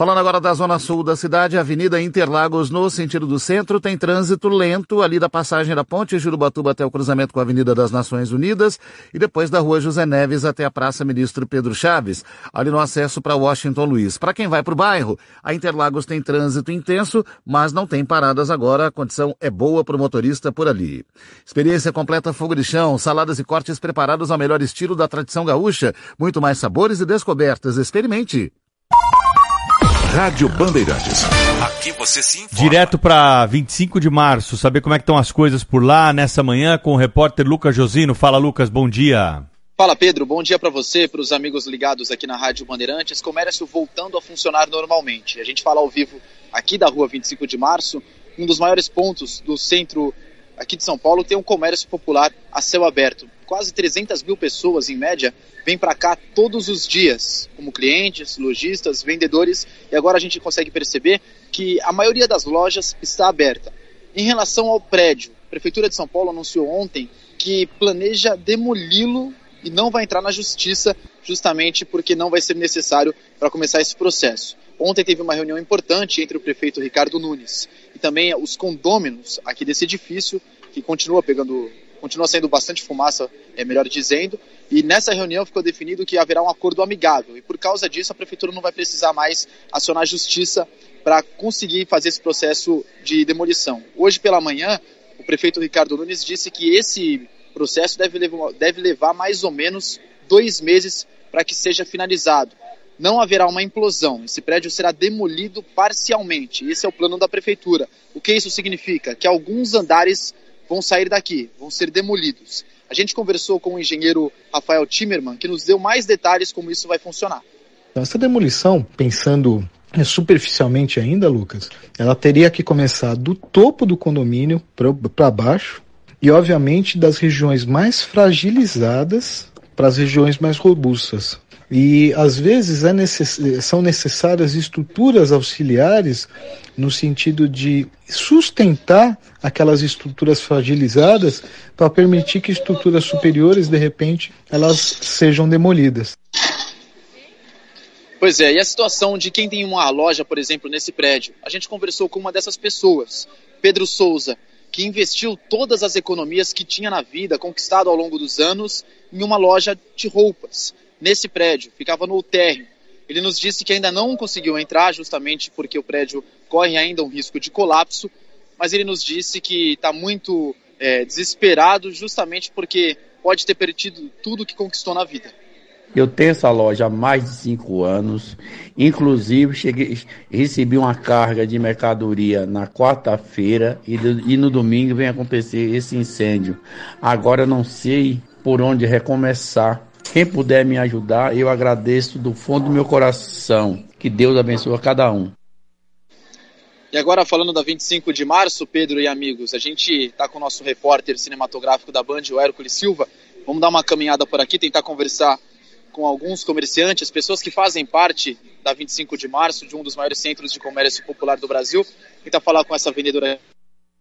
Falando agora da zona sul da cidade, Avenida Interlagos, no sentido do centro, tem trânsito lento ali da passagem da Ponte Jurubatuba até o cruzamento com a Avenida das Nações Unidas e depois da Rua José Neves até a Praça Ministro Pedro Chaves, ali no acesso para Washington Luiz. Para quem vai para o bairro, a Interlagos tem trânsito intenso, mas não tem paradas agora, a condição é boa para o motorista por ali. Experiência completa fogo de chão, saladas e cortes preparados ao melhor estilo da tradição gaúcha, muito mais sabores e descobertas. Experimente!
Rádio Bandeirantes. Aqui você se informa.
Direto para 25 de março, saber como é que estão as coisas por lá nessa manhã com o repórter Lucas Josino. Fala, Lucas, bom dia.
Fala, Pedro. Bom dia para você, para os amigos ligados aqui na Rádio Bandeirantes. Comércio voltando a funcionar normalmente. A gente fala ao vivo aqui da rua 25 de março, um dos maiores pontos do centro aqui de São Paulo, tem um comércio popular a céu aberto. Quase 300 mil pessoas, em média, vêm para cá todos os dias, como clientes, lojistas, vendedores, e agora a gente consegue perceber que a maioria das lojas está aberta. Em relação ao prédio, a Prefeitura de São Paulo anunciou ontem que planeja demoli-lo e não vai entrar na justiça, justamente porque não vai ser necessário para começar esse processo. Ontem teve uma reunião importante entre o prefeito Ricardo Nunes e também os condôminos aqui desse edifício, que continua pegando, continua sendo bastante fumaça, é melhor dizendo, e nessa reunião ficou definido que haverá um acordo amigável, e por causa disso a prefeitura não vai precisar mais acionar a justiça para conseguir fazer esse processo de demolição. Hoje pela manhã, o prefeito Ricardo Nunes disse que esse processo deve levar, deve levar mais ou menos dois meses para que seja finalizado não haverá uma implosão. Esse prédio será demolido parcialmente. Esse é o plano da prefeitura. O que isso significa? Que alguns andares vão sair daqui, vão ser demolidos. A gente conversou com o engenheiro Rafael Timmerman, que nos deu mais detalhes como isso vai funcionar.
Então, essa demolição, pensando superficialmente ainda, Lucas, ela teria que começar do topo do condomínio para baixo e, obviamente, das regiões mais fragilizadas para as regiões mais robustas. E às vezes é necess... são necessárias estruturas auxiliares no sentido de sustentar aquelas estruturas fragilizadas para permitir que estruturas superiores, de repente, elas sejam demolidas.
Pois é, e a situação de quem tem uma loja, por exemplo, nesse prédio? A gente conversou com uma dessas pessoas, Pedro Souza, que investiu todas as economias que tinha na vida, conquistado ao longo dos anos, em uma loja de roupas nesse prédio, ficava no térreo. Ele nos disse que ainda não conseguiu entrar, justamente porque o prédio corre ainda um risco de colapso, mas ele nos disse que está muito é, desesperado, justamente porque pode ter perdido tudo que conquistou na vida.
Eu tenho essa loja há mais de cinco anos. Inclusive, cheguei, recebi uma carga de mercadoria na quarta-feira e, e, no domingo vem acontecer esse incêndio. Agora eu não sei por onde recomeçar. Quem puder me ajudar, eu agradeço do fundo do meu coração. Que Deus abençoe a cada um.
E agora falando da 25 de março, Pedro e amigos, a gente está com o nosso repórter cinematográfico da Band, o Hércules Silva. Vamos dar uma caminhada por aqui, tentar conversar com alguns comerciantes, pessoas que fazem parte da 25 de março, de um dos maiores centros de comércio popular do Brasil. Tentar falar com essa vendedora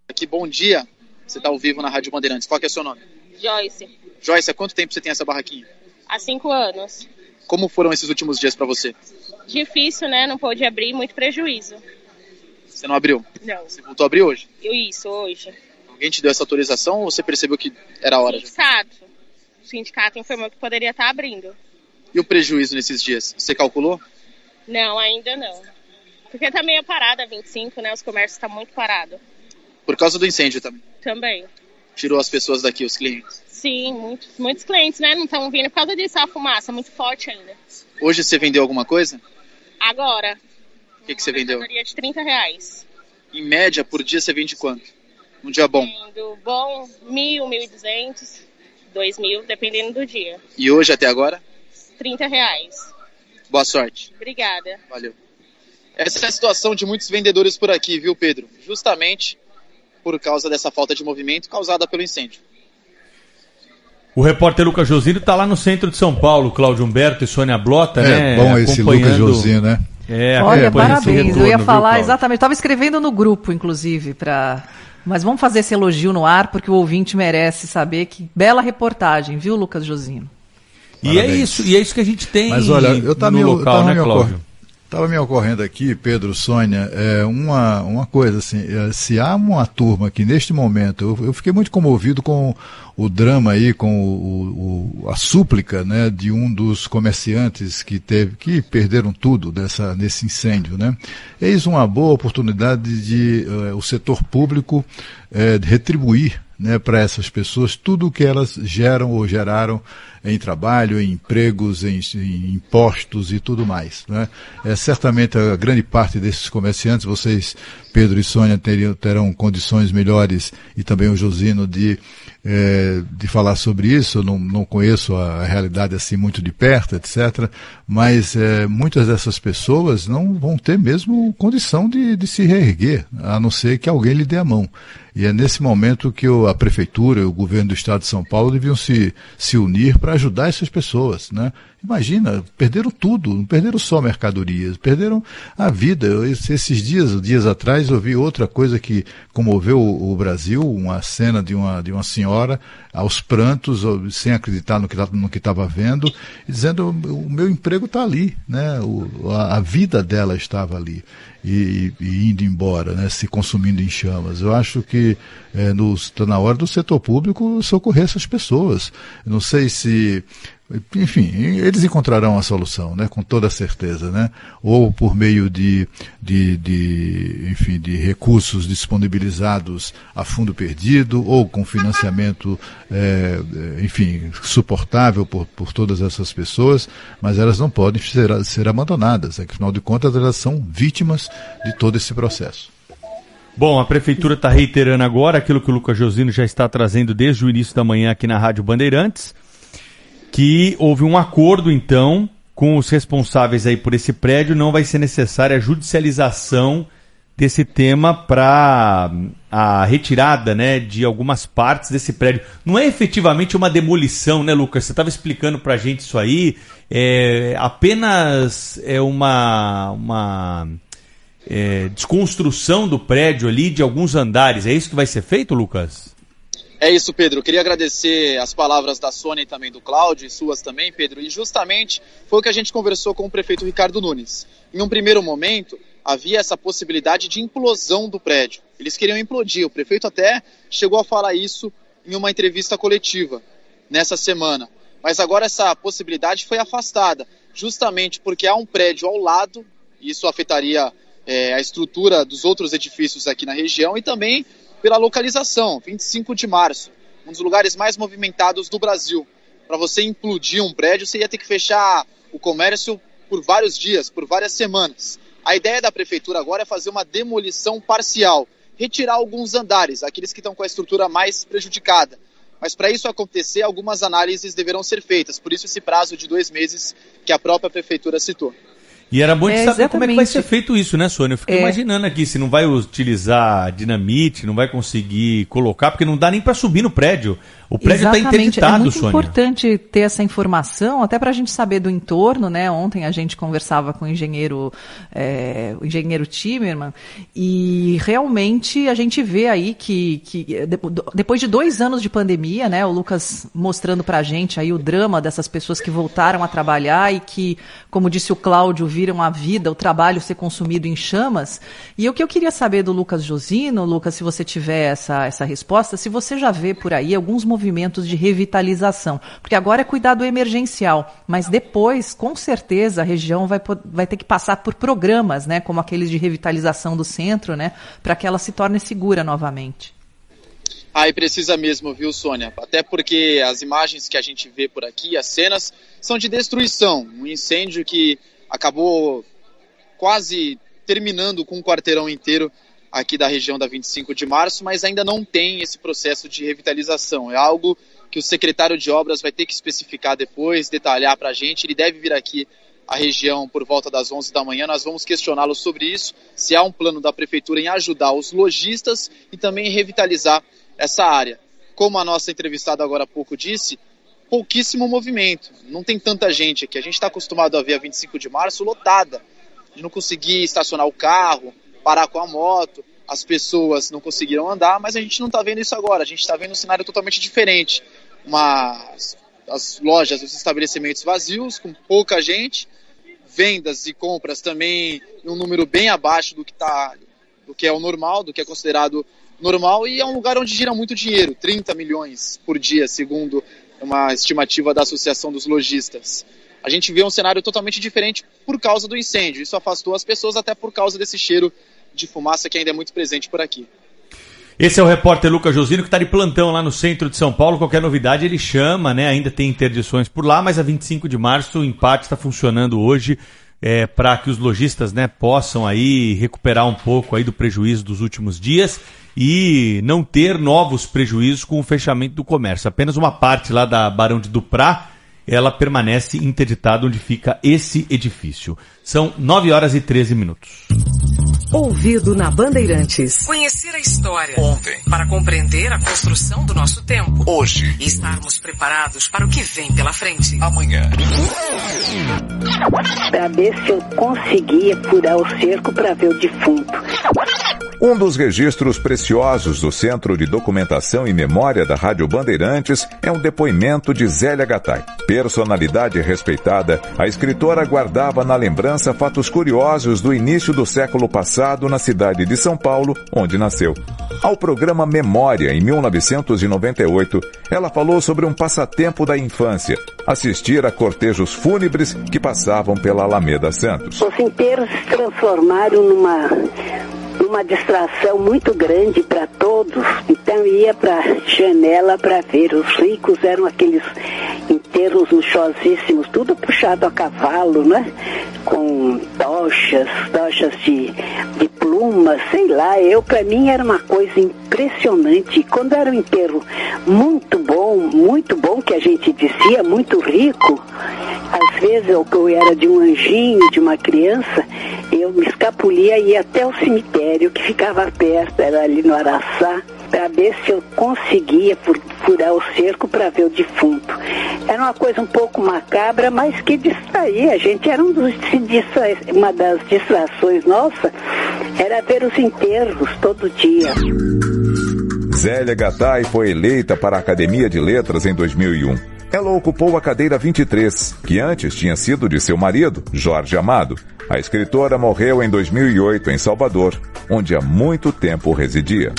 aqui. Bom dia, você está ao vivo na Rádio Bandeirantes. Qual é o seu nome?
Joyce.
Joyce, há quanto tempo você tem essa barraquinha?
Há cinco anos.
Como foram esses últimos dias para você?
Difícil, né? Não pôde abrir, muito prejuízo.
Você não abriu?
Não.
Você voltou a abrir hoje?
Eu isso, hoje.
Alguém te deu essa autorização ou você percebeu que era a hora?
O sindicato. O sindicato informou que poderia estar abrindo.
E o prejuízo nesses dias? Você calculou?
Não, ainda não. Porque tá meio parada a 25, né? Os comércios estão tá muito parados.
Por causa do incêndio também?
Também.
Tirou as pessoas daqui, os clientes?
Sim, muitos, muitos clientes, né? Não estão vindo por causa disso, a fumaça muito forte ainda.
Hoje você vendeu alguma coisa?
Agora.
que, que você vendeu?
De 30 reais.
Em média, por dia você vende quanto? Um dia bom.
Do bom, mil, mil e duzentos, dois mil, dependendo do dia.
E hoje até agora?
30 reais.
Boa sorte.
Obrigada.
Valeu. Essa é a situação de muitos vendedores por aqui, viu, Pedro? Justamente por causa dessa falta de movimento causada pelo incêndio.
O repórter Lucas Josino está lá no centro de São Paulo, Cláudio Humberto e Sônia Blota,
É
né?
bom esse Lucas Josino, né?
É,
Olha, parabéns.
retorno,
eu ia
viu,
falar
Cláudio?
exatamente. Estava escrevendo no grupo, inclusive, para. Mas vamos fazer esse elogio no ar, porque o ouvinte merece saber que bela reportagem, viu, Lucas Josino?
E é isso, e é isso que a gente tem
Mas olha, eu tava
no
me,
local,
tava
né,
me
Cláudio?
Ocor- tava me ocorrendo aqui, Pedro, Sônia, é, uma, uma coisa assim, é, se há uma turma que neste momento, eu, eu fiquei muito comovido com o drama aí, com o, o- a súplica né, de um dos comerciantes que teve, que perderam tudo dessa, nesse incêndio. Né? Eis uma boa oportunidade de eh, o setor público eh, retribuir né, para essas pessoas tudo o que elas geram ou geraram em trabalho, em empregos, em, em impostos e tudo mais. Né? É, certamente a grande parte desses comerciantes, vocês, Pedro e Sônia, teriam, terão condições melhores e também o Josino de, eh, de falar sobre isso. Eu não, não conheço a, realidade assim muito de perto, etc. Mas eh, muitas dessas pessoas não vão ter mesmo condição de, de se reerguer, a não ser que alguém lhe dê a mão. E é nesse momento que a prefeitura e o governo do estado de São Paulo deviam se, se unir para ajudar essas pessoas, né? Imagina, perderam tudo, não perderam só mercadorias, perderam a vida. Esses dias, dias atrás, eu vi outra coisa que comoveu o, Brasil, uma cena de uma, de uma senhora aos prantos, sem acreditar no que tá- estava vendo, dizendo o meu emprego está ali, né? O, a, a vida dela estava ali e, e indo embora, né? Se consumindo em chamas. Eu acho que está na hora do setor público socorrer essas pessoas. Eu não sei se enfim, eles encontrarão a solução, né, com toda certeza, né, ou por meio de, de, de, enfim, de recursos disponibilizados a fundo perdido, ou com financiamento, eh, eh, enfim, suportável por, por todas essas pessoas, mas elas não podem ser, ser abandonadas, afinal de contas elas são vítimas de todo esse processo.
Bom, a prefeitura está reiterando agora aquilo que o Lucas Josino já está trazendo desde o início da manhã aqui na Rádio Bandeirantes, que houve um acordo então com os responsáveis aí por esse prédio, não vai ser necessária a judicialização desse tema para a retirada, né, de algumas partes desse prédio. Não é efetivamente uma demolição, né, Lucas? Você estava explicando para a gente isso aí. É apenas é uma uma é, desconstrução do prédio ali de alguns andares. É isso que vai ser feito, Lucas?
É isso, Pedro. Queria agradecer as palavras da Sônia e também do Cláudio, e suas também, Pedro. E justamente foi o que a gente conversou com o prefeito Ricardo Nunes. Em um primeiro momento, havia essa possibilidade de implosão do prédio. Eles queriam implodir. O prefeito até chegou a falar isso em uma entrevista coletiva nessa semana. Mas agora essa possibilidade foi afastada, justamente porque há um prédio ao lado, e isso afetaria é, a estrutura dos outros edifícios aqui na região e também pela localização, 25 de março, um dos lugares mais movimentados do Brasil. Para você implodir um prédio, você ia ter que fechar o comércio por vários dias, por várias semanas. A ideia da prefeitura agora é fazer uma demolição parcial, retirar alguns andares, aqueles que estão com a estrutura mais prejudicada. Mas para isso acontecer, algumas análises deverão ser feitas, por isso esse prazo de dois meses que a própria prefeitura citou.
E era bom de
É,
saber como é que vai
exatamente.
ser feito isso, né, Sônia? Eu fiquei
É.
imaginando aqui se não vai utilizar dinamite, não vai conseguir colocar, porque não dá nem para subir no prédio. O prédio está
Exatamente.
interditado,
é muito
Sônia.
importante ter essa informação, até para a gente saber do entorno, né? Ontem a gente conversava com o engenheiro, é, o engenheiro Timerman, e realmente a gente vê aí que, que é, de- depois de dois anos de pandemia, né? O Lucas mostrando para a gente aí o drama dessas pessoas que voltaram a trabalhar e que, como disse o Cláudio, viram a vida, o trabalho ser consumido em chamas. E o que eu queria saber do Lucas Josino, Lucas, se você tiver essa, essa resposta, se você já vê por aí alguns movimentos de revitalização. Porque agora é cuidado emergencial, mas depois, com certeza, a região vai, vai ter que passar por programas, né, como aqueles de revitalização do centro, né, para que ela se torne segura novamente.
E precisa mesmo, viu, Sônia? Até porque as imagens que a gente vê por aqui, as cenas, são de destruição. Um incêndio que acabou quase terminando com um quarteirão inteiro aqui da região da 25 de março, mas ainda não tem esse processo de revitalização. É algo que o secretário de obras vai ter que especificar depois, detalhar para a gente. Ele deve vir aqui à região por volta das 11 da manhã. Nós vamos questioná-lo sobre isso, se há um plano da prefeitura em ajudar os lojistas e também revitalizar essa área. Como a nossa entrevistada agora há pouco disse, pouquíssimo movimento. Não tem tanta gente aqui. A gente está acostumado a ver a 25 de março lotada. De não conseguir estacionar o carro, parar com a moto, as pessoas não conseguiram andar, mas a gente não está vendo isso agora. A gente está vendo um cenário totalmente diferente. Uma, as lojas, os estabelecimentos vazios, com pouca gente, vendas e compras também em um número bem abaixo do que, tá, do que é o normal, do que é considerado normal, e é um lugar onde gira muito dinheiro, 30 milhões por dia, segundo uma estimativa da Associação dos Lojistas. A gente vê um cenário totalmente diferente por causa do incêndio. Isso afastou as pessoas até por causa desse cheiro de fumaça que ainda é muito presente por aqui.
Esse é o repórter Lucas Josino que está de plantão lá no centro de São Paulo. Qualquer novidade ele chama, né? Ainda tem interdições por lá, mas a 25 de março o empate está funcionando hoje é, para que os lojistas né, possam aí recuperar um pouco aí do prejuízo dos últimos dias e não ter novos prejuízos com o fechamento do comércio. Apenas uma parte lá da Barão de Duprá ela permanece interditada onde fica esse edifício. São 9 horas e 13 minutos.
Ouvido na Bandeirantes. Conhecer a história. Ontem. Para compreender a construção do nosso tempo.
Hoje.
E estarmos preparados para o que vem pela frente.
Amanhã.
Para ver se eu conseguia furar o cerco para ver o defunto.
Um dos registros preciosos do Centro de Documentação e Memória da Rádio Bandeirantes é um depoimento de Zélia Gattai. Personalidade respeitada, a escritora guardava na lembrança fatos curiosos do início do século passado na cidade de São Paulo, onde nasceu. Ao programa Memória, em 1998, ela falou sobre um passatempo da infância, assistir a cortejos fúnebres que passavam pela Alameda Santos.
Os inteiros se transformaram numa uma distração muito grande para todos. Então ia para janela para ver. Os ricos eram aqueles inteiros luxuosíssimos, tudo puxado a cavalo, né? Com tochas, tochas de, de plumas, sei lá. Eu para mim era uma coisa impressionante. Quando era um enterro muito bom, muito bom que a gente dizia, muito rico. Às vezes eu, eu era de um anjinho, de uma criança, eu me escapulia e ia até o cemitério que ficava perto, era ali no Araçá, para ver se eu conseguia furar o cerco para ver o defunto. Era uma coisa um pouco macabra, mas que distraía. A gente era um dos, uma das distrações nossa, era ver os enterros todo dia.
Zélia Gattai foi eleita para a Academia de Letras em 2001. Ela ocupou a cadeira 23, que antes tinha sido de seu marido, Jorge Amado. A escritora morreu em 2008 em Salvador, onde há muito tempo residia.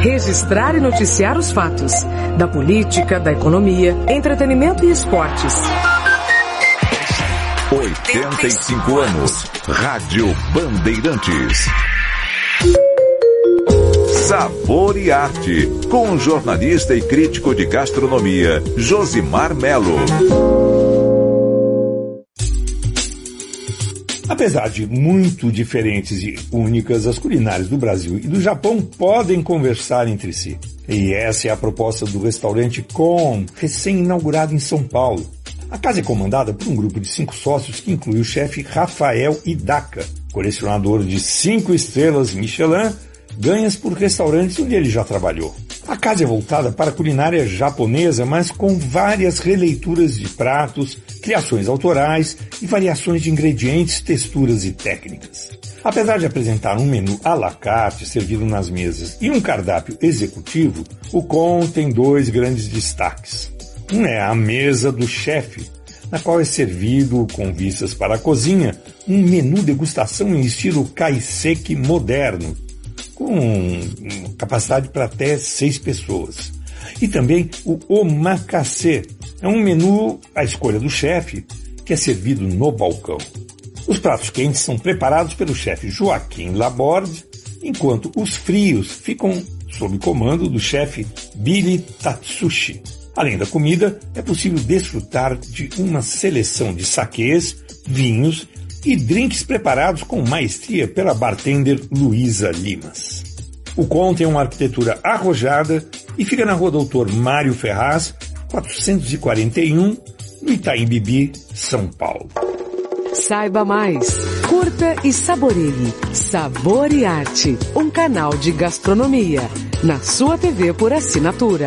Registrar e noticiar os fatos da política, da economia, entretenimento e esportes.
85 anos. Rádio Bandeirantes. Sabor e Arte, com o jornalista e crítico de gastronomia, Josimar Melo.
Apesar de muito diferentes e únicas, as culinárias do Brasil e do Japão podem conversar entre si. E essa é a proposta do restaurante Com, recém-inaugurado em São Paulo. A casa é comandada por um grupo de cinco sócios que inclui o chefe Rafael Idaka, colecionador de cinco estrelas Michelin, ganhas por restaurantes onde ele já trabalhou. A casa é voltada para a culinária japonesa, mas com várias releituras de pratos, criações autorais e variações de ingredientes, texturas e técnicas. Apesar de apresentar um menu à la carte servido nas mesas e um cardápio executivo, o Com tem dois grandes destaques. Um é a mesa do chefe, na qual é servido, com vistas para a cozinha, um menu degustação em estilo kaiseki moderno, com capacidade para até seis pessoas. E também o omakase, é um menu à escolha do chefe, que é servido no balcão. Os pratos quentes são preparados pelo chefe Joaquim Laborde, enquanto os frios ficam sob comando do chefe Billy Tatsushi. Além da comida, é possível desfrutar de uma seleção de saquês, vinhos e drinks preparados com maestria pela bartender Luísa Limas. O Com tem uma arquitetura arrojada e fica na rua Doutor Mário Ferraz, 441, no Itaim Bibi, São Paulo.
Saiba mais. Curta e saboreie. Sabor e Arte, um canal de gastronomia. Na sua TV por assinatura.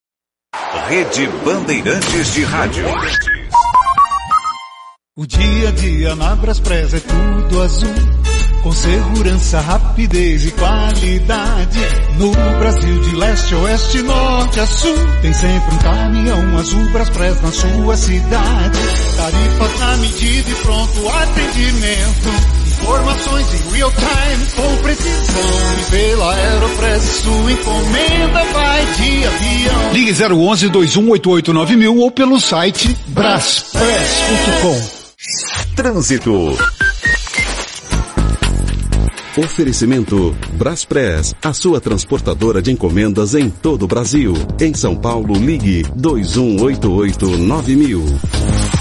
Rede Bandeirantes de Rádio.
O dia a dia na Braspress é tudo azul. Com segurança, rapidez e qualidade. No Brasil de leste oeste, norte a sul. Tem sempre um caminhão azul Braspress na sua cidade. Tarifas na medida e pronto atendimento. Informações em real time com precisão. E pela Aeropress sua encomenda vai de avião.
Ligue 011 2188 mil ou pelo site braspress.com.
Trânsito. Oferecimento Braspress, a sua transportadora de encomendas em todo o Brasil. Em São Paulo, ligue 2188-9000.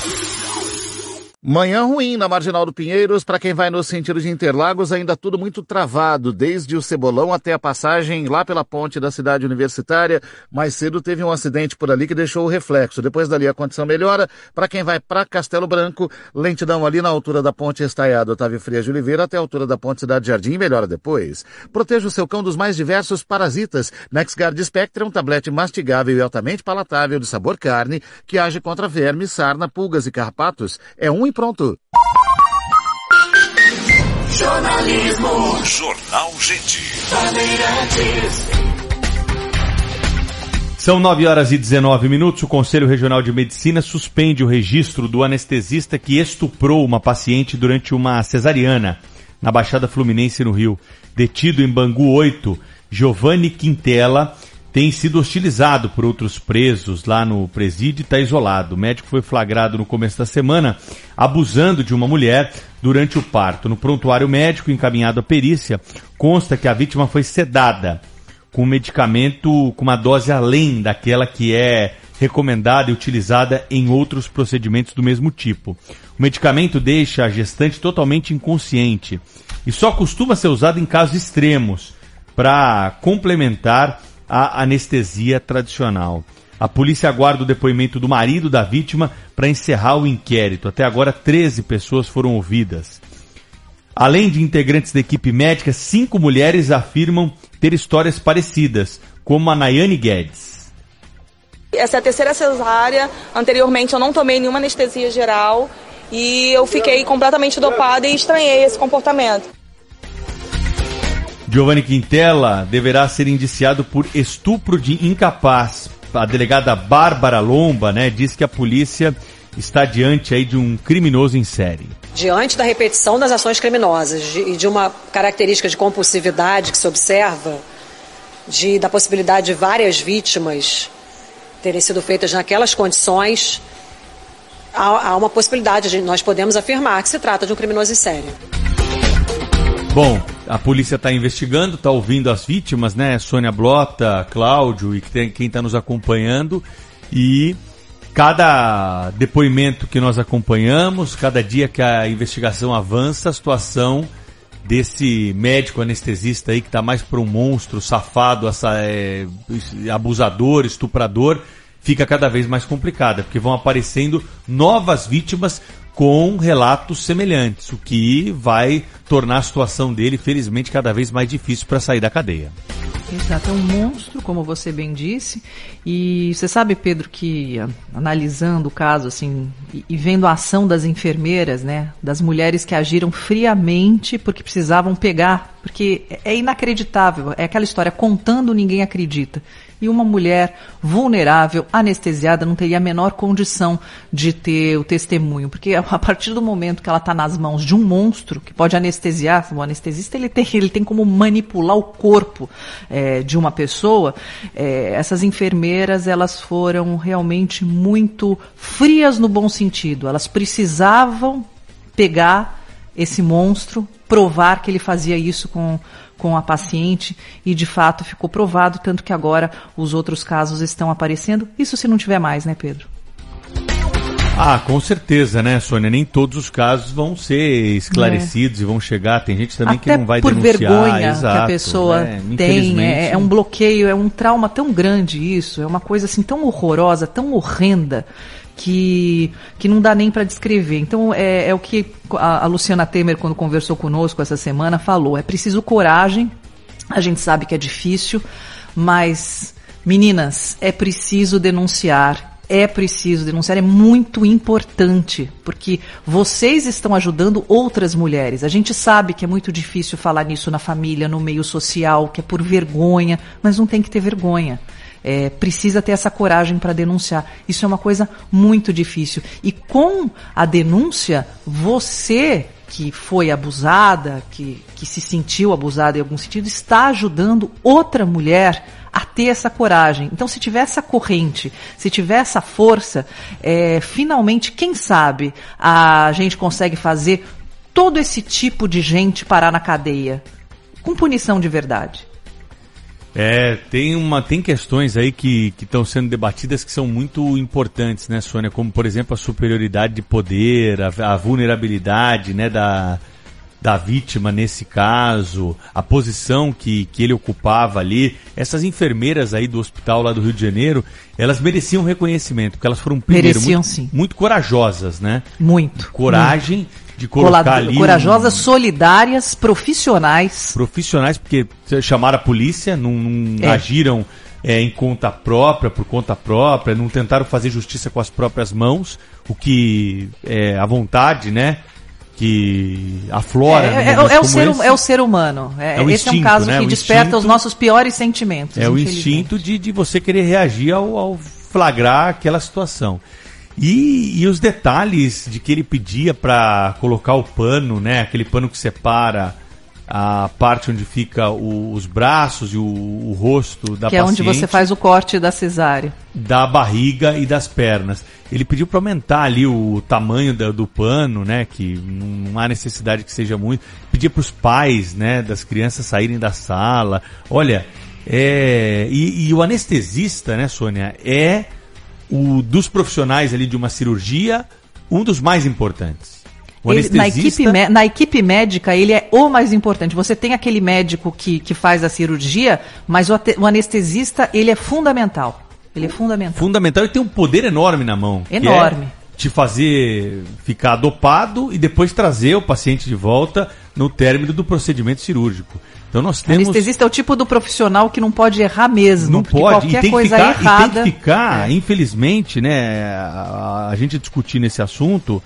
Manhã ruim na Marginal do Pinheiros, para quem vai no sentido de Interlagos, ainda tudo muito travado, desde o Cebolão até a passagem lá pela ponte da cidade universitária. Mais cedo teve um acidente por ali que deixou o reflexo. Depois dali a condição melhora. Para quem vai para Castelo Branco, lentidão ali na altura da ponte Estaiado Otávio Frias de Oliveira até a altura da ponte Cidade Jardim, melhora depois. Proteja o seu cão dos mais diversos parasitas. NexGard Spectra é um tablete mastigável e altamente palatável de sabor carne que age contra vermes, sarna, pulgas e carrapatos. É um e pronto.
Jornalismo. Jornal Gente. Bandeirantes.
São 9 horas e 19 minutos. O Conselho Regional de Medicina suspende o registro do anestesista que estuprou uma paciente durante uma cesariana na Baixada Fluminense, no Rio. Detido em Bangu 8, Giovanni Quintela tem sido hostilizado por outros presos lá no presídio e está isolado. O médico foi flagrado no começo da semana abusando de uma mulher durante o parto. No prontuário médico encaminhado à perícia, consta que a vítima foi sedada com um medicamento com uma dose além daquela que é recomendada e utilizada em outros procedimentos do mesmo tipo. O medicamento deixa a gestante totalmente inconsciente e só costuma ser usado em casos extremos para complementar a anestesia tradicional. A polícia aguarda o depoimento do marido da vítima para encerrar o inquérito. Até agora, 13 pessoas foram ouvidas. Além de integrantes da equipe médica, cinco mulheres afirmam ter histórias parecidas, como a Nayane Guedes.
Essa é a terceira cesárea. Anteriormente eu não tomei nenhuma anestesia geral e eu fiquei completamente dopada e estranhei esse comportamento.
Giovanni Quintela deverá ser indiciado por estupro de incapaz. A delegada Bárbara Lomba, né, diz que a polícia está diante aí de um criminoso em série.
Diante da repetição das ações criminosas e de, uma característica de compulsividade que se observa, de, da possibilidade de várias vítimas terem sido feitas naquelas condições, há, há uma possibilidade, de, nós podemos afirmar que se trata de um criminoso em série.
Bom, a polícia está investigando, está ouvindo as vítimas, né? Sônia Blota, Cláudio e quem está nos acompanhando. E cada depoimento que nós acompanhamos, cada dia que a investigação avança, a situação desse médico anestesista aí que está mais para um monstro, safado, essa, é, abusador, estuprador, fica cada vez mais complicada, porque vão aparecendo novas vítimas com relatos semelhantes, o que vai tornar a situação dele, felizmente, cada vez mais difícil para sair da cadeia.
Exato, é um monstro, como você bem disse. E você sabe, Pedro, que analisando o caso, assim, e, e, vendo a ação das enfermeiras, né, das mulheres que agiram friamente porque precisavam pegar, porque é inacreditável, é aquela história, contando ninguém acredita. E uma mulher vulnerável, anestesiada, não teria a menor condição de ter o testemunho, porque a partir do momento que ela está nas mãos de um monstro que pode anestesiar, o anestesista ele tem, ele tem como manipular o corpo é, de uma pessoa. É, essas enfermeiras elas foram realmente muito frias no bom sentido. Elas precisavam pegar esse monstro, provar que ele fazia isso com, com a paciente e de fato ficou provado, tanto que agora os outros casos estão aparecendo. Isso se não tiver mais, né, Pedro?
Ah, com certeza, né, Sônia? Nem todos os casos vão ser esclarecidos é. e vão chegar. Tem gente também
Até
que não vai
por
denunciar.
vergonha
Exato,
que a pessoa
né?
tem. É, é um bloqueio, é um trauma tão grande isso. É uma coisa assim tão horrorosa, tão horrenda que, que não dá nem para descrever. Então, é, é o que a, a, Luciana Temer, quando conversou conosco essa semana, falou. É preciso coragem. A gente sabe que é difícil, mas, meninas, é preciso denunciar. É preciso denunciar, é muito importante, porque vocês estão ajudando outras mulheres. A gente sabe que é muito difícil falar nisso na família, no meio social, que é por vergonha, mas não tem que ter vergonha. É, precisa ter essa coragem para denunciar. Isso é uma coisa muito difícil. E com a denúncia, você que foi abusada, que, que se sentiu abusada em algum sentido, está ajudando outra mulher a ter essa coragem. Então, se tiver essa corrente, se tiver essa força, é, finalmente, quem sabe, a gente consegue fazer todo esse tipo de gente parar na cadeia com punição de verdade.
É, tem uma tem questões aí que estão sendo debatidas que são muito importantes, né, Sônia? Como, por exemplo, a superioridade de poder, a, a vulnerabilidade, né, da, da vítima nesse caso, a posição que, que ele ocupava ali. Essas enfermeiras aí do hospital lá do Rio de Janeiro, elas mereciam reconhecimento, porque elas foram primeiro
mereciam,
muito,
sim.
muito corajosas, né?
Muito.
Coragem.
Muito
de colocar ali
corajosas, um... solidárias, profissionais.
Profissionais, porque chamaram a polícia, não, não é. agiram é, em conta própria, por conta própria, não tentaram fazer justiça com as próprias mãos, o que é a vontade, né? Que aflora.
É, é, é o, ser, esse. é o ser humano. É, esse instinto, é um caso né? que o desperta instinto, os nossos piores sentimentos.
É o instinto de, de você querer reagir ao, ao flagrar aquela situação. E, e os detalhes de que ele pedia para colocar o pano, né? Aquele pano que separa a parte onde fica o, os braços e o, o rosto da
que paciente. Que é onde você faz o corte da cesárea.
Da barriga e das pernas. Ele pediu para aumentar ali o tamanho da, do pano, né? Que não há necessidade que seja muito. Pedia para os pais, né? Das crianças saírem da sala. Olha, é, e, e o anestesista, né, Sônia, é o dos profissionais ali de uma cirurgia, um dos mais importantes.
Ele, na, equipe, na equipe médica, ele é o mais importante. Você tem aquele médico que, que faz a cirurgia, mas o, o anestesista, ele é fundamental. Ele é fundamental.
Fundamental e tem um poder enorme na mão.
Enorme.
É te fazer ficar dopado e depois trazer o paciente de volta no término do procedimento cirúrgico. Então nós temos.
O anestesista é o tipo do profissional que não pode errar mesmo.
Não pode.
Qualquer
e tem
coisa
que ficar,
errada.
E tem que ficar, é. infelizmente, né? A, a, gente discutir nesse assunto.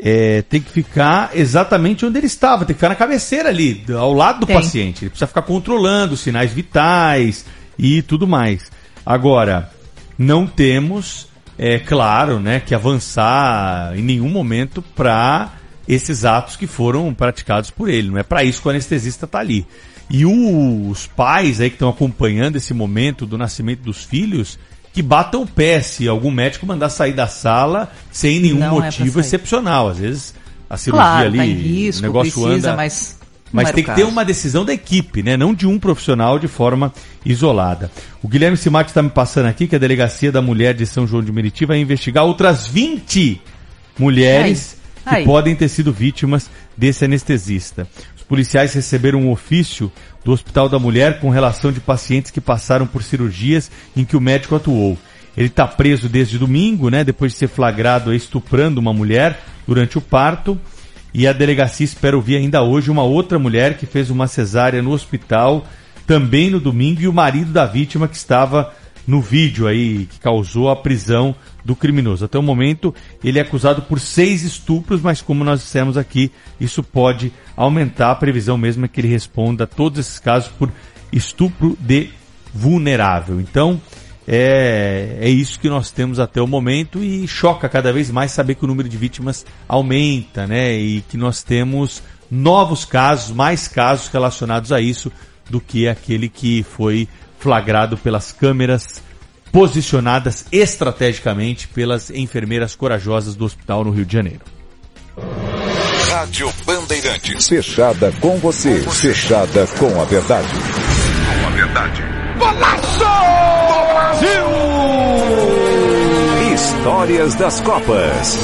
É, tem que ficar exatamente onde ele estava, tem que ficar na cabeceira ali, ao lado do tem. paciente. Ele precisa ficar controlando os sinais vitais e tudo mais. Agora, não temos, é claro, né, que avançar em nenhum momento para esses atos que foram praticados por ele. Não é para isso que o anestesista está ali. E os pais aí que estão acompanhando esse momento do nascimento dos filhos, que batam o pé se algum médico mandar sair da sala sem nenhum não é motivo é excepcional. Às vezes a cirurgia
claro,
ali,
tá risco,
o negócio
precisa,
anda.
Mas,
mas tem que ter uma decisão da equipe, né? Não de um profissional de forma isolada. O Guilherme Simati está me passando aqui que a Delegacia da Mulher de São João de Meriti vai investigar outras 20 mulheres que Aí. podem ter sido vítimas desse anestesista. Os policiais receberam um ofício do Hospital da Mulher com relação de pacientes que passaram por cirurgias em que o médico atuou. Ele está preso desde domingo, né, depois de ser flagrado estuprando uma mulher durante o parto. E a delegacia espera ouvir ainda hoje uma outra mulher que fez uma cesárea no hospital, também no domingo, e o marido da vítima que estava no vídeo aí, que causou a prisão do criminoso. Até o momento, ele é acusado por seis estupros, mas como nós dissemos aqui, isso pode aumentar. A previsão mesmo é que ele responda a todos esses casos por estupro de vulnerável. Então, é, é isso que nós temos até o momento e choca cada vez mais saber que o número de vítimas aumenta, né? E que nós temos novos casos, mais casos relacionados a isso do que aquele que foi flagrado pelas câmeras posicionadas estrategicamente pelas enfermeiras corajosas do hospital no Rio de Janeiro.
Rádio Bandeirantes.
Fechada com você, fechada com a verdade.
Com a verdade.
Golaço! Do Brasil! Histórias das Copas.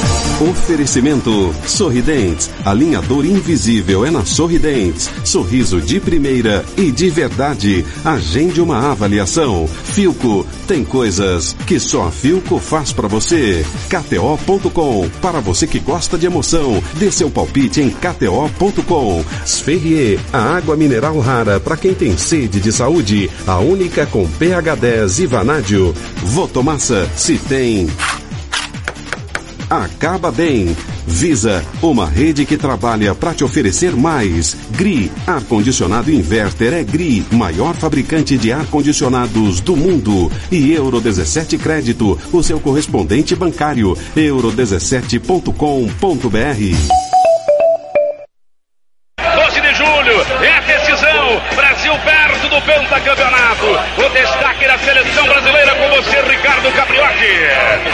Oferecimento Sorridentes. Alinhador invisível é na Sorridentes. Sorriso de primeira e de verdade. Agende uma avaliação. Filco. Tem coisas que só a Filco faz para você. KTO.com. Para você que gosta de emoção. Dê seu palpite em KTO.com. Sferrier. A água mineral rara para quem tem sede de saúde. A única com pH 10 e vanádio. Votomassa. Se tem acaba bem. Visa, uma rede que trabalha para te oferecer mais. GRI, ar-condicionado inverter é GRI, maior fabricante de ar-condicionados do mundo. E Euro 17 Crédito, o seu correspondente bancário. euro17.com.br.
12 de julho, é a decisão. Brasil perto do pentacampeonato. O destaque da seleção brasileira você, Ricardo Capriotti.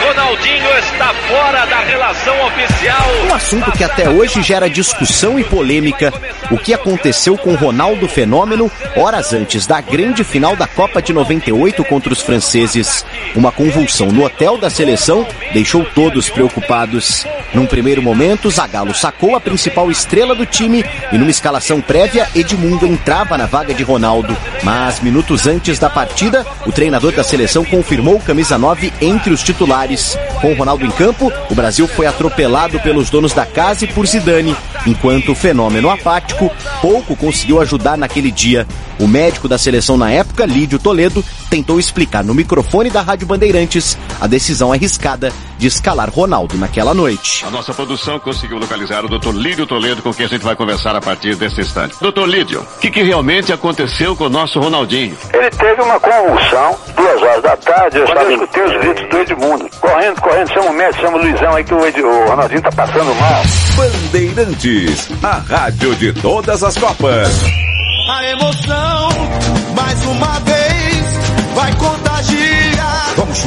Ronaldinho está fora da relação oficial.
Um assunto que até hoje gera discussão e polêmica. O que aconteceu com Ronaldo Fenômeno horas antes da grande final da Copa de 98 contra os franceses. Uma convulsão no hotel da seleção deixou todos preocupados. Num primeiro momento, Zagallo sacou a principal estrela do time e numa escalação prévia, Edmundo entrava na vaga de Ronaldo. Mas minutos antes da partida, o treinador da seleção confirmou o camisa 9 entre os titulares. Com Ronaldo em campo, o Brasil foi atropelado pelos donos da casa e por Zidane, enquanto o fenômeno apático pouco conseguiu ajudar naquele dia. O médico da seleção na época, Lídio Toledo, tentou explicar no microfone da Rádio Bandeirantes a decisão arriscada de escalar Ronaldo naquela noite.
A nossa produção conseguiu localizar o Dr. Lídio Toledo, com quem a gente vai conversar a partir desse instante. Doutor Lídio, o que, que realmente aconteceu com o nosso Ronaldinho?
Ele teve uma convulsão, duas horas da tarde, eu estava escutei os gritos do Edmundo. Correndo, correndo, chama o médico, chama o Luizão aí que o, Ed, o Ronaldinho tá passando mal.
Bandeirantes, a rádio de todas as Copas.
A emoção, mais uma vez, vai contagiar.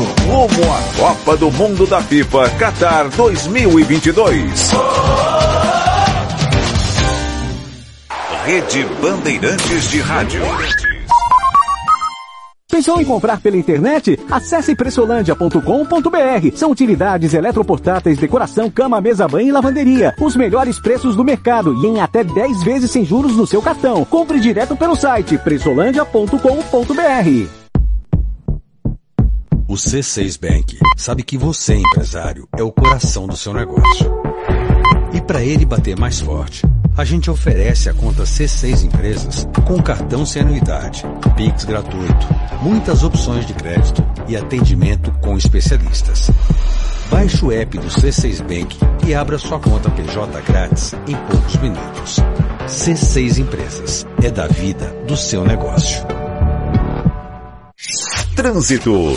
Rumo à Copa do Mundo da FIFA Qatar 2022.
Rede Bandeirantes de Rádio.
Pensou em comprar pela internet? Acesse pressolândia.com.br. São utilidades eletroportáteis, decoração, cama, mesa, banho e lavanderia. Os melhores preços do mercado e em até 10 vezes sem juros no seu cartão. Compre direto pelo site pressolândia.com.br.
O C6 Bank sabe que você, empresário, é o coração do seu negócio. E para ele bater mais forte, a gente oferece a conta C6 Empresas com cartão sem anuidade, Pix gratuito, muitas opções de crédito e atendimento com especialistas. Baixe o app do C6 Bank e abra sua conta PJ grátis em poucos minutos. C6 Empresas é da vida do seu negócio.
Trânsito.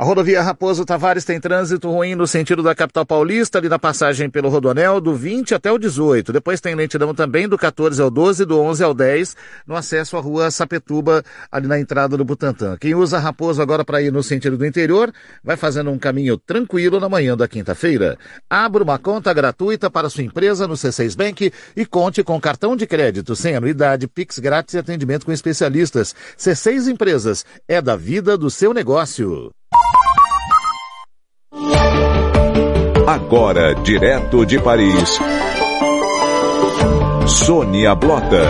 A rodovia Raposo Tavares tem trânsito ruim no sentido da capital paulista, ali na passagem pelo Rodonel, do 20 até o 18. Depois tem lentidão também do 14 ao 12, do 11 ao 10, no acesso à rua Sapetuba, ali na entrada do Butantã. Quem usa Raposo agora para ir no sentido do interior, vai fazendo um caminho tranquilo na manhã da quinta-feira. Abra uma conta gratuita para sua empresa no C6 Bank e conte com cartão de crédito sem anuidade, Pix grátis e atendimento com especialistas. C6 Empresas, é da vida do seu negócio.
Agora, direto de Paris, Sônia Blota.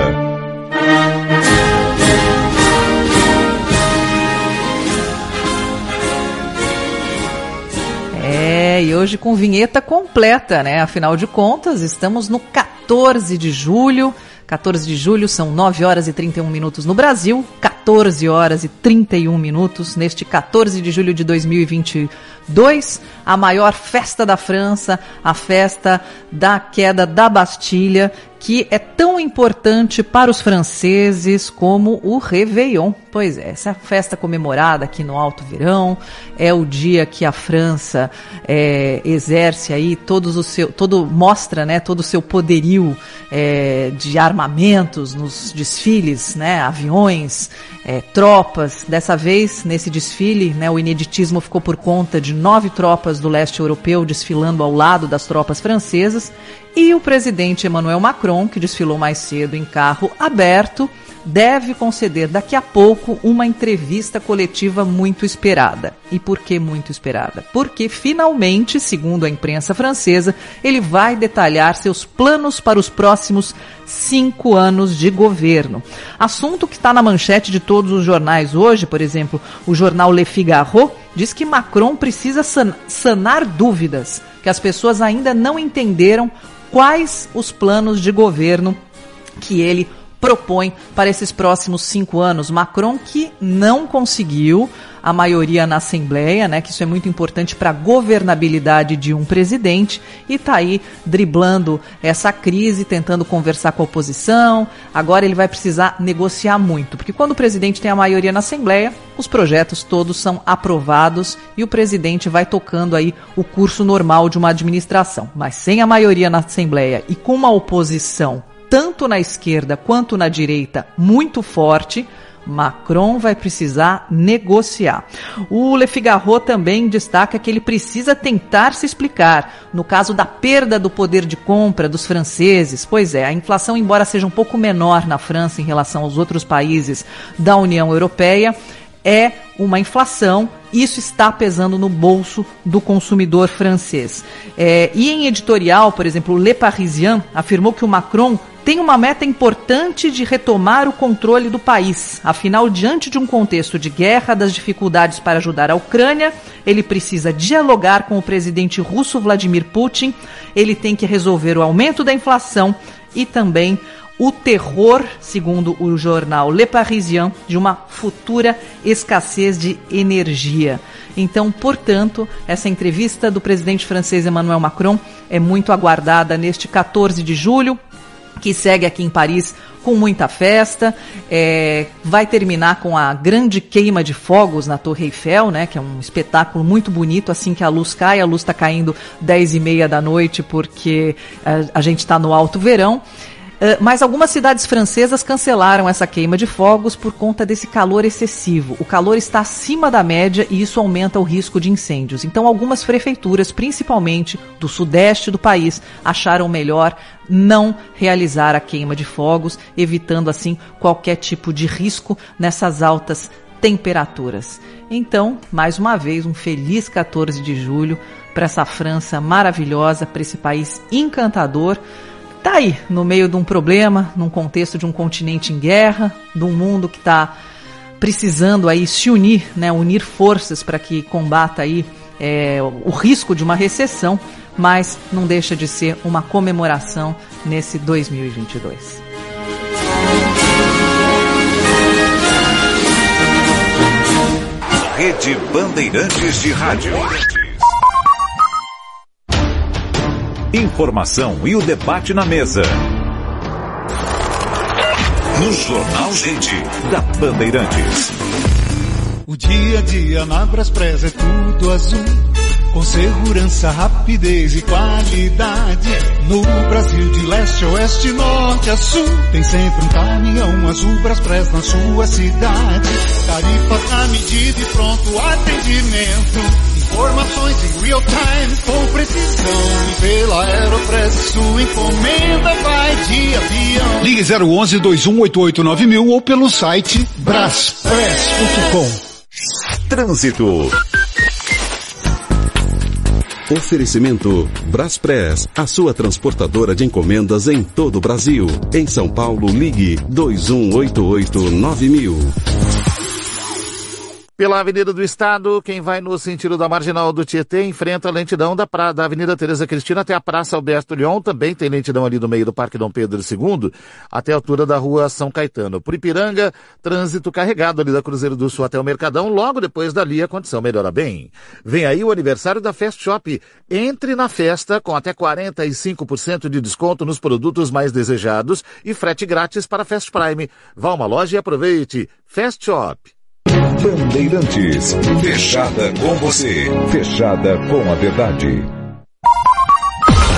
É, e hoje com vinheta completa, né? Afinal de contas, estamos no 14 de julho, 14 de julho, são 9 horas e 31 minutos no Brasil, 14 horas e 31 minutos neste 14 de julho de 2022, a maior festa da França, a festa da queda da Bastilha, que é tão importante para os franceses como o Réveillon. Pois é, essa festa comemorada aqui no Alto Verão é o dia que a França é, exerce aí todos o seu, todo mostra, né, todo o seu poderio é, de armamentos nos desfiles, né, aviões, é, tropas. Dessa vez, nesse desfile, né, o ineditismo ficou por conta de nove tropas do leste europeu desfilando ao lado das tropas francesas e o presidente Emmanuel Macron, que desfilou mais cedo em carro aberto, deve conceder daqui a pouco uma entrevista coletiva muito esperada. E por que muito esperada? Porque finalmente, segundo a imprensa francesa, ele vai detalhar seus planos para os próximos cinco anos de governo. Assunto que está na manchete de todos os jornais hoje, por exemplo, o jornal Le Figaro diz que Macron precisa sanar dúvidas, que as pessoas ainda não entenderam quais os planos de governo que ele propõe para esses próximos cinco anos. Macron que não conseguiu a maioria na Assembleia, né, que isso é muito importante para a governabilidade de um presidente, e está aí driblando essa crise, tentando conversar com a oposição. Agora ele vai precisar negociar muito, porque quando o presidente tem a maioria na Assembleia, os projetos todos são aprovados e o presidente vai tocando aí o curso normal de uma administração. Mas sem a maioria na Assembleia e com uma oposição tanto na esquerda quanto na direita muito forte, Macron vai precisar negociar. O Le Figaro também destaca que ele precisa tentar se explicar no caso da perda do poder de compra dos franceses. Pois é, a inflação, embora seja um pouco menor na França em relação aos outros países da União Europeia, é uma inflação. Isso está pesando no bolso do consumidor francês. É, e em editorial, por exemplo, Le Parisien afirmou que o Macron tem uma meta importante de retomar o controle do país. Afinal, diante de um contexto de guerra, das dificuldades para ajudar a Ucrânia, ele precisa dialogar com o presidente russo Vladimir Putin, ele tem que resolver o aumento da inflação e também o terror, segundo o jornal Le Parisien, de uma futura escassez de energia. Então, portanto, essa entrevista do presidente francês Emmanuel Macron é muito aguardada neste 14 de julho, que segue aqui em Paris com muita festa. É, vai terminar com a grande queima de fogos na Torre Eiffel, né? Que é um espetáculo muito bonito. Assim que a luz cai, a luz está caindo 10 e meia da noite porque a, a gente está no alto verão. Uh, mas algumas cidades francesas cancelaram essa queima de fogos por conta desse calor excessivo. O calor está acima da média e isso aumenta o risco de incêndios. Então, algumas prefeituras, principalmente do sudeste do país, acharam melhor não realizar a queima de fogos, evitando assim qualquer tipo de risco nessas altas temperaturas. Então, mais uma vez, um feliz 14 de julho para essa França maravilhosa, para esse país encantador tá aí, no meio de um problema, num contexto de um continente em guerra, de um mundo que está precisando aí se unir, né, unir forças para que combata aí é, o risco de uma recessão, mas não deixa de ser uma comemoração nesse 2022.
Rede Bandeirantes de Rádio. Informação e o debate na mesa. No Jornal Gente, da Bandeirantes.
O dia a dia na é tudo azul. Com segurança, rapidez e qualidade. No Brasil de leste oeste, norte a sul. Tem sempre um caminhão azul Braspress na sua cidade. Tarifas na medida e pronto atendimento. Informações em real time com precisão. E pela Aeropress sua encomenda vai de avião.
Ligue 011 2188 mil ou pelo site braspress.com.
Trânsito.
Oferecimento Braspress, a sua transportadora de encomendas em todo o Brasil. Em São Paulo, ligue 2188 9000.
Pela Avenida do Estado, quem vai no sentido da Marginal do Tietê enfrenta a lentidão da, pra, da Avenida Teresa Cristina até a Praça Alberto Leon. Também tem lentidão ali no meio do Parque Dom Pedro II, até a altura da Rua São Caetano. Por Ipiranga, trânsito carregado ali da Cruzeiro do Sul até o Mercadão. Logo depois dali a condição melhora bem. Vem aí o aniversário da Fast Shop. Entre na festa com até 45% de desconto nos produtos mais desejados e frete grátis para Fast Prime. Vá a uma loja e aproveite. Fast Shop.
Bandeirantes, fechada com você, fechada com a verdade.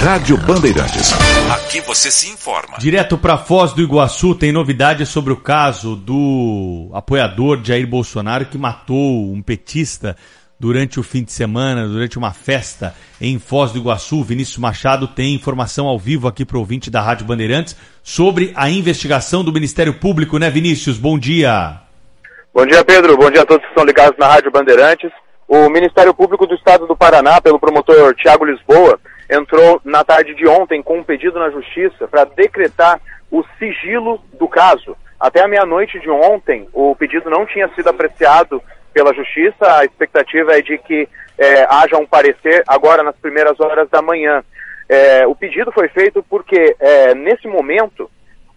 Rádio Bandeirantes.
Aqui você se informa.
Direto para Foz do Iguaçu tem novidades sobre o caso do apoiador de Jair Bolsonaro que matou um petista durante o fim de semana, durante uma festa em Foz do Iguaçu. Vinícius Machado tem informação ao vivo aqui para o ouvinte da Rádio Bandeirantes sobre a investigação do Ministério Público, né, Vinícius? Bom dia.
Bom dia, Pedro. Bom dia a todos que estão ligados na Rádio Bandeirantes. O Ministério Público do Estado do Paraná, pelo promotor Tiago Lisboa, entrou na tarde de ontem com um pedido na Justiça para decretar o sigilo do caso. Até a meia-noite de ontem, o pedido não tinha sido apreciado pela Justiça. A expectativa é de que é, haja um parecer agora nas primeiras horas da manhã. É, o pedido foi feito porque, é, nesse momento,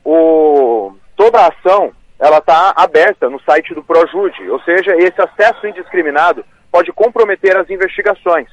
o, toda a ação ela está aberta no site do Projude, ou seja, esse acesso indiscriminado pode comprometer as investigações.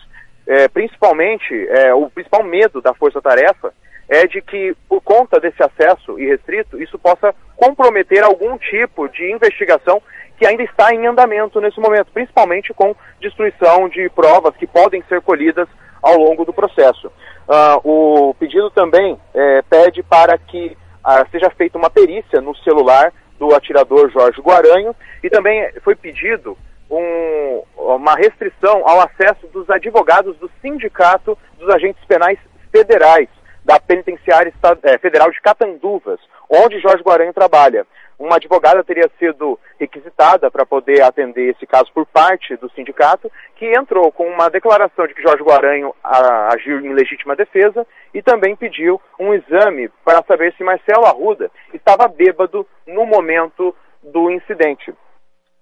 É, principalmente, é, o principal medo da força-tarefa é de que, por conta desse acesso irrestrito, isso possa comprometer algum tipo de investigação que ainda está em andamento nesse momento, principalmente com destruição de provas que podem ser colhidas ao longo do processo. Uh, o pedido também é, pede para que uh, seja feita uma perícia no celular do atirador Jorge Guaranho e também foi pedido um, uma restrição ao acesso dos advogados do Sindicato dos Agentes Penais Federais da Penitenciária é, Federal de Catanduvas, onde Jorge Guaranho trabalha. Uma advogada teria sido requisitada para poder atender esse caso por parte do sindicato, que entrou com uma declaração de que Jorge Guaranho a, agiu em legítima defesa e também pediu um exame para saber se Marcelo Arruda estava bêbado no momento do incidente.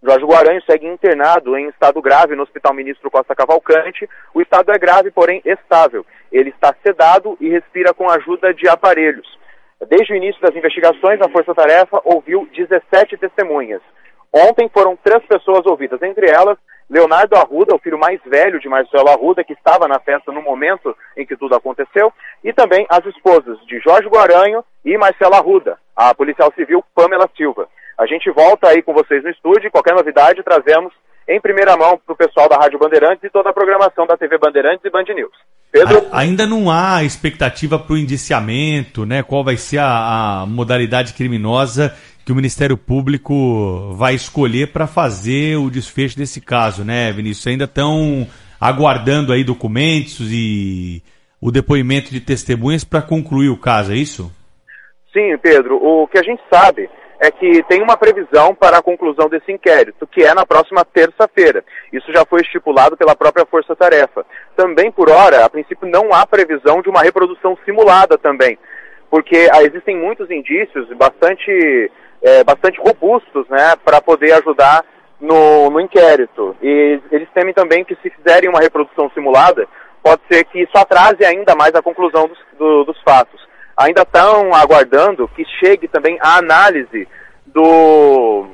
Jorge Guaranho segue internado em estado grave no Hospital Ministro Costa Cavalcante. O estado é grave, porém estável. Ele está sedado e respira com a ajuda de aparelhos. Desde o início das investigações, a Força Tarefa ouviu 17 testemunhas. Ontem foram três pessoas ouvidas, entre elas Leonardo Arruda, o filho mais velho de Marcelo Arruda, que estava na festa no momento em que tudo aconteceu, e também as esposas de Jorge Guaranho e Marcelo Arruda, a policial civil Pamela Silva. A gente volta aí com vocês no estúdio, qualquer novidade trazemos em primeira mão para o pessoal da Rádio Bandeirantes e toda a programação da TV Bandeirantes e Band News. Pedro?
A, ainda não há expectativa para o indiciamento, né? Qual vai ser a, a modalidade criminosa que o Ministério Público vai escolher para fazer o desfecho desse caso, né, Vinícius? Ainda estão aguardando aí documentos e o depoimento de testemunhas para concluir o caso, é isso?
Sim, Pedro. O que a gente sabe é que tem uma previsão para a conclusão desse inquérito, que é na próxima terça-feira. Isso já foi estipulado pela própria Força Tarefa. Também, por hora, a princípio não há previsão de uma reprodução simulada também, porque ah, existem muitos indícios bastante é, bastante robustos né, para poder ajudar no, no inquérito. E eles temem também que se fizerem uma reprodução simulada, pode ser que isso atrase ainda mais a conclusão dos, do, dos fatos. Ainda estão aguardando que chegue também a análise do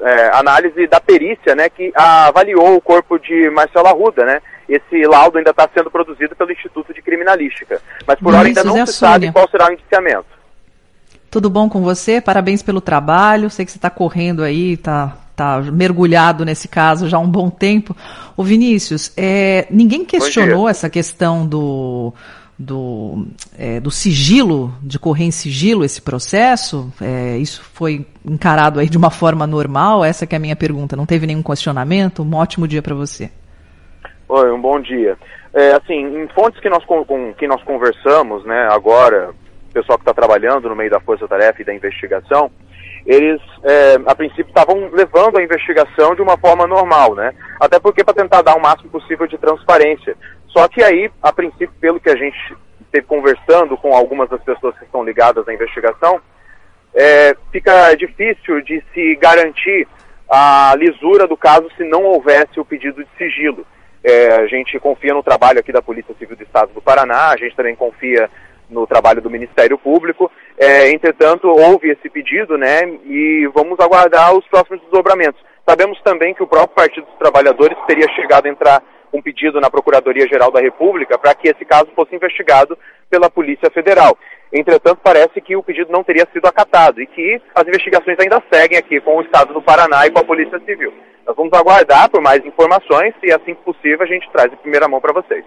é, análise da perícia, né, que avaliou o corpo de Marcelo Arruda, né? Esse laudo ainda está sendo produzido pelo Instituto de Criminalística, mas por hora ainda não se sabe qual será o indiciamento.
Tudo bom com você? Parabéns pelo trabalho. Sei que você está correndo aí, está tá mergulhado nesse caso já há um bom tempo. O Vinícius, é, ninguém questionou essa questão do, do, é, do sigilo, de correr em sigilo esse processo? É, isso foi encarado aí de uma forma normal? Essa é a minha pergunta. Não teve nenhum questionamento? Um ótimo dia para você.
Oi, um bom dia. É, assim, em fontes que nós, com, que nós conversamos, né, agora, pessoal que está trabalhando no meio da força-tarefa e da investigação, eles, é, a princípio, estavam levando a investigação de uma forma normal, né? Até porque para tentar dar o máximo possível de transparência. Só que aí, a princípio, pelo que a gente esteve conversando com algumas das pessoas que estão ligadas à investigação, é, fica difícil de se garantir a lisura do caso se não houvesse o pedido de sigilo. É, a gente confia no trabalho aqui da Polícia Civil do Estado do Paraná, a gente também confia no trabalho do Ministério Público. É, entretanto, houve esse pedido, né, e vamos aguardar os próximos desdobramentos. Sabemos também que o próprio Partido dos Trabalhadores teria chegado a entrar um pedido na Procuradoria-Geral da República para que esse caso fosse investigado pela Polícia Federal. Entretanto, parece que o pedido não teria sido acatado e que as investigações ainda seguem aqui com o Estado do Paraná e com a Polícia Civil. Nós vamos aguardar por mais informações e, assim que possível, a gente traz em primeira mão para vocês.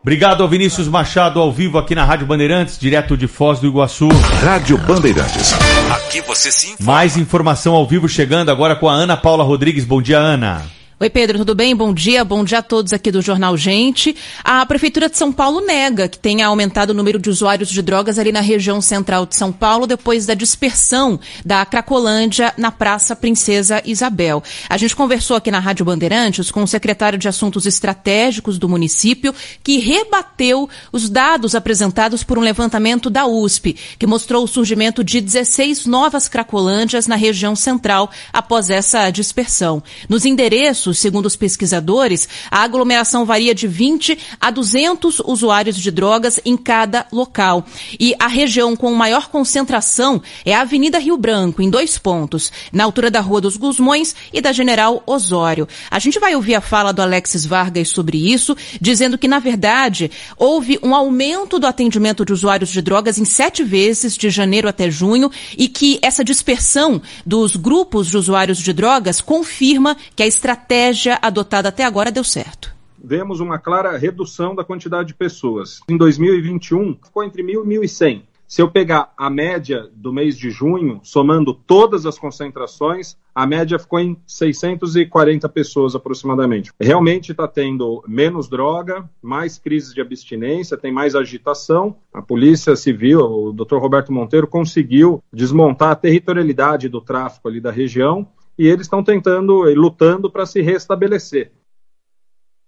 Obrigado ao Vinícius Machado ao vivo aqui na Rádio Bandeirantes, direto de Foz do Iguaçu.
Rádio Bandeirantes. Aqui você sim.
Mais informação ao vivo chegando agora com a Ana Paula Rodrigues. Bom dia, Ana.
Oi, Pedro, tudo bem? Bom dia, bom dia a todos aqui do Jornal Gente. A Prefeitura de São Paulo nega que tenha aumentado o número de usuários de drogas ali na região central de São Paulo depois da dispersão da Cracolândia na Praça Princesa Isabel. A gente conversou aqui na Rádio Bandeirantes com o secretário de Assuntos Estratégicos do município, que rebateu os dados apresentados por um levantamento da USP, que mostrou o surgimento de 16 novas Cracolândias na região central após essa dispersão. Nos endereços segundo os pesquisadores, a aglomeração varia de 20 a 200 usuários de drogas em cada local. E a região com maior concentração é a Avenida Rio Branco, em dois pontos, na altura da Rua dos Gusmões e da General Osório. A gente vai ouvir a fala do Alexis Vargas sobre isso, dizendo que, na verdade, houve um aumento do atendimento de usuários de drogas em sete vezes, de janeiro até junho, e que essa dispersão dos grupos de usuários de drogas confirma que a estratégia estratégia adotada até agora deu certo?
Vemos uma clara redução da quantidade de pessoas. Em 2021, ficou entre 1.000 e 1.100. Se eu pegar a média do mês de junho, somando todas as concentrações, a média ficou em 640 pessoas aproximadamente. Realmente está tendo menos droga, mais crises de abstinência, tem mais agitação. A Polícia Civil, o Dr. Roberto Monteiro, conseguiu desmontar a territorialidade do tráfico ali da região e eles estão tentando e lutando para se restabelecer.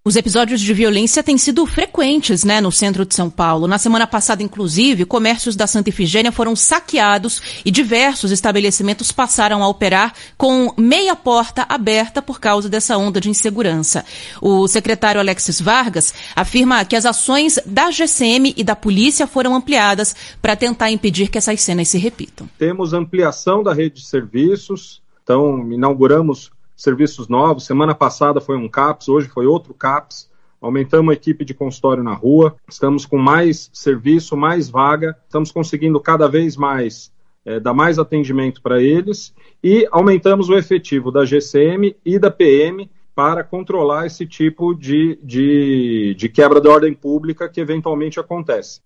Os episódios de violência têm sido frequentes, né, no centro de São Paulo. Na semana passada, inclusive, comércios da Santa Ifigênia foram saqueados e diversos estabelecimentos passaram a operar com meia porta aberta por causa dessa onda de insegurança. O secretário Alexis Vargas afirma que as ações da GCM e da polícia foram ampliadas para tentar impedir que essas cenas se repitam.
Temos ampliação da rede de serviços, então, inauguramos serviços novos. Semana passada foi um CAPS, hoje foi outro CAPS. Aumentamos a equipe de consultório na rua, estamos com mais serviço, mais vaga, estamos conseguindo cada vez mais é, dar mais atendimento para eles e aumentamos o efetivo da GCM e da PM para controlar esse tipo de, de, de quebra da ordem pública que eventualmente acontece.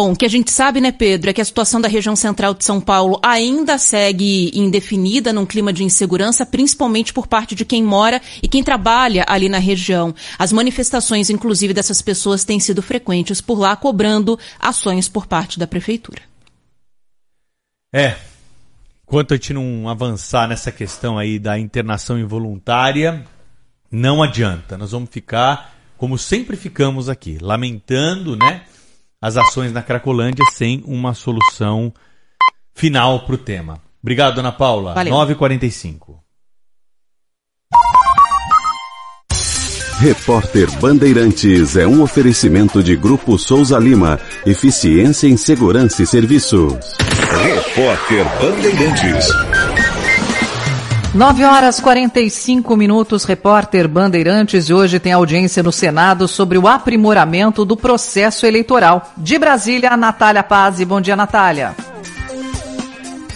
Bom, o que a gente sabe, né, Pedro, é que a situação da região central de São Paulo ainda segue indefinida num clima de insegurança, principalmente por parte de quem mora e quem trabalha ali na região. As manifestações, inclusive, dessas pessoas têm sido frequentes por lá, cobrando ações por parte da prefeitura.
É. Enquanto a gente não avançar nessa questão aí da internação involuntária, não adianta. Nós vamos ficar, como sempre ficamos aqui, lamentando, né? As ações na Cracolândia sem uma solução final para o tema. Obrigado, Ana Paula. Valeu. 9h45.
Repórter Bandeirantes é um oferecimento de Grupo Souza Lima. Eficiência em Segurança e Serviços.
Repórter Bandeirantes.
9 horas 45 minutos, repórter Bandeirantes, e hoje tem audiência no Senado sobre o aprimoramento do processo eleitoral. De Brasília, Natália Paz. Bom dia, Natália.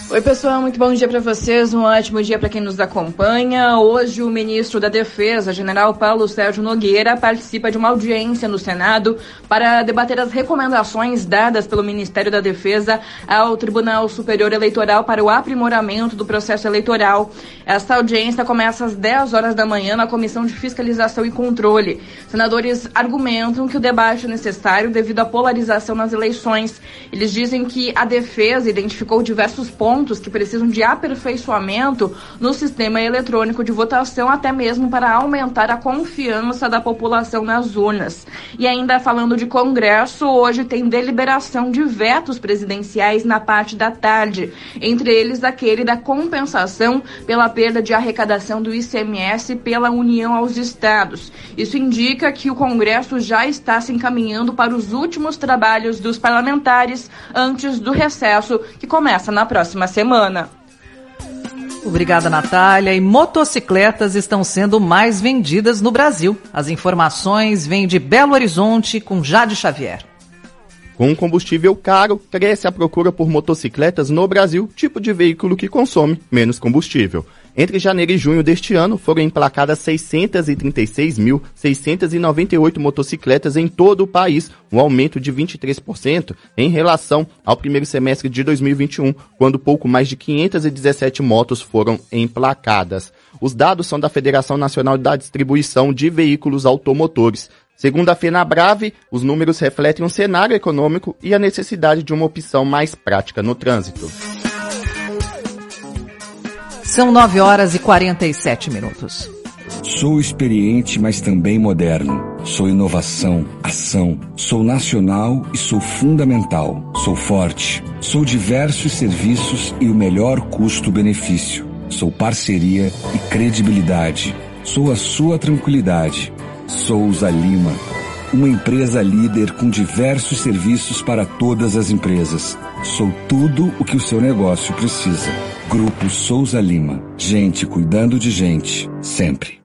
Oi, pessoal, muito bom dia para vocês. Um ótimo dia para quem nos acompanha. Hoje, o ministro da Defesa, general Paulo Sérgio Nogueira, participa de uma audiência no Senado para debater as recomendações dadas pelo Ministério da Defesa ao Tribunal Superior Eleitoral para o aprimoramento do processo eleitoral. Esta audiência começa às 10 horas da manhã na Comissão de Fiscalização e Controle. Senadores argumentam que o debate é necessário devido à polarização nas eleições. Eles dizem que a defesa identificou diversos pontos pontos que precisam de aperfeiçoamento no sistema eletrônico de votação, até mesmo para aumentar a confiança da população nas urnas. E ainda falando de Congresso, hoje tem deliberação de vetos presidenciais na parte da tarde, entre eles aquele da compensação pela perda de arrecadação do ICMS pela União aos Estados. Isso indica que o Congresso já está se encaminhando para os últimos trabalhos dos parlamentares antes do recesso que começa na próxima semana.
Obrigada, Natália. E motocicletas estão sendo mais vendidas no Brasil. As informações vêm de Belo Horizonte com Jade Xavier.
Com combustível caro, cresce a procura por motocicletas no Brasil, tipo de veículo que consome menos combustível. Entre janeiro e junho deste ano, foram emplacadas 636.698 motocicletas em todo o país, um aumento de 23% em relação ao primeiro semestre de 2021, quando pouco mais de 517 motos foram emplacadas. Os dados são da Federação Nacional da Distribuição de Veículos Automotores. Segundo a FenaBrave, os números refletem um cenário econômico e a necessidade de uma opção mais prática no trânsito.
São 9 horas e 47 minutos.
Sou experiente, mas também moderno. Sou inovação, ação. Sou nacional e sou fundamental. Sou forte. Sou diversos serviços e o melhor custo-benefício. Sou parceria e credibilidade. Sou a sua tranquilidade. Souza Lima. Uma empresa líder com diversos serviços para todas as empresas. Sou tudo o que o seu negócio precisa. Grupo Souza Lima. Gente cuidando de gente, sempre.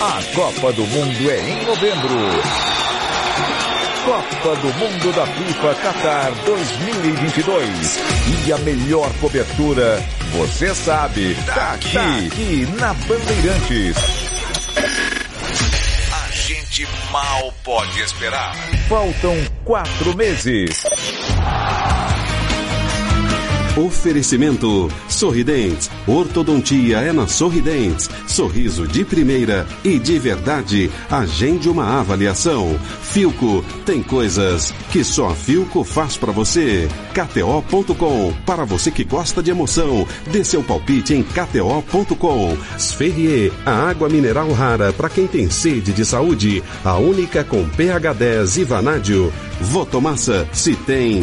A Copa do Mundo é em novembro. Copa do Mundo da FIFA Qatar 2022. E a melhor cobertura, você sabe, tá aqui, tá aqui na Bandeirantes.
A gente mal pode esperar.
Faltam quatro meses.
Oferecimento Sorridentes. Ortodontia é na Sorridentes. Sorriso de primeira e de verdade. Agende uma avaliação. Filco tem coisas que só a Filco faz para você. KTO.com. Para você que gosta de emoção, dê seu palpite em KTO.com. Sferrier, a água mineral rara para quem tem sede de saúde. A única com pH 10 e vanádio. Votomassa, se tem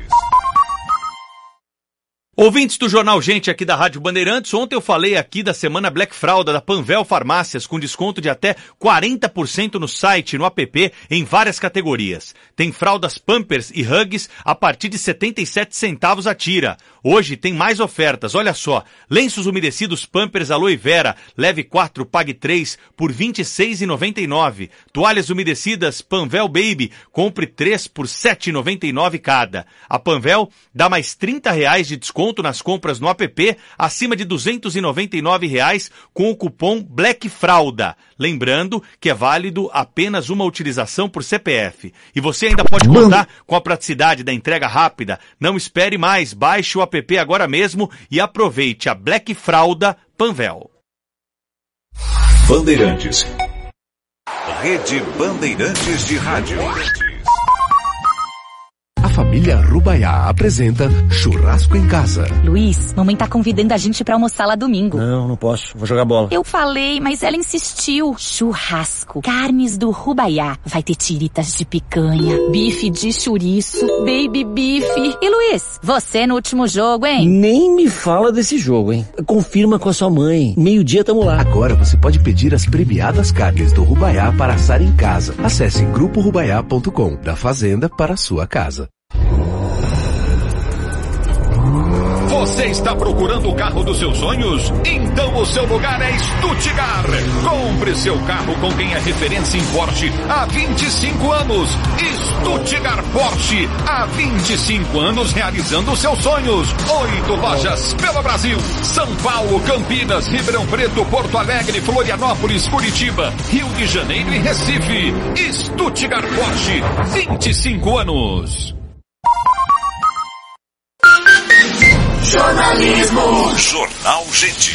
Ouvintes do Jornal Gente aqui da Rádio Bandeirantes, ontem eu falei aqui da semana Black Fralda da Panvel Farmácias com desconto de até 40% no site, no app, em várias categorias. Tem fraldas Pampers e Hugs a partir de 77 centavos a tira. Hoje tem mais ofertas, olha só. Lenços umedecidos Pampers Aloe Vera, leve 4, pague 3 por R$ 26,99. Toalhas umedecidas Panvel Baby, compre 3 por R$ 7,99 cada. A Panvel dá mais 30 reais de desconto nas compras no app acima de 299 reais com o cupom Black Fralda. Lembrando que é válido apenas uma utilização por CPF. E você ainda pode contar com a praticidade da entrega rápida. Não espere mais, baixe o app agora mesmo e aproveite a Black Fralda Panvel.
Bandeirantes. Rede Bandeirantes de Rádio.
Família Rubaiá apresenta Churrasco em Casa.
Luiz, mamãe tá convidando a gente pra almoçar lá domingo.
Não, não posso. Vou jogar bola.
Eu falei, mas ela insistiu. Churrasco, carnes do Rubaiá. Vai ter tiritas de picanha, bife de chouriço, baby bife. E Luiz, você no último jogo, hein?
Nem me fala desse jogo, hein? Confirma com a sua mãe. Meio-dia tamo lá.
Agora você pode pedir as premiadas carnes do Rubaiá para assar em casa. Acesse gruporubaiá.com. Da fazenda para a sua casa.
Você está procurando o carro dos seus sonhos? Então o seu lugar é Stuttgart. Compre seu carro com quem é referência em Porsche há 25 anos. Stuttgart Porsche, há 25 anos realizando seus sonhos. Oito lojas pelo Brasil. São Paulo, Campinas, Ribeirão Preto, Porto Alegre, Florianópolis, Curitiba, Rio de Janeiro e Recife. Stuttgart Porsche, 25 anos.
Jornalismo. Jornal Gente.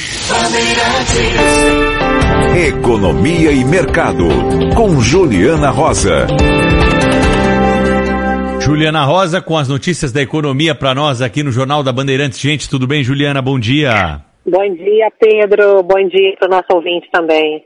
Economia e Mercado. Com Juliana Rosa.
Juliana Rosa com as notícias da economia para nós aqui no Jornal da Bandeirantes. Gente, tudo bem, Juliana? Bom dia.
Bom dia, Pedro. Bom dia para o nosso ouvinte também.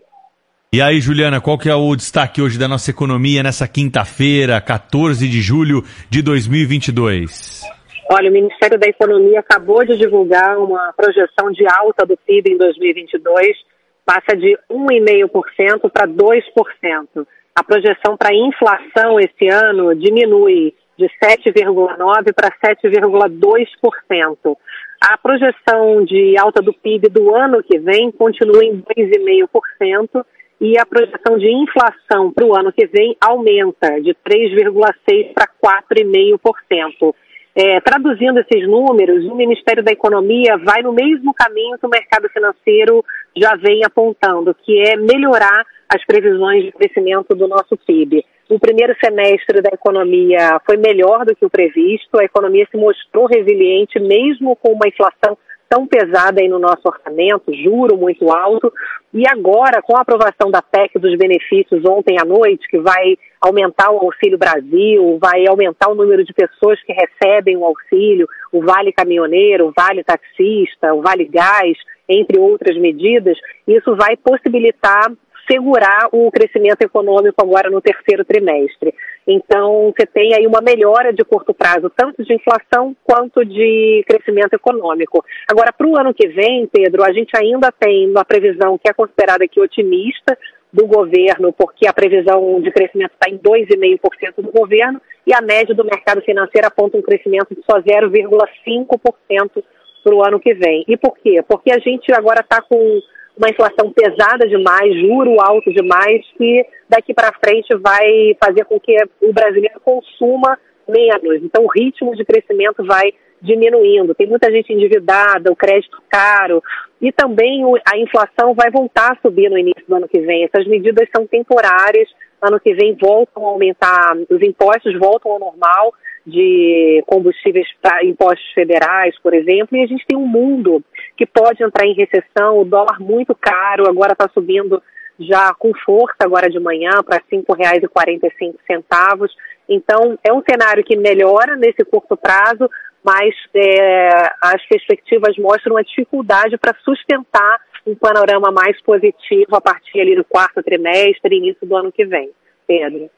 E aí, Juliana, qual que é o destaque hoje da nossa economia nessa quinta-feira, 14 de julho de 2022?
Olha, o Ministério da Economia acabou de divulgar uma projeção de alta do PIB em 2022, passa de 1,5% para 2%. A projeção para inflação esse ano diminui de 7,9% para 7,2%. A projeção de alta do PIB do ano que vem continua em 2,5% e a projeção de inflação para o ano que vem aumenta de 3,6% para 4,5%. É, traduzindo esses números, o Ministério da Economia vai no mesmo caminho que o mercado financeiro já vem apontando, que é melhorar as previsões de crescimento do nosso PIB. O primeiro semestre da economia foi melhor do que o previsto, a economia se mostrou resiliente, mesmo com uma inflação tão pesada aí no nosso orçamento, juro muito alto, e agora com a aprovação da PEC dos benefícios ontem à noite, que vai aumentar o Auxílio Brasil, vai aumentar o número de pessoas que recebem o auxílio, o Vale Caminhoneiro, o Vale Taxista, o Vale Gás, entre outras medidas, isso vai possibilitar segurar o crescimento econômico agora no terceiro trimestre. Então, você tem aí uma melhora de curto prazo, tanto de inflação quanto de crescimento econômico. Agora, para o ano que vem, Pedro, a gente ainda tem uma previsão que é considerada aqui otimista do governo, porque a previsão de crescimento está em 2,5% do governo e a média do mercado financeiro aponta um crescimento de só 0,5% para o ano que vem. E por quê? Porque a gente agora está com uma inflação pesada demais, juro alto demais, que daqui para frente vai fazer com que o brasileiro consuma menos. Então, o ritmo de crescimento vai diminuindo. Tem muita gente endividada, o crédito caro e também a inflação vai voltar a subir no início do ano que vem. Essas medidas são temporárias. Ano que vem voltam a aumentar, os impostos voltam ao normal de combustíveis para impostos federais, por exemplo, e a gente tem um mundo que pode entrar em recessão, o dólar muito caro, agora está subindo já com força agora de manhã para R$ 5,45. Então, é um cenário que melhora nesse curto prazo, mas é, as perspectivas mostram a dificuldade para sustentar um panorama mais positivo a partir ali do quarto trimestre, início do ano que vem. Pedro.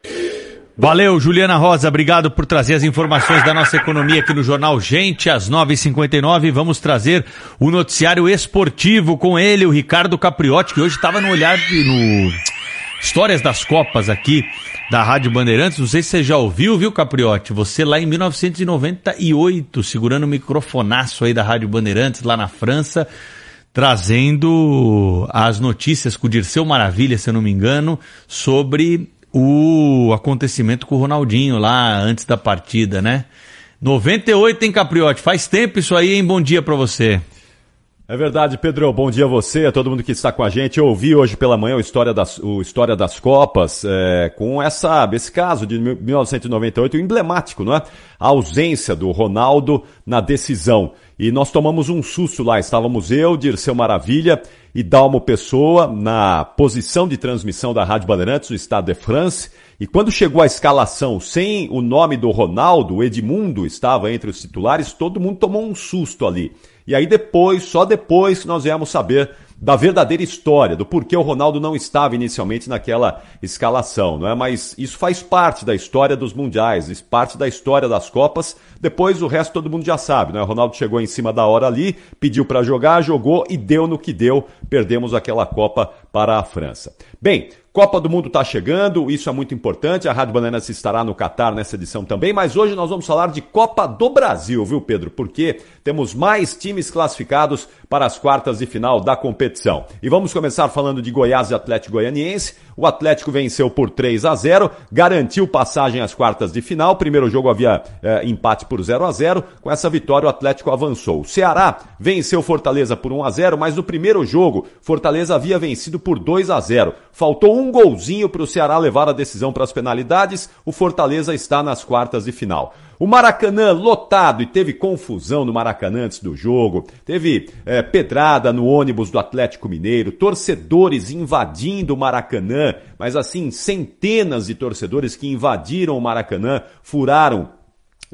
Valeu, Juliana Rosa, obrigado por trazer as informações da nossa economia aqui no Jornal Gente, às 9h59. Vamos trazer o noticiário esportivo com ele, o Ricardo Capriotti, que hoje estava no olhar de, no Histórias das Copas aqui da Rádio Bandeirantes. Não sei se você já ouviu, viu, Capriotti? Você lá em 1998, segurando o microfonaço aí da Rádio Bandeirantes, lá na França, trazendo as notícias com o Dirceu Maravilha, se eu não me engano, sobre o acontecimento com o Ronaldinho lá antes da partida, né? 98, hein, Capriotti? Faz tempo isso aí, hein? Bom dia para você.
É verdade, Pedro. Bom dia a você, a todo mundo que está com a gente. Eu ouvi hoje pela manhã o História das, o História das Copas, é, com essa, esse caso de 1998 emblemático, não é? A ausência do Ronaldo na decisão. E nós tomamos um susto lá. Estávamos eu, Dirceu Maravilha e Dalmo Pessoa na posição de transmissão da Rádio Bandeirantes, no Estado de France. E quando chegou a escalação sem o nome do Ronaldo, o Edmundo estava entre os titulares, todo mundo tomou um susto ali. E aí depois, só depois que nós viemos saber da verdadeira história, do porquê o Ronaldo não estava inicialmente naquela escalação, não é? Mas isso faz parte da história dos mundiais, parte da história das Copas. Depois o resto todo mundo já sabe, né? O Ronaldo chegou em cima da hora ali, pediu para jogar, jogou e deu no que deu. Perdemos aquela Copa para a França. Bem, Copa do Mundo está chegando, isso é muito importante. A Rádio Bananas estará no Catar nessa edição também, mas hoje nós vamos falar de Copa do Brasil, viu, Pedro? Porque temos mais times classificados para as quartas de final da competição. E vamos começar falando de Goiás e Atlético Goianiense. O Atlético venceu por 3 a 0, garantiu passagem às quartas de final. Primeiro jogo havia eh, empate por 0 a 0. Com essa vitória, o Atlético avançou. O Ceará venceu Fortaleza por 1 a 0, mas no primeiro jogo, Fortaleza havia vencido por 2 a 0. Faltou um golzinho para o Ceará levar a decisão para as penalidades. O Fortaleza está nas quartas de final. O Maracanã lotado e teve confusão no Maracanã antes do jogo. Teve é, pedrada no ônibus do Atlético Mineiro, torcedores invadindo o Maracanã, mas assim, centenas de torcedores que invadiram o Maracanã, furaram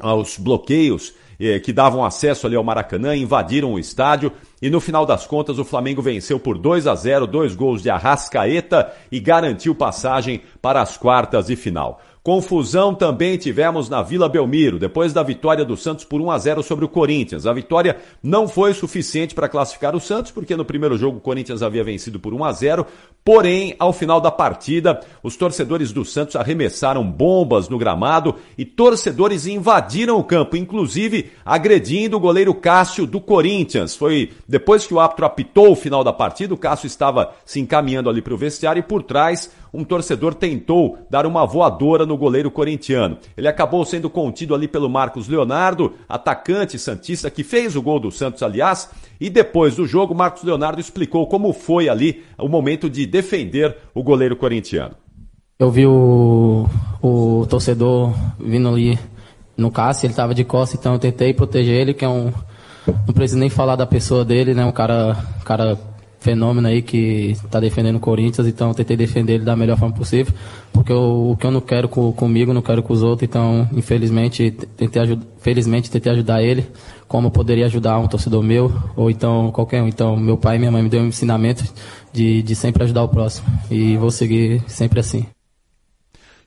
os bloqueios eh, que davam acesso ali ao Maracanã, invadiram o estádio e no final das contas o Flamengo venceu por 2 a 0, dois gols de Arrascaeta e garantiu passagem para as quartas de final. Confusão também tivemos na Vila Belmiro, depois da vitória do Santos por 1 a 0 sobre o Corinthians. A vitória não foi suficiente para classificar o Santos, porque no primeiro jogo o Corinthians havia vencido por 1 a 0. Porém, ao final da partida, os torcedores do Santos arremessaram bombas no gramado e torcedores invadiram o campo, inclusive agredindo o goleiro Cássio do Corinthians. Foi depois que o árbitro apitou o final da partida, o Cássio estava se encaminhando ali para o vestiário e por trás um torcedor tentou dar uma voadora no goleiro corintiano. Ele acabou sendo contido ali pelo Marcos Leonardo, atacante santista que fez o gol do Santos, aliás, e depois do jogo, Marcos Leonardo explicou como foi ali o momento de defender o goleiro corintiano.
Eu vi o, o torcedor vindo ali no Cássio, ele estava de costas, então eu tentei proteger ele, que é um. Não preciso nem falar da pessoa dele, né? Um cara, cara fenômeno aí que está defendendo o Corinthians, então tentei defender ele da melhor forma possível, porque eu, o que eu não quero com, comigo, não quero com os outros, então infelizmente tentei, ajud, felizmente tentei ajudar ele, como poderia ajudar um torcedor meu, ou então qualquer um. Então meu pai e minha mãe me deu um ensinamento de, de sempre ajudar o próximo, e vou seguir sempre assim.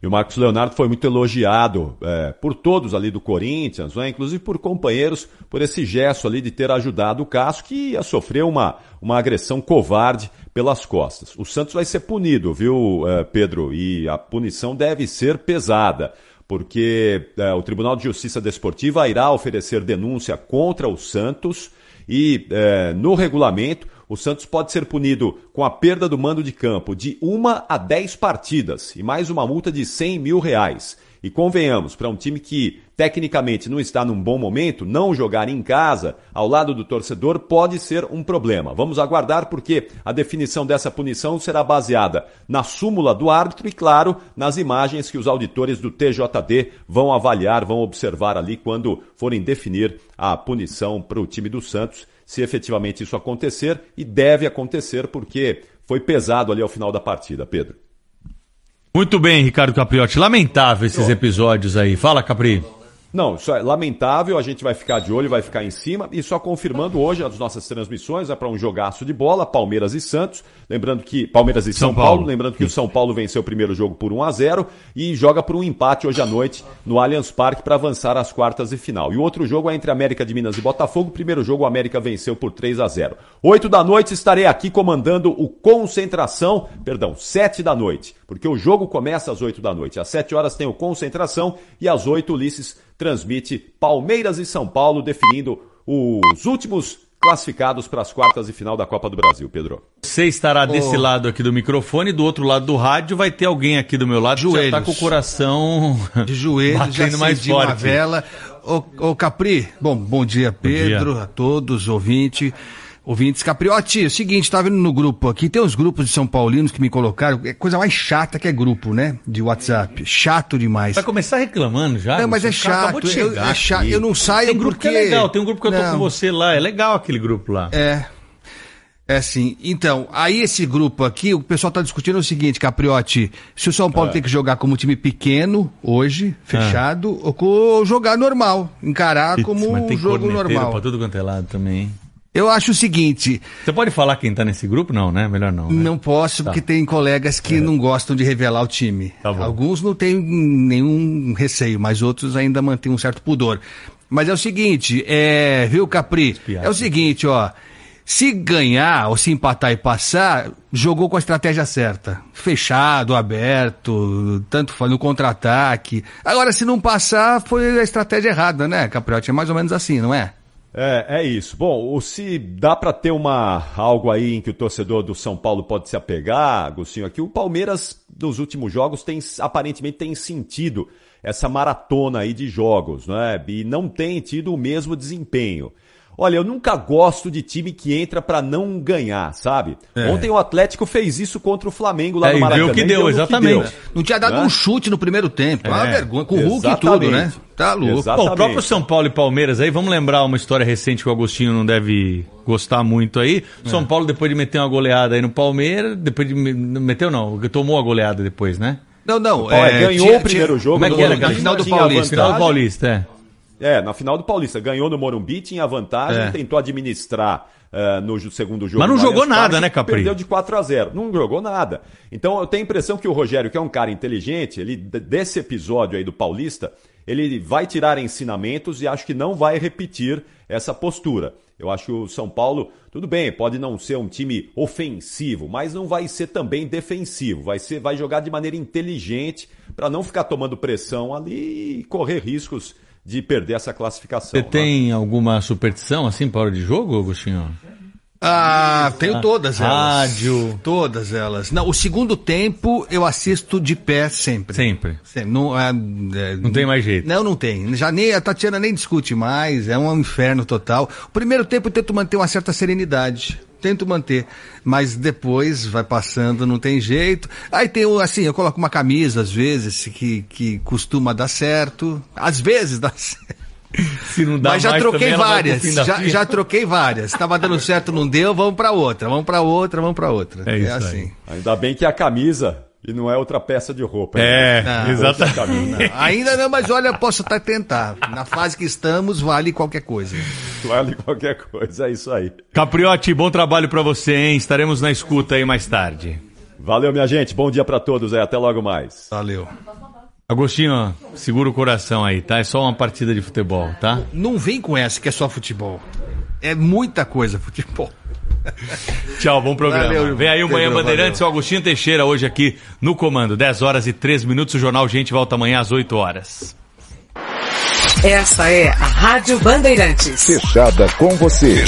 E o Marcos Leonardo foi muito elogiado é, por todos ali do Corinthians, né? inclusive por companheiros, por esse gesto ali de ter ajudado o Cássio, que ia sofrer uma, uma agressão covarde pelas costas. O Santos vai ser punido, viu, é, Pedro? E a punição deve ser pesada porque é, o Tribunal de Justiça Desportiva irá oferecer denúncia contra o Santos e é, no regulamento o Santos pode ser punido com a perda do mando de campo de uma a dez partidas e mais uma multa de 100 mil reais. E convenhamos, para um time que tecnicamente não está num bom momento, não jogar em casa, ao lado do torcedor, pode ser um problema. Vamos aguardar porque a definição dessa punição será baseada na súmula do árbitro e, claro, nas imagens que os auditores do TJD vão avaliar, vão observar ali quando forem definir a punição para o time do Santos, se efetivamente isso acontecer, e deve acontecer porque foi pesado ali ao final da partida, Pedro.
Muito bem, Ricardo Capriotti. Lamentável esses episódios aí. Fala, Capri.
Não, isso é lamentável, a gente vai ficar de olho, vai ficar em cima, e só confirmando hoje as nossas transmissões, é para um jogaço de bola, Palmeiras e Santos, lembrando que, Palmeiras e São, São Paulo, Paulo, lembrando que o São Paulo venceu o primeiro jogo por 1 a 0 e joga por um empate hoje à noite no Allianz Parque para avançar às quartas de final. E o outro jogo é entre América de Minas e Botafogo, primeiro jogo o América venceu por 3 a 0 8 da noite estarei aqui comandando o Concentração, perdão, 7 da noite, porque o jogo começa às 8 da noite, às 7 horas tem o Concentração e às 8 Ulisses transmite Palmeiras e São Paulo, definindo os últimos classificados para as quartas de final da Copa do Brasil, Pedro.
Você estará desse oh. lado aqui do microfone, do outro lado do rádio vai ter alguém aqui do meu lado
joelhos.
que já tá com o coração
de joelhos, já mais forte. uma vela. Ô, ô Capri, bom, bom dia Pedro, bom dia. a todos, ouvinte.
Ouvintes Capriotti, é o seguinte, tá vendo no grupo aqui, tem uns grupos de São Paulinos que me colocaram, é coisa mais chata que é grupo, né? De WhatsApp. Chato demais.
Vai começar reclamando já?
Não, mas é
acabou
chato. Eu, é chato. eu não saio
Tem grupo
porque...
que é legal, tem um grupo que eu tô
Não.
com você lá, é legal aquele grupo lá.
É. É sim. Então, aí esse grupo aqui, o pessoal tá discutindo o seguinte, Capriotti, se o São Paulo
É.
tem que jogar como time pequeno, hoje, fechado, ou co- jogar normal, encarar
Putz,
como um jogo normal.
pra tudo quanto é lado também, hein?
Eu acho o seguinte,
Você pode falar quem tá nesse grupo? Não, né? Melhor não. né?
não posso,
Tá.
porque tem colegas que não gostam de revelar o time. Alguns não têm nenhum receio, mas outros ainda mantêm um certo pudor. Mas é o seguinte, é, viu, Capri? É o seguinte, ó. Se ganhar ou se empatar e passar, jogou com a estratégia certa. Fechado, aberto, tanto faz no contra-ataque. Agora, se não passar, foi a estratégia errada, né, Capriotti? É mais ou menos assim, não é?
É, é isso. Bom, o- se dá para ter uma algo aí em que o torcedor do São Paulo pode se apegar, Agostinho, aqui o Palmeiras nos últimos jogos tem aparentemente tem sentido essa maratona aí de jogos, né? E não tem tido o mesmo desempenho. Olha, eu nunca gosto de time que entra para não ganhar, sabe?
É.
Ontem o Atlético fez isso contra o Flamengo lá
É,
no Maracanã.
deu o que deu, exatamente.
Não tinha dado
Né?
um chute no primeiro tempo. É uma vergonha. Com o Hulk e tudo, né? Tá louco.
Bom, o próprio São Paulo e Palmeiras aí, vamos lembrar uma história recente que o Agostinho não deve gostar muito aí.
É.
São Paulo, depois de meter uma goleada aí no Palmeiras, depois de. Meteu não, tomou a goleada depois, né?
Não, não. É,
ganhou
tinha-
o primeiro
tinha-
jogo
Como é
no
que era? Na final do Paulista. Final do. Paulista, é.
É, na final do Paulista. Ganhou no Morumbi, tinha vantagem,
É.
tentou administrar eh, no segundo jogo.
Mas não jogou nada, né, Capri?
Perdeu de 4 a 0 Não jogou nada. Então eu tenho a impressão que o Rogério, que é um cara inteligente, ele desse episódio aí do Paulista, ele vai tirar ensinamentos e acho que não vai repetir essa postura. Eu acho que o São Paulo, tudo bem, pode não ser um time ofensivo, mas não vai ser também defensivo. Vai ser, vai jogar de maneira inteligente para não ficar tomando pressão ali e correr riscos de perder essa classificação.
Você tem alguma superstição assim para hora de jogo, Agostinho?
Ah, tenho
Ah,
todas elas.
rádio.
Todas elas. Não, o segundo tempo eu assisto de pé sempre.
Sempre.
Não, é, é,
Não tem mais jeito.
Não, não tem. Já nem, a Tatiana nem discute mais, é um inferno total. O primeiro tempo eu tento manter uma certa serenidade. Tento manter, mas depois vai passando, não tem jeito. Aí tem o, assim, eu coloco uma camisa às vezes que, que costuma dar certo. Às vezes dá certo.
Se não dá
Mas já
mais
troquei várias. Já, já troquei várias. Tava dando certo, não deu, vamos pra outra, vamos pra outra, vamos pra outra.
É isso
assim.
aí. Ainda bem que é a camisa e não é outra peça de roupa.
É,
né?
Não,
camisa.
não. Ainda não, mas olha, posso até tentar. Na fase que estamos, vale qualquer coisa.
Vale qualquer coisa, é isso aí.
Capriotti, bom trabalho para você, hein? Estaremos na escuta aí mais tarde.
Valeu, minha gente. Bom dia para todos aí. Até logo mais.
Valeu.
Agostinho, segura o coração aí, tá? É só uma partida de futebol, tá?
Não vem com essa que é só futebol. É muita coisa futebol.
Tchau, bom programa.
Valeu,
Vem aí o Manhã Bandeirantes, o Agostinho Teixeira hoje aqui no comando. 10 horas e 3 minutos, o Jornal Gente volta amanhã às 8 horas.
Essa é a Rádio Bandeirantes.
Fechada com você.